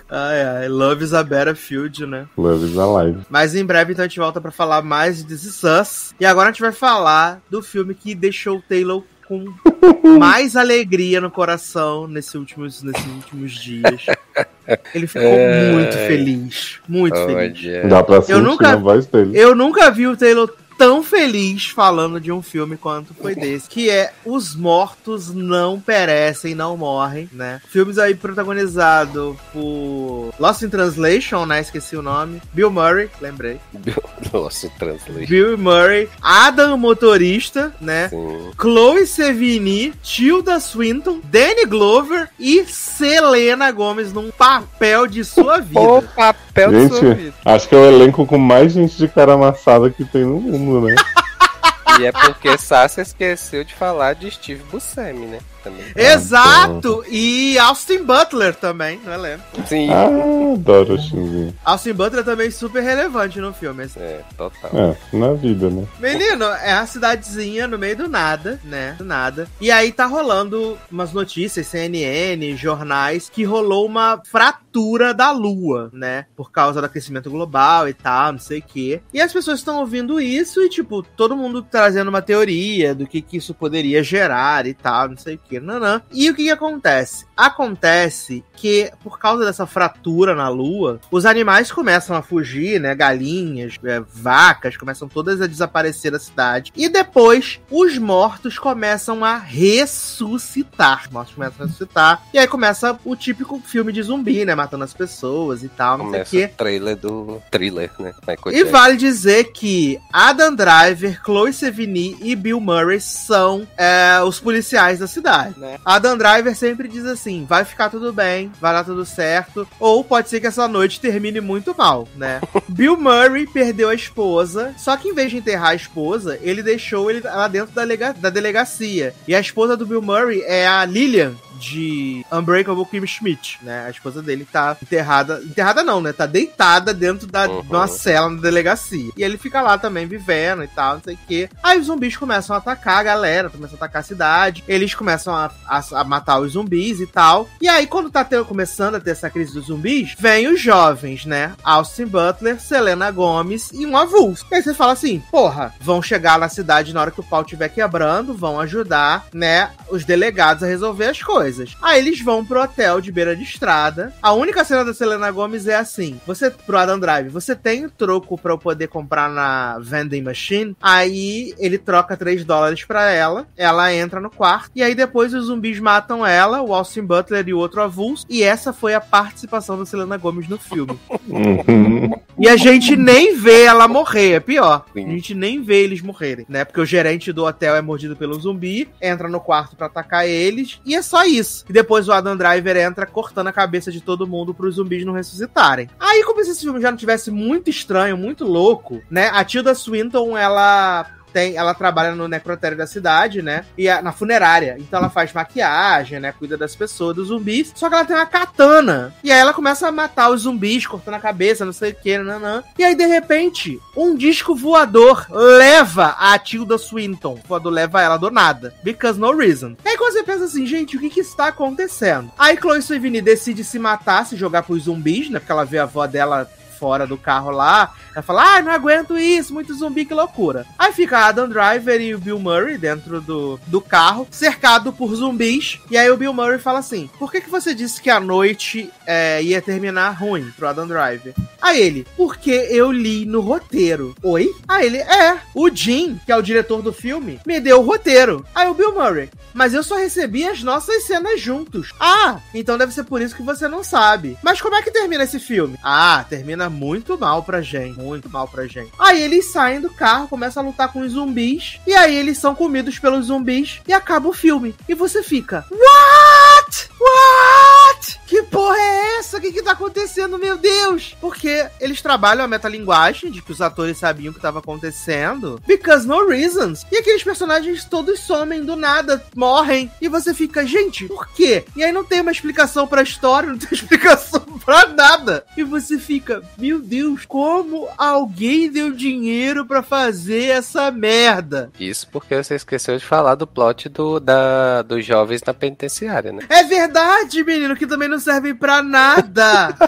Speaker 1: Ai, ai. Love is a battlefield, né?
Speaker 4: Love is alive.
Speaker 1: Mas em breve então a gente volta pra falar mais de This Is Us. E agora a gente vai falar do filme que deixou o Taylor com mais alegria no coração nesses últimos, nesses últimos dias. Ele ficou
Speaker 3: É.
Speaker 1: muito feliz. Muito feliz.
Speaker 3: Olha.
Speaker 4: Dá pra sentir
Speaker 1: nunca-
Speaker 4: na voz dele.
Speaker 1: Eu nunca vi o Taylor tão feliz falando de um filme quanto foi desse, que é Os Mortos Não Perecem, Não Morrem, né? Filmes aí protagonizado por Lost in Translation, né? Esqueci o nome. Bill Murray, lembrei.
Speaker 3: Nossa, translation.
Speaker 1: Bill Murray, Adam Motorista, né?
Speaker 3: Sim.
Speaker 1: Chloe Sevigny, Tilda Swinton, Danny Glover e Selena Gomez num papel de sua vida.
Speaker 3: O papel de sua
Speaker 4: Gente,
Speaker 3: vida.
Speaker 4: acho que é o elenco com mais gente de cara amassada que tem no mundo, né?
Speaker 3: E é porque Sasha esqueceu de falar de Steve Buscemi, né? Também.
Speaker 1: Exato! E Austin Butler também, não é lembro.
Speaker 3: Sim.
Speaker 4: Ah, adoro o.
Speaker 1: Austin Butler também super relevante no filme. assim.
Speaker 3: É, total.
Speaker 4: É, na vida, né?
Speaker 1: Menino, é uma cidadezinha no meio do nada, né? Do nada. E aí tá rolando umas notícias, CNN, jornais, que rolou uma fratura da Lua, né? Por causa do aquecimento global e tal, não sei o quê. E as pessoas estão ouvindo isso e, tipo, todo mundo trazendo uma teoria do que, que isso poderia gerar e tal, não sei o quê. Nanã. E o que, que acontece? Acontece que, por causa dessa fratura na Lua, os animais começam a fugir, né? Galinhas, é, vacas, começam todas a desaparecer da cidade. E depois, os mortos começam a ressuscitar. Os mortos começam a ressuscitar. E aí começa o típico filme de zumbi, né? Matando as pessoas e tal, não
Speaker 3: Começa
Speaker 1: sei o
Speaker 3: o
Speaker 1: quê.
Speaker 3: trailer do thriller, né? Michael
Speaker 1: E vale dizer que Adam Driver, Chloe Sevigny e Bill Murray são é, os policiais da cidade, né? Adam Driver sempre diz assim, vai ficar tudo bem, vai dar tudo certo, ou pode ser que essa noite termine muito mal, né? Bill Murray perdeu a esposa, só que em vez de enterrar a esposa, ele deixou ele lá dentro da, da delegacia. E a esposa do Bill Murray é a Lillian, de Unbreakable Kim Schmidt, né? A esposa dele tá enterrada. Enterrada não, né? Tá deitada dentro da,
Speaker 3: Uhum.
Speaker 1: de uma cela na delegacia. E ele fica lá também vivendo e tal, não sei o quê. Aí os zumbis começam a atacar a galera, começam a atacar a cidade. Eles começam a, a- a matar os zumbis e tal. E aí, quando tá tendo- começando a ter essa crise dos zumbis, vem os jovens, né? Austin Butler, Selena Gomes e um avulso. E aí você fala assim, porra, vão chegar na cidade na hora que o pau estiver quebrando, vão ajudar, né, os delegados a resolver as coisas. Aí eles vão pro hotel de beira de estrada. A única cena da Selena Gomes é assim: você, pro Adam Drive, você tem o troco pra eu poder comprar na vending machine. Aí ele troca 3 dólares pra ela. Ela entra no quarto. E aí depois os zumbis matam ela, o Austin Butler e o outro avulso. E essa foi a participação da Selena Gomes no filme.
Speaker 4: Uhum.
Speaker 1: E a gente nem vê ela morrer, é pior. A gente nem vê eles morrerem, né? Porque o gerente do hotel é mordido pelo zumbi, entra no quarto pra atacar eles, e é só isso. E depois o Adam Driver entra cortando a cabeça de todo mundo pros zumbis não ressuscitarem. Aí, como se esse filme já não tivesse muito estranho, muito louco, né? A Tilda Swinton, ela tem, ela trabalha no necrotério da cidade, né? E a- na funerária. Então ela faz maquiagem, né? Cuida das pessoas, dos zumbis. Só que ela tem uma katana. E aí ela começa a matar os zumbis, cortando a cabeça, não sei o que, nanã. E aí, de repente, um disco voador leva a Tilda Swinton. O voador leva ela do nada. Because no reason. E aí quando você pensa assim, gente, o que que está acontecendo? Aí Chloe Sevigny decide se matar, se jogar pros zumbis, né? Porque ela vê a avó dela fora do carro lá. Ela fala, ah, não aguento isso, muito zumbi, que loucura. Aí fica a Adam Driver e o Bill Murray dentro do, do carro, cercado por zumbis. E aí o Bill Murray fala assim: Por que, que você disse que a noite é, ia terminar ruim pro Adam Driver? Aí ele, porque eu li no roteiro. Oi? Aí ele, é, o Jim, que é o diretor do filme, me deu o roteiro. Aí o Bill Murray, mas eu só recebi as nossas cenas juntos. Ah, então deve ser por isso que você não sabe. Mas como é que termina esse filme? Ah, termina muito mal pra gente. Muito mal pra gente. Aí eles saem do carro, começam a lutar com os zumbis. E aí eles são comidos pelos zumbis. E acaba o filme. E você fica, What? What? Que porra é essa? O que que tá acontecendo, meu Deus? Porque eles trabalham a metalinguagem de que os atores sabiam o que tava acontecendo. Because no reasons. E aqueles personagens todos somem do nada, morrem. E você fica, gente, por quê? E aí não tem uma explicação pra história, não tem explicação pra nada. E você fica, meu Deus, como alguém deu dinheiro pra fazer essa merda?
Speaker 3: Isso porque você esqueceu de falar do plot do, da, dos jovens na penitenciária, né?
Speaker 1: É verdade, menino, que também não servem pra nada.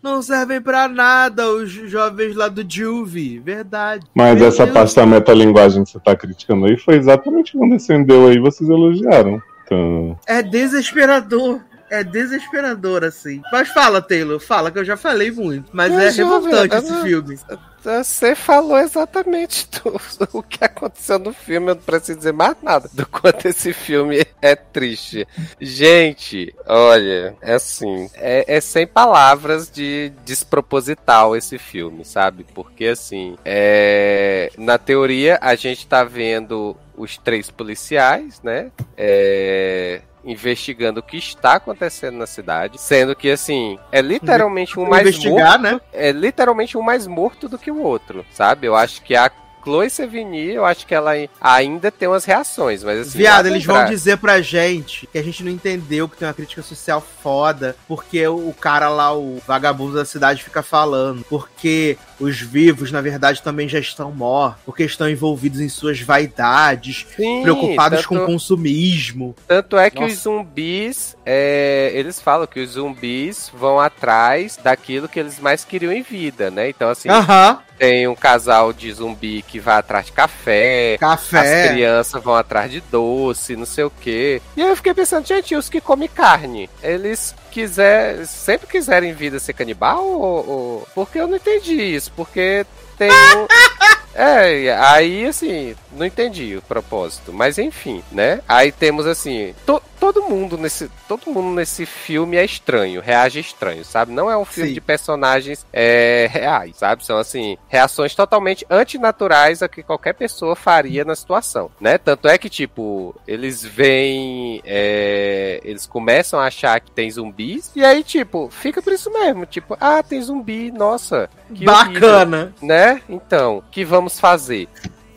Speaker 1: Não servem pra nada os jovens lá do Juve, verdade.
Speaker 4: Mas
Speaker 1: Meu
Speaker 4: essa
Speaker 1: Deus.
Speaker 4: parte da metalinguagem que você tá criticando aí foi exatamente quando descendeu aí, vocês elogiaram. Então,
Speaker 1: É desesperador. É desesperador, assim. Mas fala, Taylor, fala, que eu já falei muito. Mas, é
Speaker 3: jovem,
Speaker 1: revoltante esse
Speaker 3: não-
Speaker 1: filme.
Speaker 3: Você falou exatamente do, o que aconteceu no filme, eu não preciso dizer mais nada do quanto esse filme é triste. Gente, olha, é assim, é, é sem palavras de desproposital esse filme, sabe? Porque assim, é, na teoria a gente tá vendo os três policiais, né? É, investigando o que está acontecendo na cidade, sendo que assim, é literalmente um mais morto
Speaker 1: né?
Speaker 3: é literalmente um mais morto do que o outro, sabe? Eu acho que a Chloe Sevigny, eu acho que ela ainda tem umas reações, mas assim...
Speaker 1: Viado, eles vão dizer pra gente que a gente não entendeu que tem uma crítica social foda, porque o cara lá, o vagabundo da cidade, fica falando. Porque os vivos, na verdade, também já estão mortos, porque estão envolvidos em suas vaidades,
Speaker 3: Sim,
Speaker 1: preocupados
Speaker 3: tanto,
Speaker 1: com consumismo.
Speaker 3: Tanto é que
Speaker 1: Nossa.
Speaker 3: os zumbis, é, eles falam que os zumbis vão atrás daquilo que eles mais queriam em vida, né? Então, assim,
Speaker 1: Aham,
Speaker 3: tem um casal de zumbi que vai atrás de café, As
Speaker 1: café.
Speaker 3: crianças vão atrás de doce, não sei o quê. E aí eu fiquei pensando, gente, os que comem carne? Eles quiser, sempre quiserem vida ser canibal? Ou, ou- Porque eu não entendi isso. Porque tem um... É, aí assim, não entendi o propósito. Mas enfim, né? Aí temos assim, to- todo mundo nesse. Todo mundo nesse filme é estranho, reage estranho, sabe? Não é um filme
Speaker 1: Sim.
Speaker 3: de personagens é, reais, sabe? São assim, reações totalmente antinaturais a que qualquer pessoa faria na situação, né? Tanto é que, tipo, eles veem. é, eles começam a achar que tem zumbis, e aí, tipo, fica por isso mesmo. Tipo, ah, tem zumbi, nossa. que horrível
Speaker 1: Bacana.
Speaker 3: né? Então, o que vamos fazer?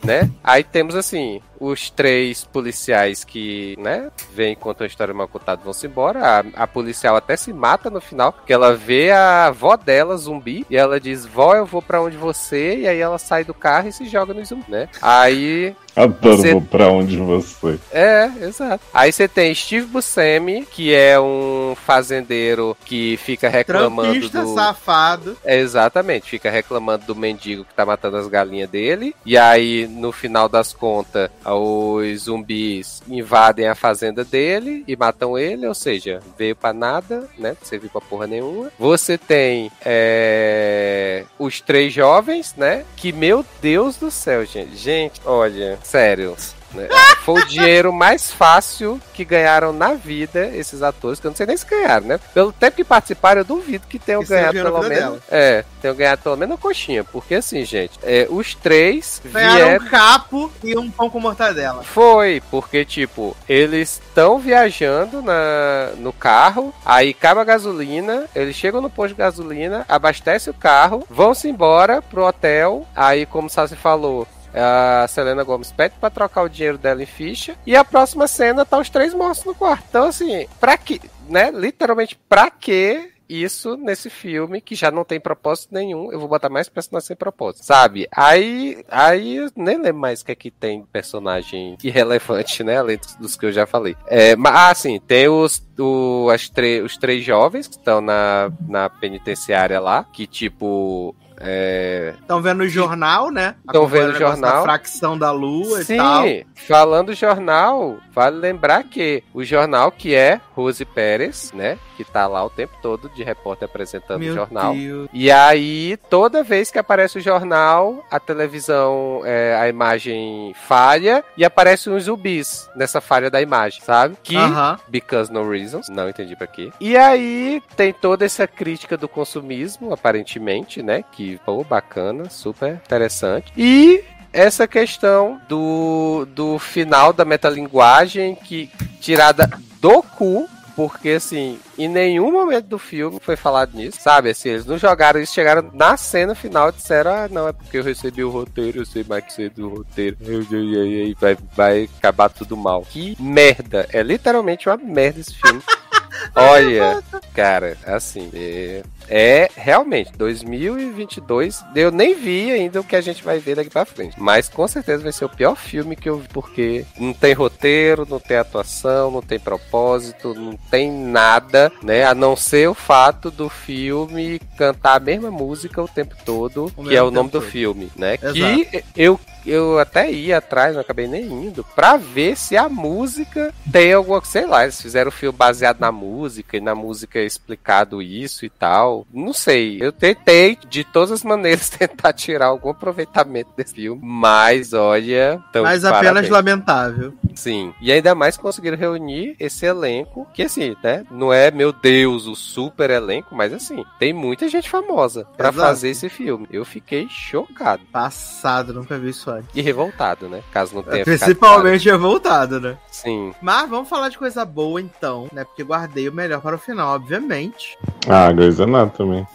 Speaker 3: Né? Aí temos assim, os três policiais que, né, vêm contam a história mal contada vão se embora. A, a policial até se mata no final, porque ela vê a avó dela zumbi e ela diz: "Vó, eu vou pra onde você?" E aí ela sai do carro e se joga no zumbi, né? Aí
Speaker 4: adoro
Speaker 3: Você-
Speaker 4: vou pra onde você.
Speaker 3: é, exato. Aí você tem Steve Buscemi, que é um fazendeiro que fica reclamando
Speaker 1: Trampista
Speaker 3: do
Speaker 1: safado.
Speaker 3: é, exatamente, fica reclamando do mendigo que tá matando as galinhas dele. E aí, no final das contas, os zumbis invadem a fazenda dele e matam ele, ou seja, veio pra nada, né? Não serviu pra porra nenhuma. Você tem é, os três jovens, né? Que, meu Deus do céu, gente. Gente, olha, sério. né, Foi o dinheiro mais fácil que ganharam na vida esses atores, que eu não sei nem se ganharam, né? Pelo tempo que participaram, eu duvido que tenham
Speaker 1: Que
Speaker 3: ganhado pelo menos. É, tenham ganhado pelo menos a coxinha. Porque assim, gente, é, os três
Speaker 1: Ganharam
Speaker 3: vieram.
Speaker 1: um capo e um pão com mortadela.
Speaker 3: Foi, porque, tipo, eles estão viajando na, no carro, aí acaba a gasolina, eles chegam no posto de gasolina, abastecem o carro, vão-se embora pro hotel, aí, como o Sassi falou, a Selena Gomes pede pra trocar o dinheiro dela em ficha, e a próxima cena tá os três mortos no quarto. Então, assim, pra que, né, literalmente, pra que isso nesse filme que já não tem propósito nenhum. Eu vou botar mais personagem sem propósito, sabe? Aí, aí eu nem lembro mais o que é que tem personagem irrelevante, né? Além dos, que eu já falei. É, mas, ah, sim, tem os, o, as os três jovens que estão na, na penitenciária lá, que tipo. É,
Speaker 1: Estão vendo o jornal, né?
Speaker 3: Tão vendo o jornal.
Speaker 1: Da fracção da lua
Speaker 3: Sim,
Speaker 1: e tal.
Speaker 3: falando jornal, vale lembrar que o jornal que é Rose Pérez, né? Que tá lá o tempo todo de repórter apresentando o
Speaker 1: Meu
Speaker 3: jornal.
Speaker 1: Deus.
Speaker 3: E aí, toda vez que aparece o jornal, a televisão, é, a imagem falha e aparecem uns zumbis nessa falha da imagem, sabe? Que
Speaker 1: Aham.
Speaker 3: Because no reasons, não entendi pra quê. E aí tem toda essa crítica do consumismo, aparentemente, né? Que, pô, bacana, super interessante. E essa questão do, do final da metalinguagem que tirada do cu. Porque, assim, em nenhum momento do filme foi falado nisso, sabe? Assim, eles não jogaram isso, chegaram na cena final e disseram: Ah, não, é porque eu recebi o roteiro, eu sei mais que sei do roteiro, e vai, vai acabar tudo mal. Que merda! É literalmente uma merda esse filme. Olha, cara, assim, é, é realmente 2022. Eu nem vi ainda o que a gente vai ver daqui pra frente, mas com certeza vai ser o pior filme que eu vi, porque não tem roteiro, não tem atuação, não tem propósito, não tem nada, né? A não ser o fato do filme cantar a mesma música o tempo todo,
Speaker 1: O
Speaker 3: que é o nome
Speaker 1: tempo
Speaker 3: do
Speaker 1: todo.
Speaker 3: filme, né?
Speaker 1: Exato.
Speaker 3: Que eu eu até ia atrás, não acabei nem indo, pra ver se a música tem alguma, sei lá, eles fizeram o filme baseado na música e na música é explicado isso e tal. Não sei. Eu tentei de todas as maneiras tentar tirar algum aproveitamento desse filme, mas olha, tão
Speaker 1: Mas apenas
Speaker 3: parabéns.
Speaker 1: lamentável.
Speaker 3: Sim. E ainda mais conseguiram reunir esse elenco, que assim, né? Não é, meu Deus, o super elenco, mas assim, tem muita gente famosa pra
Speaker 1: Exato.
Speaker 3: fazer esse filme. Eu fiquei chocado.
Speaker 1: Passado, nunca vi isso antes.
Speaker 3: E revoltado, né? Caso não tenha
Speaker 1: Principalmente revoltado, né?
Speaker 3: claro. Sim.
Speaker 1: Mas vamos falar de coisa boa então, né? Porque guardei o melhor para o final, obviamente.
Speaker 4: Ah, Grey's Anatomy.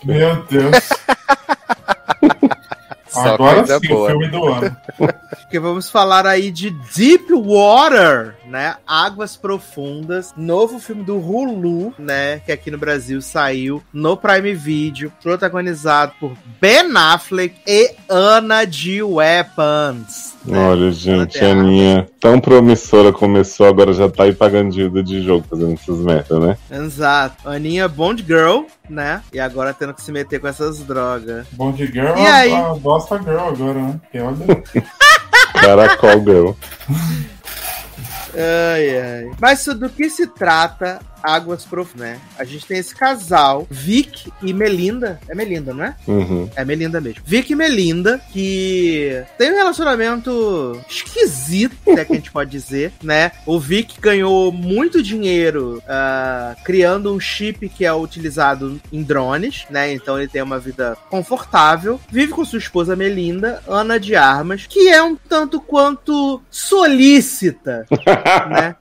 Speaker 2: Meu Deus.
Speaker 3: Só
Speaker 2: Agora sim,
Speaker 3: boa.
Speaker 2: o filme do ano.
Speaker 1: Porque vamos falar aí de Deep Water, né? Águas Profundas, novo filme do Hulu, né? Que aqui no Brasil saiu no Prime Video, protagonizado por Ben Affleck e Anna de Weapons. né?
Speaker 4: Olha, gente, a
Speaker 1: tem
Speaker 4: minha tão promissora começou, agora já tá aí pagando dívida de jogo fazendo essas merda, né?
Speaker 1: Exato. Aninha Bond Girl, né? E agora tendo que se meter com essas drogas.
Speaker 2: Bond Girl,
Speaker 1: E aí?
Speaker 2: a Bosta Girl agora, né? Olha,
Speaker 4: Caracol Girl.
Speaker 1: Ai, ai. Mas do que se trata Águas Profundas, né? A gente tem esse casal, Vic e Melinda. É Melinda, não é?
Speaker 4: Uhum.
Speaker 1: É Melinda mesmo. Vic e Melinda, que tem um relacionamento esquisito, até que a gente pode dizer, né? O Vic ganhou muito dinheiro ah, criando um chip que é utilizado em drones, né? Então ele tem uma vida confortável. Vive com sua esposa Melinda, Ana de Armas, que é um tanto quanto solícita, né?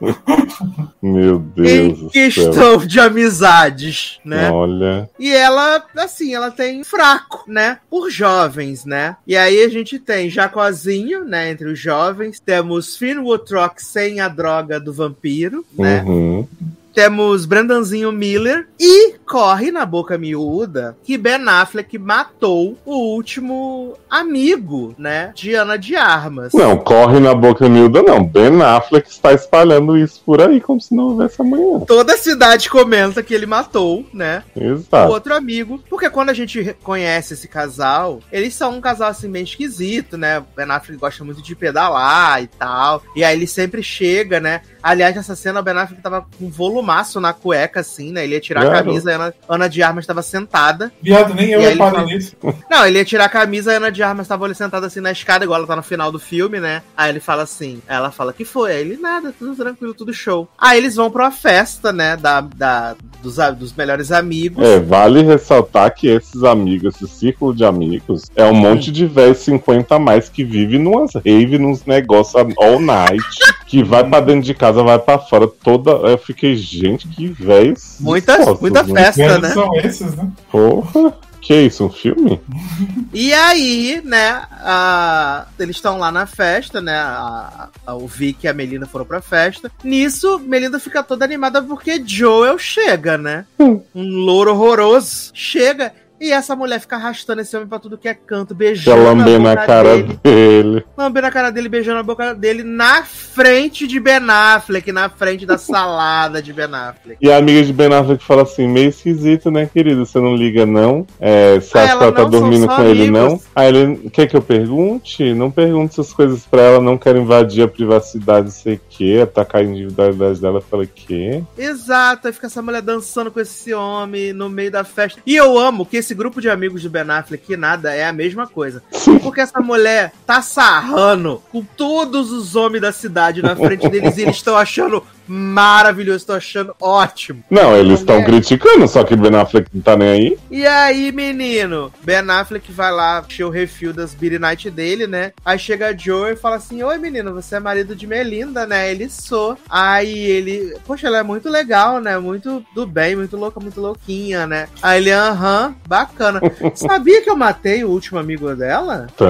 Speaker 4: Meu Deus
Speaker 1: em
Speaker 4: do céu.
Speaker 1: questão de amizades, né?
Speaker 4: Olha.
Speaker 1: E ela, assim, ela tem fraco, né? Por jovens, né? E aí a gente tem Jacozinho, né? Entre os jovens. Temos Finn Wotrock sem a droga do vampiro, né?
Speaker 4: Uhum.
Speaker 1: Temos Brendanzinho Miller. E corre na boca miúda que Ben Affleck matou o último amigo, né? De Ana de Armas.
Speaker 4: Não, corre na boca miúda, não. Ben Affleck está espalhando isso por aí como se não houvesse amanhã.
Speaker 1: Toda a cidade comenta que ele matou, né? o
Speaker 4: Exato.
Speaker 1: outro amigo. Porque quando a gente conhece esse casal, eles são um casal assim meio esquisito, né? O Ben Affleck gosta muito de pedalar e tal. E aí ele sempre chega, né? Aliás, nessa cena o Ben Affleck tava com um volumaço na cueca, assim, né? Ele ia tirar a
Speaker 4: Claro.
Speaker 1: camisa, a Ana, Ana de Armas estava sentada.
Speaker 2: viado, nem eu
Speaker 1: E
Speaker 2: reparei
Speaker 1: fala-
Speaker 2: nisso.
Speaker 1: Não, ele ia tirar a camisa, a Ana de Armas tava ali sentada assim na escada, igual ela tá no final do filme, né? Aí ele fala assim, ela fala que foi, aí ele nada, tudo tranquilo, tudo show. Aí eles vão pra uma festa, né, da, da, dos, dos melhores amigos.
Speaker 4: É, vale ressaltar que esses amigos, esse círculo de amigos, é um monte de velho 50 a mais que vive numas rave, nos negócios all night, que vai pra dentro de casa, vai pra fora toda. Eu fiquei, gente, que velhos.
Speaker 1: Muita, muita
Speaker 4: né?
Speaker 1: festa,
Speaker 2: Velhos
Speaker 1: né?
Speaker 2: são esses, né?
Speaker 4: Porra. Que isso, um filme?
Speaker 1: E aí, né, a- eles estão lá na festa, né? A, a- o Vic e a Melinda foram pra festa. Nisso, Melinda fica toda animada porque Joel chega, né?
Speaker 4: Hum.
Speaker 1: Um louro horroroso. Chega e essa mulher fica arrastando esse homem pra tudo que é canto, beijando
Speaker 4: lambendo
Speaker 1: a
Speaker 4: cara
Speaker 1: dele.
Speaker 4: dele.
Speaker 1: Lambendo a cara dele, beijando a boca dele na frente de Ben Affleck, na frente da salada de Ben Affleck.
Speaker 4: E a amiga de Ben Affleck fala assim, meio esquisito, né, querido? Você não liga, não? É, você
Speaker 1: Ah,
Speaker 4: acha que
Speaker 1: ela
Speaker 4: ela tá dormindo com ele,
Speaker 1: amigos.
Speaker 4: não? Aí ele, quer que eu pergunte? Não pergunte essas coisas pra ela, não quero invadir a privacidade, não sei o quê, atacar a individualidade dela. Eu falei, quê?
Speaker 1: Exato, aí fica essa mulher dançando com esse homem no meio da festa. E eu amo que esse grupo de amigos do Ben Affleck, que nada, é a mesma coisa. Porque essa mulher tá sarrando com todos os homens da cidade na frente deles e eles estão achando maravilhoso, estão achando ótimo.
Speaker 4: Não, eles estão
Speaker 1: É.
Speaker 4: criticando, só que Ben Affleck não tá nem aí.
Speaker 1: E aí, menino, Ben Affleck vai lá encher o refil das Beer Night dele, né? Aí chega a Joe e fala assim: Oi, menino, você é marido de Melinda, né? Ele sou. Aí ele, poxa, ela é muito legal, né? Muito do bem, muito louca, muito louquinha, né? Aí ele, aham, bacana. Sabia que eu matei o último amigo dela?
Speaker 4: Tá.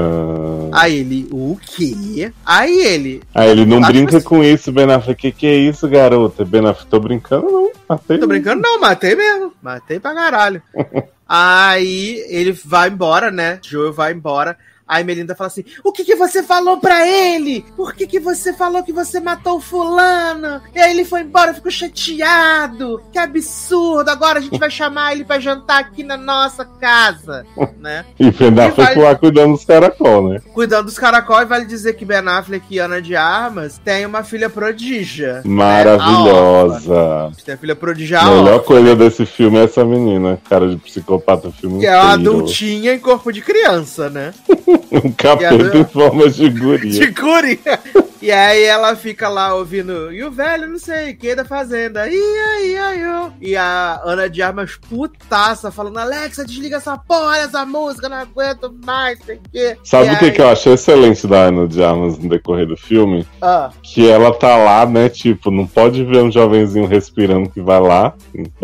Speaker 1: Aí ele, o quê? Aí ele,
Speaker 4: Aí ele não
Speaker 1: Acho
Speaker 4: brinca com isso, Ben Affleck. Que que é isso, garota? Ben Affleck, tô brincando, não. Matei
Speaker 1: Tô brincando? Não, matei mesmo. Matei pra caralho. Aí ele vai embora, né? Joel vai embora. Aí Melinda fala assim: O que que você falou pra ele? Por que que você falou que você matou o fulano? E aí ele foi embora, ficou chateado. Que absurdo. Agora a gente vai chamar ele pra jantar aqui na nossa casa, né?
Speaker 4: E Ben
Speaker 1: E
Speaker 4: Affleck lá cuidando dos caracol, né?
Speaker 1: Cuidando dos caracóis, vale dizer que Ben Affleck e Ana de Armas têm uma filha prodígia.
Speaker 4: Maravilhosa.
Speaker 1: Tem a filha prodígia
Speaker 4: A melhor coisa desse filme é essa menina, cara de psicopata filme
Speaker 1: que é uma adultinha em corpo de criança, né?
Speaker 4: Um capeta em forma de guria.
Speaker 1: de curi. E aí ela fica lá ouvindo, e o velho não sei o que da fazenda. Aí, aí, ó. E a Ana de Armas putaça, falando, Alexa, desliga essa porra dessa música, não aguento mais, sei quê.
Speaker 4: Sabe o que,
Speaker 1: aí-
Speaker 4: que eu achei excelente da Ana de Armas no decorrer do filme?
Speaker 1: Ah,
Speaker 4: Que ela tá lá, né? Tipo, não pode ver um jovenzinho respirando que vai lá,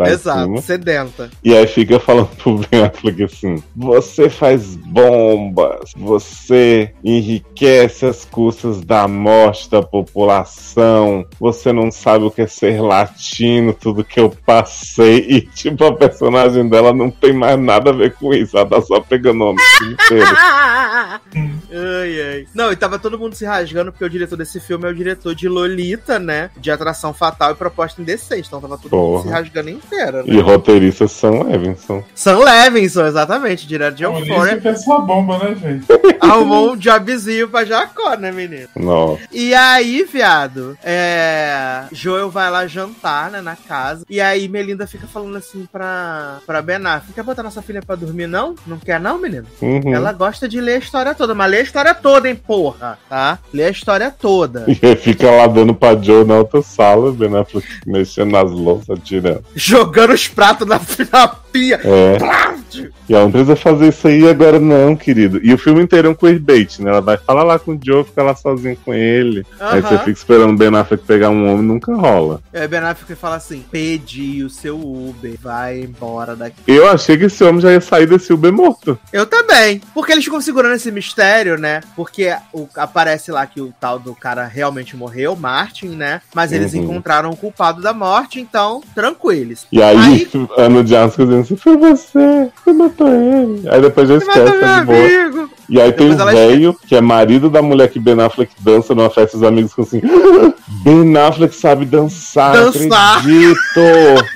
Speaker 1: exato,
Speaker 4: cima.
Speaker 1: sedenta.
Speaker 4: E aí fica falando pro Ben Affleck assim: Você faz bombas, você enriquece as custas da morte da população, você não sabe o que é ser latino, tudo que eu passei. E tipo, a personagem dela não tem mais nada a ver com isso, ela tá só pegando o filme inteiro.
Speaker 1: ai, ai. Não, e tava todo mundo se rasgando porque o diretor desse filme é o diretor de Lolita, né? De Atração Fatal e Proposta Indecente. Então tava todo mundo
Speaker 4: Porra.
Speaker 1: se rasgando inteiro, né?
Speaker 4: E roteirista Sam Levinson.
Speaker 1: Sam Levinson, exatamente, direto de
Speaker 2: Por
Speaker 1: Euphoria.
Speaker 2: isso que é bomba, né, gente?
Speaker 1: Arrumou um jobzinho pra Jacó, né, menino?
Speaker 4: Nossa.
Speaker 1: E aí, viado, é... Joel vai lá jantar, né, na casa. E aí Melinda fica falando assim pra, pra Ben Affleck, quer botar nossa filha pra dormir, não? Não quer não, menino?
Speaker 4: Uhum.
Speaker 1: Ela gosta de ler a história toda, mas lê a história toda, hein, porra, tá? Lê a história toda.
Speaker 4: E aí fica lá dando pra Joe na outra sala, Ben Affleck mexendo nas louças, tirando.
Speaker 1: Jogando os pratos na, na pia.
Speaker 4: É. E ela não precisa fazer isso aí agora, não, querido. E o filme inteiro é um queerbait, né? Ela vai falar lá com o Joe, fica lá sozinho com ele. Aí você fica esperando o Ben Affleck pegar um homem, nunca rola.
Speaker 1: E aí Ben Affleck fala assim, pedi o seu Uber, vai embora daqui.
Speaker 4: Eu achei que esse homem já ia sair desse Uber morto.
Speaker 1: Eu também. Porque eles ficam segurando esse mistério, né? Porque o- aparece lá que o tal do cara realmente morreu, Martin, né? Mas eles
Speaker 4: Uhum.
Speaker 1: encontraram o culpado da morte, então, tranquilos.
Speaker 4: E aí,
Speaker 1: Aí-
Speaker 4: Ana de Armas assim, foi você, você matou ele. Aí depois já esquece, tá de boa.
Speaker 1: amigo!
Speaker 4: E aí tem
Speaker 1: Depois
Speaker 4: um
Speaker 1: ela
Speaker 4: velho, que é marido da mulher que Ben Affleck dança numa festa, os amigos ficam assim, "Ah, Ben Affleck sabe dançar,
Speaker 1: Dançar."
Speaker 4: acredito.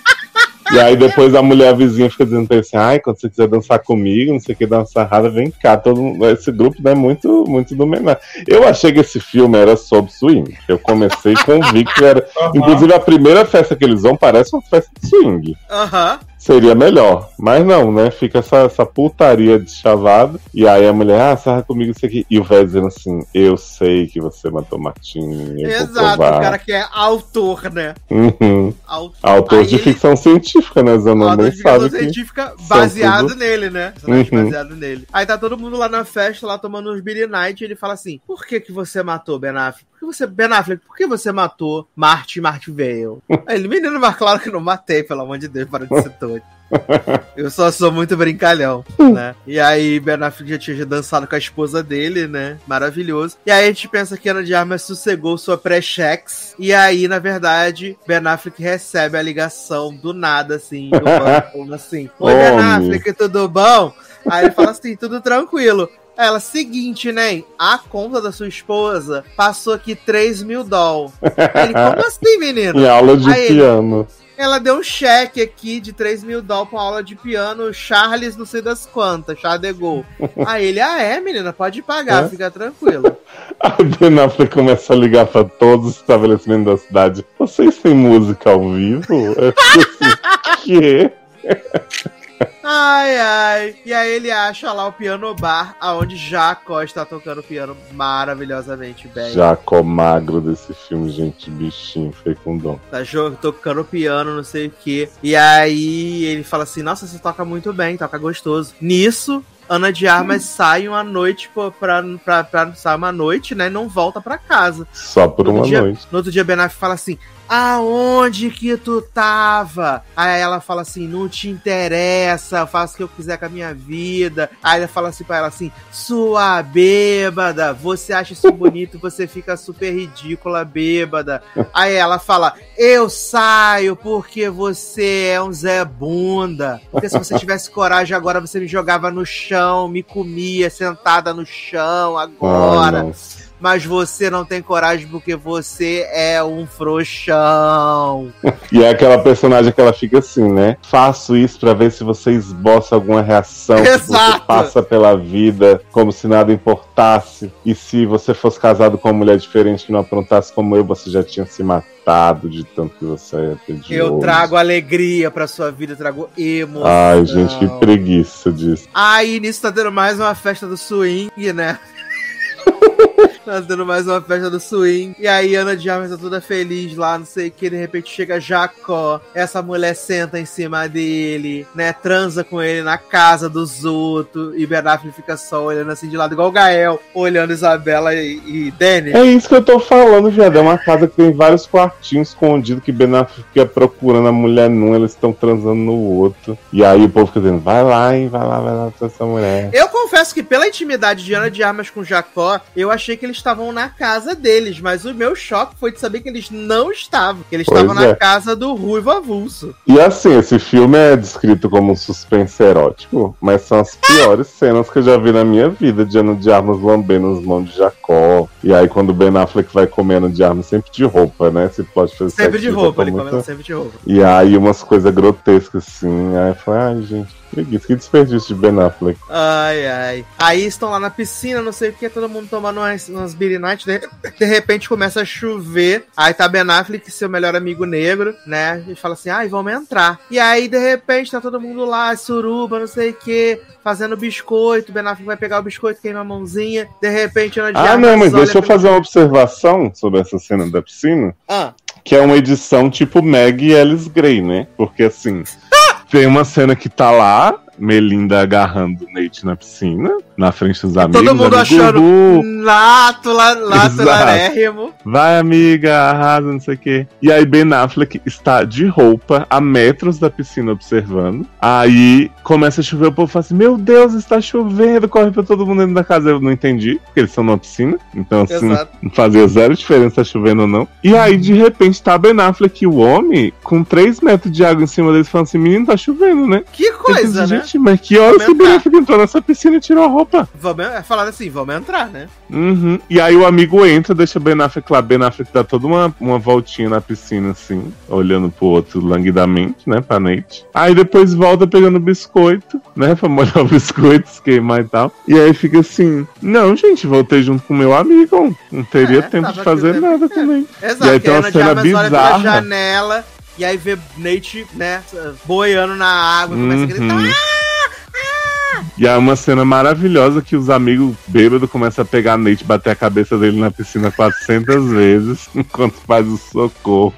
Speaker 4: E aí depois a mulher vizinha fica dizendo pra ele assim, ai, quando você quiser dançar comigo, não sei o que, dançar rara, vem cá. Todo mundo- esse grupo é muito, muito do menor. Eu achei que esse filme era sobre swing. Eu comecei convicto que era.
Speaker 2: Aham.
Speaker 4: Inclusive a primeira festa que eles vão parece uma festa de swing.
Speaker 1: Aham.
Speaker 4: Seria melhor. Mas não, né? Fica essa, essa putaria de chavado. E aí a mulher, ah, sarra comigo isso aqui. E o velho dizendo assim: Eu sei que você matou vou
Speaker 1: Exato,
Speaker 4: provar."
Speaker 1: o cara que é autor, né?
Speaker 4: Uhum.
Speaker 1: Autor,
Speaker 4: Autor de
Speaker 1: ele-
Speaker 4: ficção científica, né? Zanon
Speaker 1: Autor
Speaker 4: bem
Speaker 1: de ficção científica baseado
Speaker 4: tudo-
Speaker 1: nele, né?
Speaker 4: Uhum.
Speaker 1: Baseado nele. Aí tá todo mundo lá na festa, lá tomando uns Beer Night, e ele fala assim: Por que que você matou Ben Affleck? Por que você, Ben Affleck, por que você matou Marty Marty Vale? Aí ele, menino, mas claro que não matei, pelo amor de Deus, para de ser doido. Eu só sou muito brincalhão, né? E aí, Ben Affleck já tinha dançado com a esposa dele, né? Maravilhoso. E aí a gente pensa que Ana de Armas sossegou sua pré-chex. E aí, na verdade, Ben Affleck recebe a ligação do nada, assim, do banco, assim: Oi, Ben. Affleck, tudo bom? Aí ele fala assim: tudo tranquilo. Ela, seguinte, né? A conta da sua esposa passou aqui 3 mil dólares. Ele, como assim, menino?
Speaker 4: Em aula de
Speaker 1: Aí ele-
Speaker 4: piano.
Speaker 1: Ela deu um cheque aqui de 3 mil dólares pra aula de piano, Charles, não sei das quantas, Charles de Gaulle. Aí ele, ah, é, menina, pode pagar,
Speaker 4: É?
Speaker 1: fica tranquilo.
Speaker 4: Aí Ben Affleck começa a ligar pra todos os estabelecimentos da cidade. Vocês têm música ao vivo? Eu assim, que?
Speaker 1: Ai, ai. E aí ele acha lá o piano bar, aonde Jacó está tocando piano maravilhosamente bem.
Speaker 4: Jacó magro desse filme, gente, bichinho, fecundão.
Speaker 1: Tá tocando piano, não sei o que. E aí ele fala assim: Nossa, você toca muito bem, toca gostoso. Nisso, Ana de Armas sai uma noite pô, pra, pra, pra sair uma noite, né? E não volta pra casa.
Speaker 4: Só por
Speaker 1: No
Speaker 4: uma
Speaker 1: dia-
Speaker 4: noite.
Speaker 1: No outro dia, Ben Affleck fala assim: Aonde que tu tava? Aí ela fala assim: Não te interessa, eu faço o que eu quiser com a minha vida. Aí ele fala assim pra ela assim: Sua bêbada, você acha isso bonito, você fica super ridícula, bêbada. Aí ela fala: Eu saio porque você é um Zé Bunda. Porque se você tivesse coragem agora, você me jogava no chão, me comia sentada no chão agora. Mas você não tem coragem porque você é um frouxão.
Speaker 4: E é aquela personagem que ela fica assim, né? Faço isso pra ver se você esboça alguma reação. Se você
Speaker 1: Exato.
Speaker 4: passa pela vida como se nada importasse. E se você fosse casado com uma mulher diferente que não aprontasse como eu, você já tinha se matado de tanto que você é tedioso.
Speaker 1: Eu trago alegria pra sua vida, eu trago emoção.
Speaker 4: Ai, gente, que preguiça disso.
Speaker 1: Aí nisso tá tendo mais uma festa do swing, né? tá tendo mais uma festa do swing. E aí Ana de Armas tá toda feliz lá, não sei o que. De repente chega Jacó. Essa mulher senta em cima dele, né? Transa com ele na casa dos outros. E Ben Affleck fica só olhando assim de lado, igual o Gael, olhando Isabela e, e Danny.
Speaker 4: É isso que eu tô falando, viado. É uma casa que tem vários quartinhos escondidos que Ben Affleck fica procurando a mulher num, eles estão transando no outro. E aí o povo fica dizendo, vai lá, hein, vai lá, vai lá pra essa mulher.
Speaker 1: Eu confesso que pela intimidade de Ana de Armas com Jacó, eu achei que eles estavam na casa deles, mas o meu choque foi de saber que eles não estavam. Que eles
Speaker 4: Pois
Speaker 1: estavam
Speaker 4: é.
Speaker 1: na casa do Ruivo Avulso.
Speaker 4: E assim, esse filme é descrito como um suspense erótico, mas são as piores cenas que eu já vi na minha vida, de Ana de Armas lambendo as mãos de Jacó. E aí quando o Ben Affleck vai comendo de armas sempre de roupa, né? Esse plot fazer
Speaker 1: Sempre de roupa, ele
Speaker 4: muito-
Speaker 1: comendo sempre de roupa.
Speaker 4: E aí umas coisas grotescas assim. Aí eu falei, ai gente, que preguiça, que desperdício de Ben Affleck.
Speaker 1: Ai, ai. Aí estão lá na piscina, não sei o que, todo mundo tomando umas, umas beer night, de, de repente começa a chover. Aí tá Ben Affleck, seu melhor amigo negro, né? E fala assim, ai, vamos entrar. E aí, de repente, tá todo mundo lá, suruba, não sei o que, fazendo biscoito. Ben Affleck vai pegar o biscoito, queima a mãozinha. De repente, Ana de
Speaker 4: Ah, não, mas deixa eu
Speaker 1: pra-
Speaker 4: fazer uma observação sobre essa cena da piscina.
Speaker 1: Ah,
Speaker 4: Que é uma edição tipo Meg e Alice Grey, né? Porque assim, tem uma cena que tá lá, Melinda agarrando o Nate na piscina, na frente dos amigos.
Speaker 1: todo mundo achando
Speaker 4: "Uhul,
Speaker 1: lato, la- lato larérrimo.
Speaker 4: Vai, amiga, arrasa, não sei o quê. E aí Ben Affleck está de roupa a metros da piscina observando. Aí começa a chover, o povo fala assim: Meu Deus, está chovendo, corre pra todo mundo dentro da casa. Eu não entendi, porque eles estão numa piscina. Então, assim,
Speaker 1: Exato.
Speaker 4: não fazia zero diferença tá chovendo ou não. E aí, de repente, tá Ben Affleck, o homem, com 3 metros de água em cima deles, falando assim: Menino, tá chovendo, né?
Speaker 1: Que coisa,
Speaker 4: pensei,
Speaker 1: né?
Speaker 4: Gente, mas que hora que o entrou nessa piscina e tirou a roupa?
Speaker 1: Vamos, é falado assim, vamos entrar, né?
Speaker 4: Uhum. E aí o amigo entra, deixa Ben Affleck lá. Ben Affleck dá toda uma, uma voltinha na piscina, assim, olhando pro outro languidamente, né, pra Nate. Aí depois volta pegando biscoito, né, pra molhar o biscoito, esquemar e tal. E aí fica assim, não, gente, voltei junto com meu amigo. Não teria
Speaker 1: É,
Speaker 4: tempo de fazer nada
Speaker 1: é.
Speaker 4: também.
Speaker 1: Exato,
Speaker 4: E aí tem uma cena bizarra.
Speaker 1: janela e aí vê Nate, né, boiando na água, começa a gritar.
Speaker 4: E é uma cena maravilhosa que os amigos bêbados começam a pegar a Nate, bater a cabeça dele na piscina 400 vezes, enquanto faz o socorro.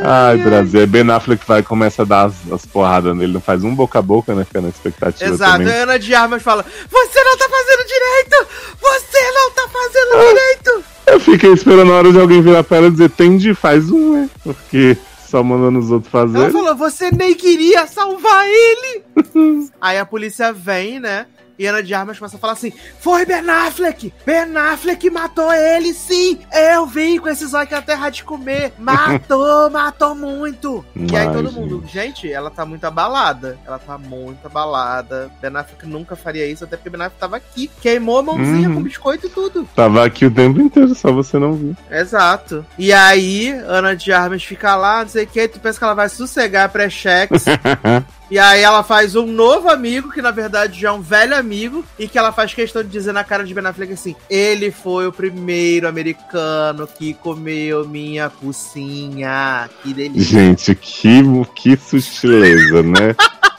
Speaker 4: Ai, Brasil. Aí Ben Affleck vai e começa a dar as, as porradas nele. Não faz um boca a boca, né? Fica na expectativa
Speaker 1: Exato,
Speaker 4: também.
Speaker 1: a Ana de Armas fala: Você não tá fazendo direito! Você não tá fazendo direito!
Speaker 4: Eu fiquei esperando a hora de alguém virar pra ela e dizer, Tendi, faz um, né? Porque só mandando os outros
Speaker 1: Ela
Speaker 4: fazer.
Speaker 1: falou, você nem queria salvar ele! Aí a polícia vem, né? E Ana de Armas começa a falar assim: Foi Ben Affleck! Ben Affleck matou ele, sim! Eu vim com esses olhos que a terra de comer! Matou, matou muito! E aí todo mundo, gente, ela tá muito abalada. Ela tá muito abalada. Ben Affleck nunca faria isso, até porque Ben Affleck tava aqui. Queimou a mãozinha
Speaker 4: Uhum.
Speaker 1: com biscoito e tudo.
Speaker 4: Tava aqui o tempo inteiro, só você não viu.
Speaker 1: Exato. E aí, Ana de Armas fica lá, não sei o que, tu pensa que ela vai sossegar pré-cheques. e aí ela faz um novo amigo, que na verdade já é um velho amigo, e que ela faz questão de dizer na cara de Ben Affleck assim: ele foi o primeiro americano que comeu minha pucinha. Que delícia.
Speaker 4: Gente, que, que sutileza, né?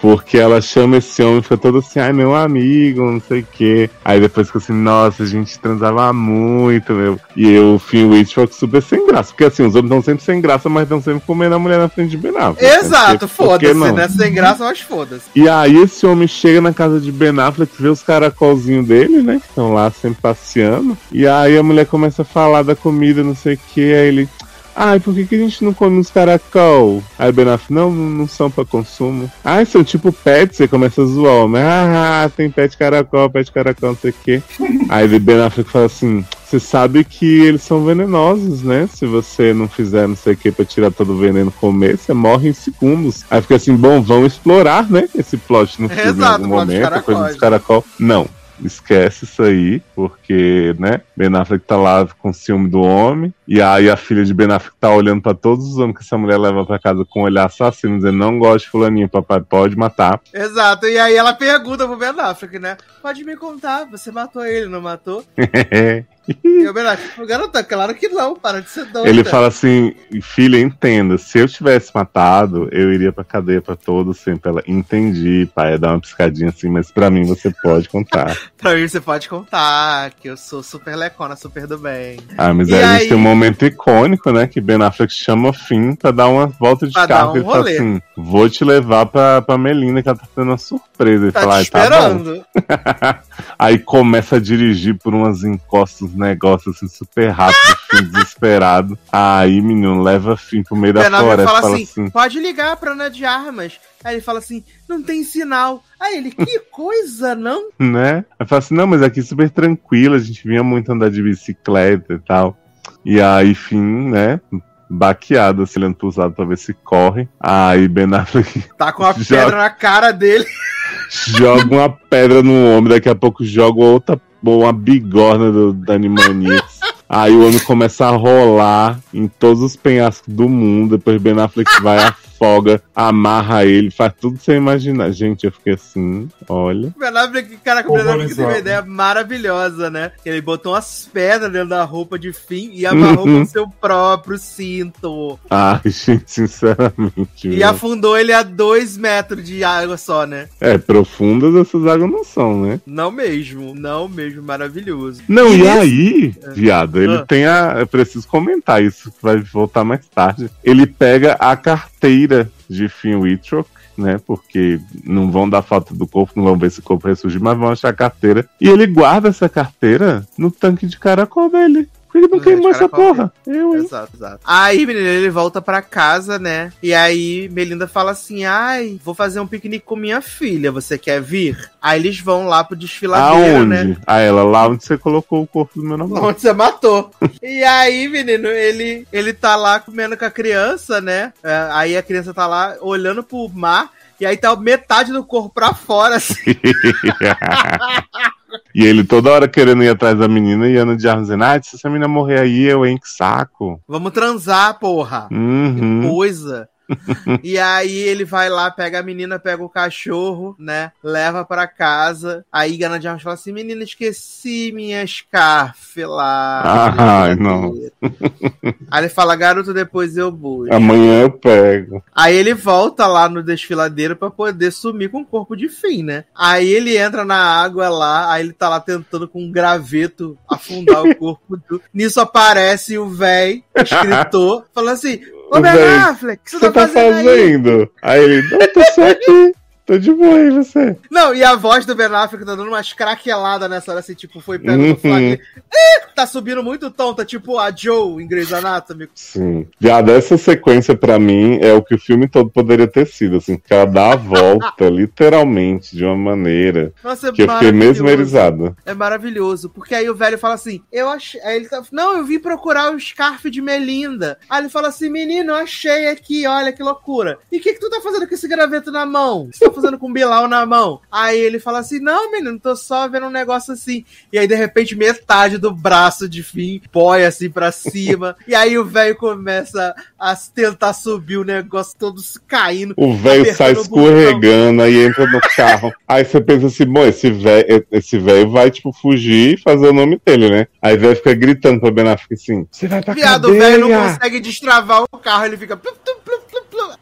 Speaker 4: Porque ela chama esse homem fica todo assim, ai, meu amigo, não sei o quê. Aí depois fica assim, nossa, a gente transava muito, meu. E eu, o Finn Witchcock super sem graça. Porque assim, os homens estão sempre sem graça, mas estão sempre comendo a mulher na frente de Ben Affleck. né?
Speaker 1: Exato, foda-se, né? Sem graça, mas foda-se.
Speaker 4: E aí esse homem chega na casa de Ben Affleck, vê os caracolzinhos dele, né? Que estão lá sempre passeando. E aí a mulher começa a falar da comida, não sei o que, aí ele. Ai, por que, que a gente não come uns caracol? Aí Ben Affleck, não, não são pra consumo. Ai, são tipo pets, você começa a zoar o homem. Ah, tem pet caracol, pet caracol, não sei o que. Aí Ben Affleck fala assim, você sabe que eles são venenosos, né? Se você não fizer não sei o que pra tirar todo o veneno comer, você morre em segundos. Aí fica assim, bom, vamos explorar, né? Esse plot no filme
Speaker 1: Exato,
Speaker 4: em
Speaker 1: o
Speaker 4: algum momento, a coisa dos caracol. Não. Esquece isso aí, porque, né? Ben Affleck tá lá com ciúme do homem, e aí a filha de Ben Affleck tá olhando pra todos os homens que essa mulher leva pra casa com um olhar assassino, dizendo: Não gosto de Fulaninho, papai, pode matar.
Speaker 1: Exato. E aí ela pergunta pro Ben Affleck, né? Pode me contar, você matou ele, não matou? E o Ben Affleck, garota, claro que não, para de ser doida.
Speaker 4: Ele fala assim, filha, entenda, se eu tivesse matado, eu iria pra cadeia pra todos sempre. Ela, entendi, pai, dá uma piscadinha assim, mas pra mim você pode contar.
Speaker 1: Pra mim você pode contar que eu sou super lecona, super do bem.
Speaker 4: Ah, mas
Speaker 1: E
Speaker 4: aí, a gente tem um momento icônico, né, que Ben Affleck chama o Finn pra dar uma volta de
Speaker 1: Pra
Speaker 4: carro.
Speaker 1: um
Speaker 4: ele fala assim, vou te levar pra, pra Melina, que ela tá tendo uma surpresa. Ele
Speaker 1: Tá
Speaker 4: fala,
Speaker 1: te
Speaker 4: "Ai, tá bom."
Speaker 1: esperando.
Speaker 4: Aí começa a dirigir por umas encostas, negócios assim, super rápido, Finn desesperado. Aí, menino, leva Finn pro meio da
Speaker 1: Affleck
Speaker 4: floresta
Speaker 1: fala
Speaker 4: fala
Speaker 1: assim,
Speaker 4: assim
Speaker 1: pode ligar pra Ana de Armas. Aí ele fala assim, não tem sinal. Aí ele, que coisa, não?
Speaker 4: né? Aí fala assim, não, mas aqui é super tranquilo, a gente vinha muito andar de bicicleta e tal. E aí, fim, né? Baqueado, assim, olhando pros lados pra ver se corre. Aí Ben Affleck
Speaker 1: Tá com a
Speaker 4: Já-
Speaker 1: pedra na cara dele.
Speaker 4: joga uma pedra no homem, daqui a pouco joga outra, uma bigorna do Dani Maniacs. Aí o homem começa a rolar em todos os penhascos do mundo. Depois Ben Affleck vai, afoga, amarra ele, faz tudo sem imaginar. Gente, eu fiquei assim, olha.
Speaker 1: O Ben Affleck, cara, o Ben Affleck teve uma ideia maravilhosa, né? Ele botou umas pedras dentro da roupa de fim e amarrou
Speaker 4: Uhum.
Speaker 1: com seu próprio cinto.
Speaker 4: Ai, gente, sinceramente.
Speaker 1: E afundou ele a dois metros de água só, né?
Speaker 4: É, profundas essas águas não são, né?
Speaker 1: Não mesmo, não mesmo, maravilhoso.
Speaker 4: Não, e,
Speaker 1: nesse-
Speaker 4: aí, viado, ele
Speaker 1: Ah.
Speaker 4: tem a. Eu preciso comentar isso, que vai voltar mais tarde. Ele pega a carteira de Finn Wittrock, né? Porque não vão dar foto do corpo, não vão ver se o corpo ressurgir, mas vão achar a carteira. E ele guarda essa carteira no tanque de caracol dele. Por que ele não
Speaker 1: No
Speaker 4: queimou
Speaker 1: tanque de
Speaker 4: essa porra? Eu, hein?
Speaker 1: Exato, exato. Aí, menino, ele volta pra casa, né? E aí, Melinda fala assim: ai, vou fazer um piquenique com minha filha, você quer vir? Aí eles vão lá pro desfiladeiro,
Speaker 4: Aonde?
Speaker 1: né?
Speaker 4: A ela, lá onde você colocou o corpo do meu namorado.
Speaker 1: Onde você matou. e aí, menino, ele, ele tá lá comendo com a criança, né? É, aí a criança tá lá olhando pro mar. E aí tá metade do corpo pra fora, assim.
Speaker 4: e ele toda hora querendo ir atrás da menina e Ana de Armas dizendo, ah, se essa menina morrer aí, eu, hein, que saco.
Speaker 1: Vamos transar, porra.
Speaker 4: Uhum.
Speaker 1: Que coisa. e aí ele vai lá, pega a menina, pega o cachorro, né? Leva pra casa. Aí Gana de Armas fala assim: Menina, esqueci minha scarf lá.
Speaker 4: Ai, não.
Speaker 1: Aí ele fala: Garoto, depois eu busco.
Speaker 4: Amanhã eu pego.
Speaker 1: Aí ele volta lá no desfiladeiro pra poder sumir com o corpo de fim, né? Aí ele entra na água lá, aí ele tá lá tentando com um graveto afundar o corpo do. Nisso aparece o véi, escritor, falando assim: Ô
Speaker 4: O
Speaker 1: Ben Affleck, o que você tá
Speaker 4: tá
Speaker 1: fazendo aí?
Speaker 4: fazendo? Aí ele, não, tô só aqui. Tô de boa aí, você.
Speaker 1: Não, e a voz do Ben Affleck tá dando umas craqueladas nessa hora, assim, tipo, foi pego
Speaker 4: Uhum.
Speaker 1: no flag. Ih, tá subindo muito tonta, tipo a Joe em Grey's Anatomy.
Speaker 4: Sim. Viado, essa sequência pra mim é o que o filme todo poderia ter sido, assim, que ela dá a volta, literalmente, de uma maneira
Speaker 1: Nossa, é
Speaker 4: que eu fiquei mesmerizado.
Speaker 1: É maravilhoso, porque aí o velho fala assim, eu achei, aí ele tá, não, eu vim procurar o scarf de Melinda. Aí ele fala assim, menino, eu achei aqui, olha que loucura. E o que que tu tá fazendo com esse graveto na mão? O você tá fazendo com o Bilal na mão? Aí ele fala assim, não, menino, tô só vendo um negócio assim. E aí, de repente, metade do braço de fim põe assim pra cima. e aí o velho começa a tentar subir o negócio todo caindo.
Speaker 4: O velho sai
Speaker 1: o
Speaker 4: escorregando, aí entra no carro. Aí você pensa assim, bom, esse velho esse vai, tipo, fugir e fazer o nome dele, né? Aí o velho fica gritando pra Ben Affleck assim, você vai pra
Speaker 1: Viado, o
Speaker 4: cadeia.
Speaker 1: velho não consegue destravar o carro, ele fica plup, plup, plup,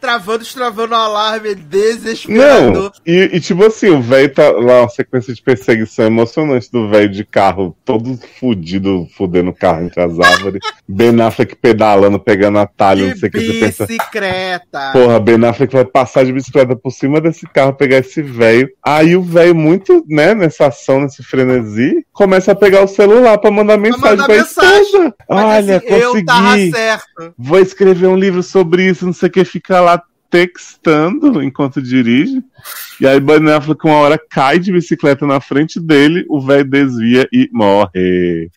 Speaker 1: travando, destravando o alarme, desesperador.
Speaker 4: Não, e, e tipo assim, o velho tá lá, uma sequência de perseguição emocionante do velho de carro, todo fudido, fudendo o carro entre as árvores. ben Affleck pedalando, pegando atalho, não sei o que você pensa.
Speaker 1: bicicleta.
Speaker 4: Porra, Ben Affleck vai passar de bicicleta por cima desse carro, pegar esse velho. Aí o velho, muito, né, nessa ação, nesse frenesi, começa a pegar o celular pra mandar mensagem
Speaker 1: mandar
Speaker 4: pra
Speaker 1: mensagem.
Speaker 4: esposa.
Speaker 1: Mas,
Speaker 4: Olha,
Speaker 1: assim, eu tava
Speaker 4: consegui.
Speaker 1: certo.
Speaker 4: Vou escrever um livro sobre isso, não sei o que, fica lá textando enquanto dirige. E aí Ben Affleck uma hora cai de bicicleta na frente dele, o velho desvia e morre.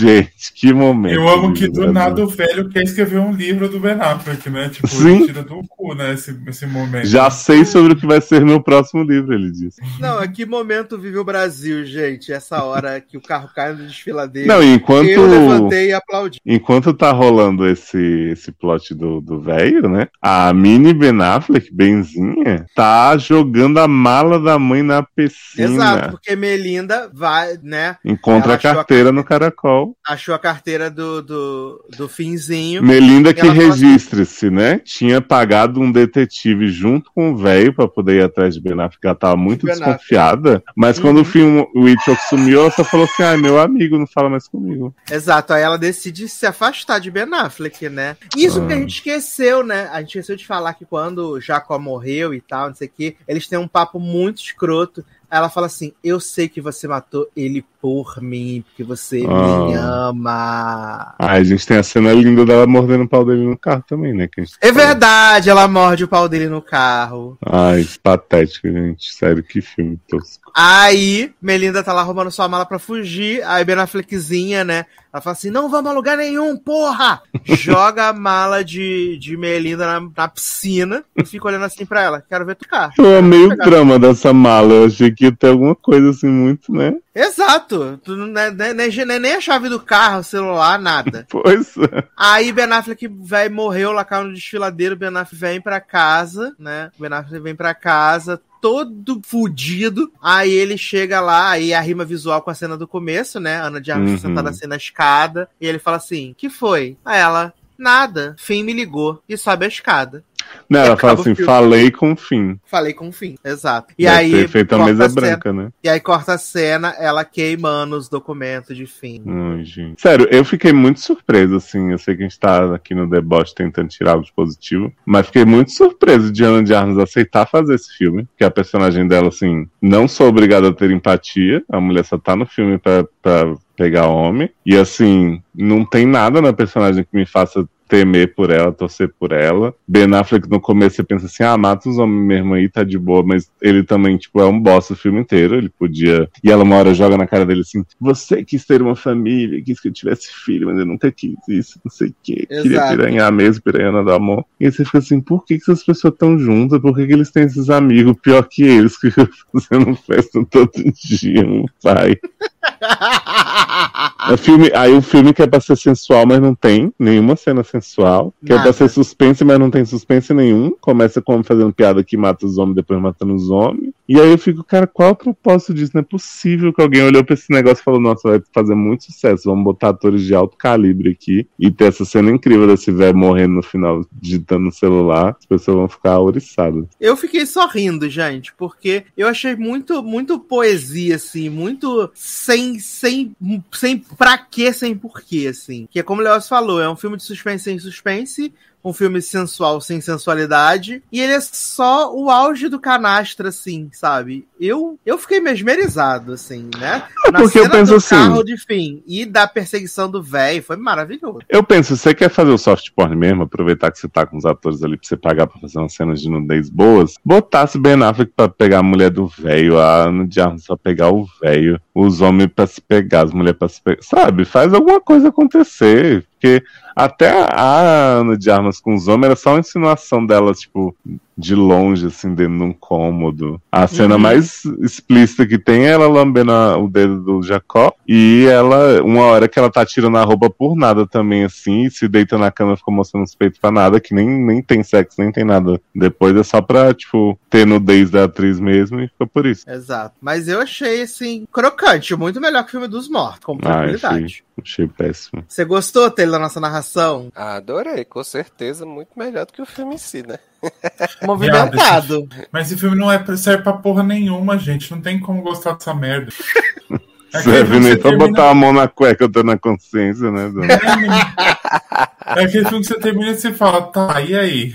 Speaker 4: Gente, que momento.
Speaker 2: Eu amo que do nada o velho quer escrever um livro do Ben Affleck, né? Tipo,
Speaker 4: Sim.
Speaker 2: tira do cu, né? Esse, esse momento.
Speaker 4: Já sei sobre o que vai ser meu próximo livro, ele disse.
Speaker 1: Não, que momento vive o Brasil, gente. Essa hora que o carro cai no desfiladeiro.
Speaker 4: Não, enquanto.
Speaker 1: Eu levantei e aplaudi.
Speaker 4: Enquanto tá rolando esse, esse plot do do velho, né? A mini Ben Affleck, benzinha, tá jogando a mala da mãe na piscina.
Speaker 1: Exato, porque Melinda vai, né?
Speaker 4: Encontra a
Speaker 1: achou a
Speaker 4: carteira no caracol.
Speaker 1: Achou a carteira do, do, do finzinho.
Speaker 4: Melinda que
Speaker 1: assim-
Speaker 4: registre-se, né? Tinha pagado um detetive junto com o velho pra poder ir atrás de Ben Affleck. Ela tava muito
Speaker 1: Ben Affleck.
Speaker 4: desconfiada. Mas
Speaker 1: Uhum.
Speaker 4: quando o filme o Hitchcock sumiu, ela só falou assim: ai, meu amigo, não fala mais comigo.
Speaker 1: Exato, aí ela decide se afastar de Ben Affleck, né? Isso que a
Speaker 4: Ah.
Speaker 1: gente esqueceu, né? A gente esqueceu de falar que quando o Jacó morreu e tal, não sei o quê, eles têm um papo muito escroto. Ela fala assim: Eu sei que você matou ele por mim, porque você me
Speaker 4: Ah.
Speaker 1: ama.
Speaker 4: Ai, a gente tem a cena linda dela mordendo o pau dele no carro também, né? Que
Speaker 1: É
Speaker 4: fala.
Speaker 1: verdade, ela morde o pau dele no carro.
Speaker 4: Ai, patético, gente. Sério, que filme tosco.
Speaker 1: Aí, Melinda tá lá roubando sua mala pra fugir. Aí, Ben Affleckzinha, né? Ela fala assim: não vamos a lugar nenhum, porra! Joga a mala de, de Melinda na, na piscina e fica olhando assim pra ela. Quero ver tu cá.
Speaker 4: Eu amei o drama dessa mala. Eu achei que ia ter alguma coisa assim, muito, né?
Speaker 1: Exato. Tu não é, nem- nem- nem- nem a chave do carro, celular, nada.
Speaker 4: Pois é.
Speaker 1: Aí Ben Affleck vai, morreu lá no desfiladeiro, Ben Affleck vem pra casa, né? Ben Affleck vem pra casa, todo fudido. Aí ele chega lá, aí a rima visual com a cena do começo, né? Ana de Armas
Speaker 4: Uhum.
Speaker 1: sentada assim na escada. E ele fala assim: que foi? Aí ela. Nada. Fim me ligou e sobe a escada.
Speaker 4: Não, ela fala assim, falei com o fim.
Speaker 1: Falei com o fim. Exato. E
Speaker 4: Deve
Speaker 1: aí.
Speaker 4: ter feito a mesa
Speaker 1: cena-
Speaker 4: branca, né?
Speaker 1: E aí corta a cena, ela queimando os documentos de fim.
Speaker 4: Ai, gente. Sério, eu fiquei muito surpreso, assim. Eu sei que a gente tá aqui no deboche tentando tirar algo de positivo, mas fiquei muito surpreso de Ana de Armas aceitar fazer esse filme. Que a personagem dela, assim, não sou obrigada a ter empatia. A mulher só tá no filme pra, pra pegar homem. E, assim, não tem nada na personagem que me faça temer por ela, torcer por ela. Ben Affleck no começo você pensa assim, ah, mata os homens mesmo aí, tá de boa, mas ele também, tipo, é um boss o filme inteiro, ele podia... E ela uma hora joga na cara dele assim, você quis ter uma família, quis que eu tivesse filho, mas eu nunca quis isso, não sei o quê. Queria piranhar mesmo, piranhando do amor. E aí você fica assim, por que, que essas pessoas estão juntas? Por que, que eles têm esses amigos pior que eles, que ficam fazendo festa todo dia, meu pai? É filme, aí o filme que é pra ser sensual, mas não tem nenhuma cena sensual. Que é pra ser suspense, mas não tem suspense nenhum. Começa como fazendo piada que mata os homens, depois matando os homens. E aí eu fico, cara, qual é o propósito disso? Não é possível que alguém olhou pra esse negócio e falou, nossa, vai fazer muito sucesso. Vamos botar atores de alto calibre aqui e ter essa cena incrível desse velho morrendo no final, digitando no celular. As pessoas vão ficar ouriçadas.
Speaker 1: Eu fiquei só rindo, gente, porque eu achei muito, muito poesia, assim, muito sem, sem, sem pra quê, sem porquê, assim. Que é como o Leoz falou, é um filme de suspense sem suspense, um filme sensual sem sensualidade. E ele é só o auge do canastra, assim, sabe? Eu, eu fiquei mesmerizado, assim, né?
Speaker 4: É porque eu penso
Speaker 1: do
Speaker 4: assim-
Speaker 1: carro de fim e da perseguição do velho foi maravilhoso.
Speaker 4: Eu penso, você quer fazer o soft porn mesmo, aproveitar que você tá com os atores ali pra você pagar pra fazer umas cenas de nudez boas, botasse Ben Affleck pra pegar a mulher do velho, a de Armas pra pegar o velho, os homens pra se pegar, as mulheres pra se pegar, sabe? Faz alguma coisa acontecer, porque até a Ana de Armas com os homens era só uma insinuação dela, tipo, de longe, assim, dentro de um cômodo. A cena
Speaker 1: Uhum.
Speaker 4: mais explícita que tem é ela lambendo a- o dedo do Jacó. E ela, uma hora que ela tá tirando a roupa por nada também, assim, e se deita na cama e fica mostrando os peitos pra nada, que nem, nem tem sexo, nem tem nada. Depois é só pra, tipo, ter nudez da atriz mesmo e fica por isso.
Speaker 1: Exato. Mas eu achei, assim, crocante, muito melhor que o filme dos mortos, com
Speaker 4: Ah,
Speaker 1: tranquilidade.
Speaker 4: Achei péssimo.
Speaker 1: Você gostou, Taylor, da nossa narração?
Speaker 3: Ah, adorei, com certeza, muito melhor do que o filme em si, né?
Speaker 1: Movimentado.
Speaker 2: Mas esse filme não é serve pra porra nenhuma, gente. Não tem como gostar dessa merda. É
Speaker 4: Serve nem
Speaker 2: termina-
Speaker 4: botar a mão na cueca, eu tô na consciência, né?
Speaker 2: É aquele filme que você termina e você fala, tá, e aí?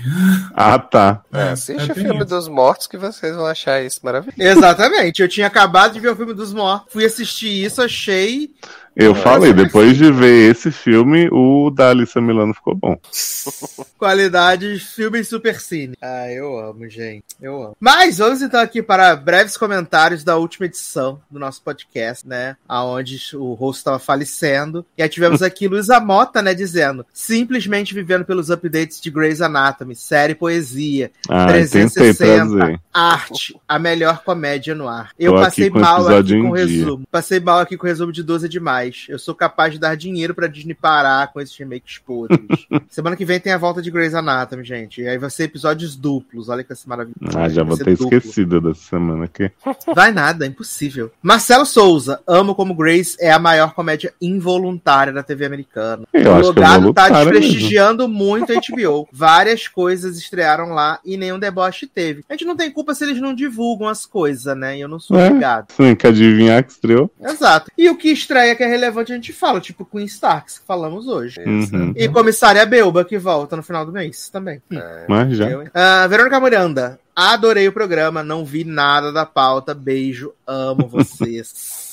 Speaker 4: ah, tá.
Speaker 3: É, assiste
Speaker 2: é
Speaker 3: o filme
Speaker 2: isso.
Speaker 3: dos mortos que vocês vão achar isso maravilhoso.
Speaker 1: Exatamente. Eu tinha acabado de ver o filme dos mortos, fui assistir isso, achei.
Speaker 4: Eu
Speaker 1: Nossa,
Speaker 4: falei, depois de ver esse filme, o da Alissa Milano ficou bom.
Speaker 1: Qualidade filme super cine. Ah, eu amo, gente. Eu amo. Mas vamos então aqui para breves comentários da última edição do nosso podcast, né? Aonde o host estava falecendo. E aí tivemos aqui Luísa Mota, né? Dizendo: simplesmente vivendo pelos updates de Grey's Anatomy, série poesia,
Speaker 4: Ah, tentei
Speaker 1: 360.
Speaker 4: trazer.
Speaker 1: arte, a melhor comédia no ar. Eu
Speaker 4: Tô aqui
Speaker 1: passei
Speaker 4: o
Speaker 1: mal aqui com o
Speaker 4: em dia.
Speaker 1: resumo. Passei mal aqui com o resumo de 12 é demais. Eu sou capaz de dar dinheiro pra Disney parar com esses remakes podres. Semana que vem tem a volta de Grey's Anatomy, gente. E aí vai ser episódios duplos. Olha que maravilhoso.
Speaker 4: Ah, já vou ter esquecido dessa semana aqui.
Speaker 1: Vai nada, é impossível. Marcelo Souza, amo como Grace é a maior comédia involuntária da TV americana.
Speaker 4: Eu
Speaker 1: o
Speaker 4: acho que é
Speaker 1: Logado tá desprestigiando muito a HBO. Várias coisas estrearam lá e nenhum deboche teve. A gente não tem culpa se eles não divulgam as coisas, né? E eu não sou
Speaker 4: É.
Speaker 1: obrigado.
Speaker 4: Tem que adivinhar que estreou.
Speaker 1: Exato. E o que estreia que é relevante a gente fala, tipo Queen Starks, que falamos hoje.
Speaker 4: Uhum.
Speaker 1: E Comissária Belba, que volta no final do mês também. Hum.
Speaker 4: Mas já.
Speaker 1: Eu? Ah, Verônica Miranda, adorei o programa, não vi nada da pauta. Beijo, amo vocês.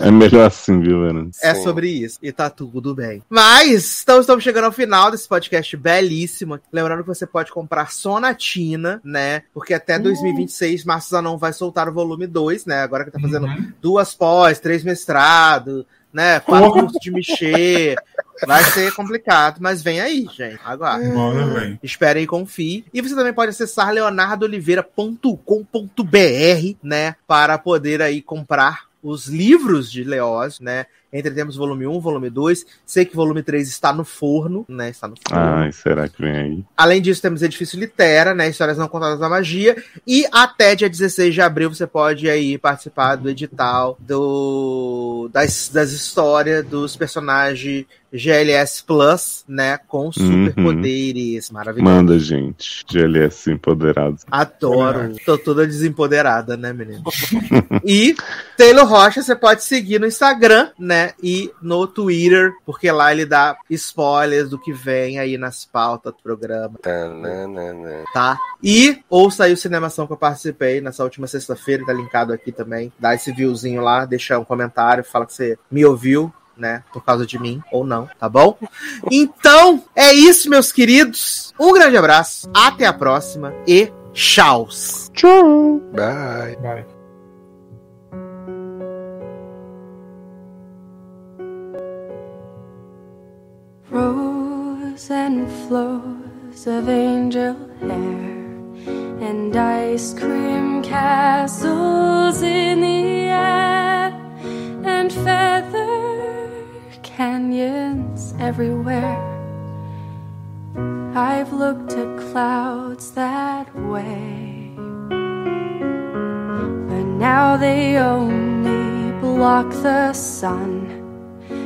Speaker 4: É melhor assim, viu, Verano?
Speaker 1: É
Speaker 3: Sim.
Speaker 1: sobre isso. E tá tudo bem. Mas, então estamos chegando ao final desse podcast belíssimo. Lembrando que você pode comprar Sonatina, né? Porque até 2026, Márcio Zanon vai soltar o volume 2, né? Agora que tá fazendo
Speaker 2: Uhum.
Speaker 1: duas pós, três mestrado, né? Quatro cursos de mexer. Vai ser complicado, mas vem aí, gente. Aguarde.
Speaker 2: Bora, velho.
Speaker 1: Esperem e confiem. E você também pode acessar leonardoliveira.com.br, né? Para poder aí comprar os livros de Leózio, né? Entre temos volume 1, volume 2. Sei que volume 3 está no forno, né? Está no forno.
Speaker 4: Ai, será que vem aí?
Speaker 1: Além disso, temos Edifício Litera, né? Histórias não contadas da magia. E até dia 16 de abril você pode aí participar do edital do, das, das histórias dos personagens GLS Plus, né? Com superpoderes. Maravilhoso.
Speaker 4: Uhum. Manda, gente. GLS empoderados.
Speaker 1: Adoro. Tô toda desempoderada, né, menino? e Taylor Rocha você pode seguir no Instagram, né? E no Twitter, porque lá ele dá spoilers do que vem aí nas pautas do programa,
Speaker 3: Tananana.
Speaker 1: tá? E ouça aí o Cinemação que eu participei nessa última sexta-feira, tá linkado aqui também. Dá esse viewzinho lá, deixa um comentário, fala que você me ouviu. Né, por causa de mim ou não, tá bom? Então, é isso, meus queridos. Um grande abraço, até a próxima e tchau.
Speaker 3: Bye.
Speaker 2: Vai.
Speaker 5: Rows and flows of angel hair and ice cream castles in the air and feather canyons everywhere. I've looked at clouds that way, but now they only block the sun.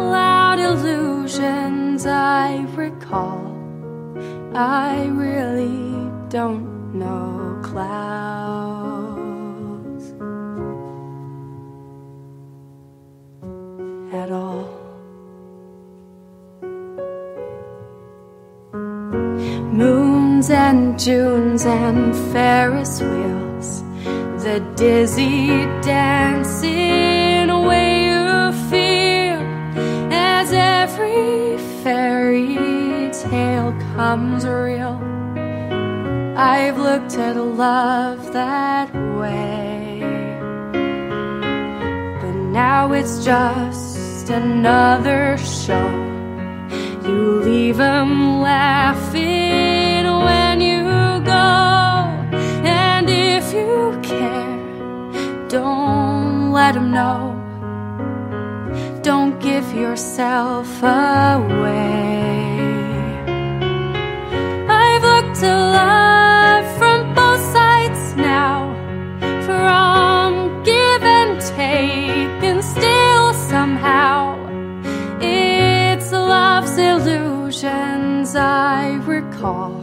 Speaker 5: cloud illusions I recall. I really don't know clouds at all. Moons and Junes and Ferris wheels, the dizzy dancing every fairy tale comes real. I've looked at love that way, but now it's just another show. You leave 'em laughing when you go, and if you care, don't let 'em know. Don't give yourself away. I've looked at love from both sides now, from give and take, and still somehow it's love's illusions I recall.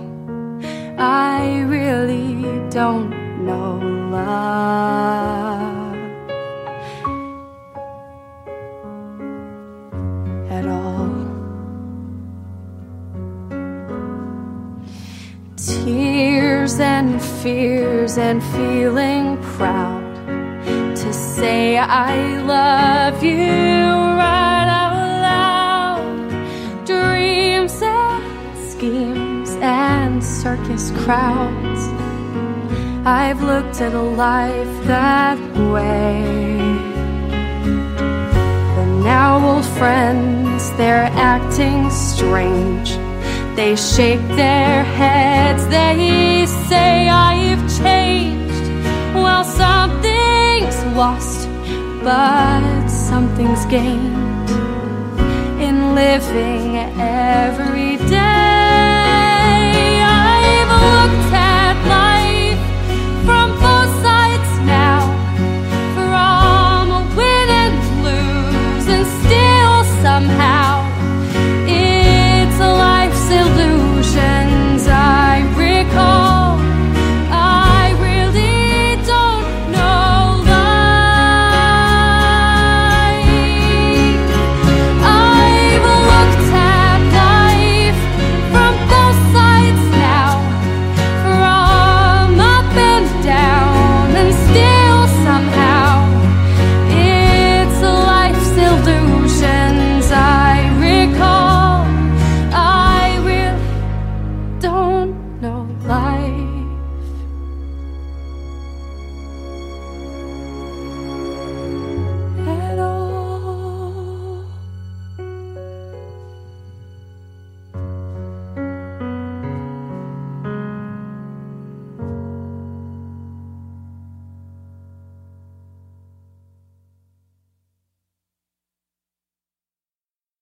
Speaker 5: I really don't know love And fears and feeling proud to say I love you right out loud. Dreams and schemes and circus crowds. I've looked at a life that way. But now old friends, they're acting strange. They shake their heads, they say I've changed. Well, something's lost, but something's gained in living every day.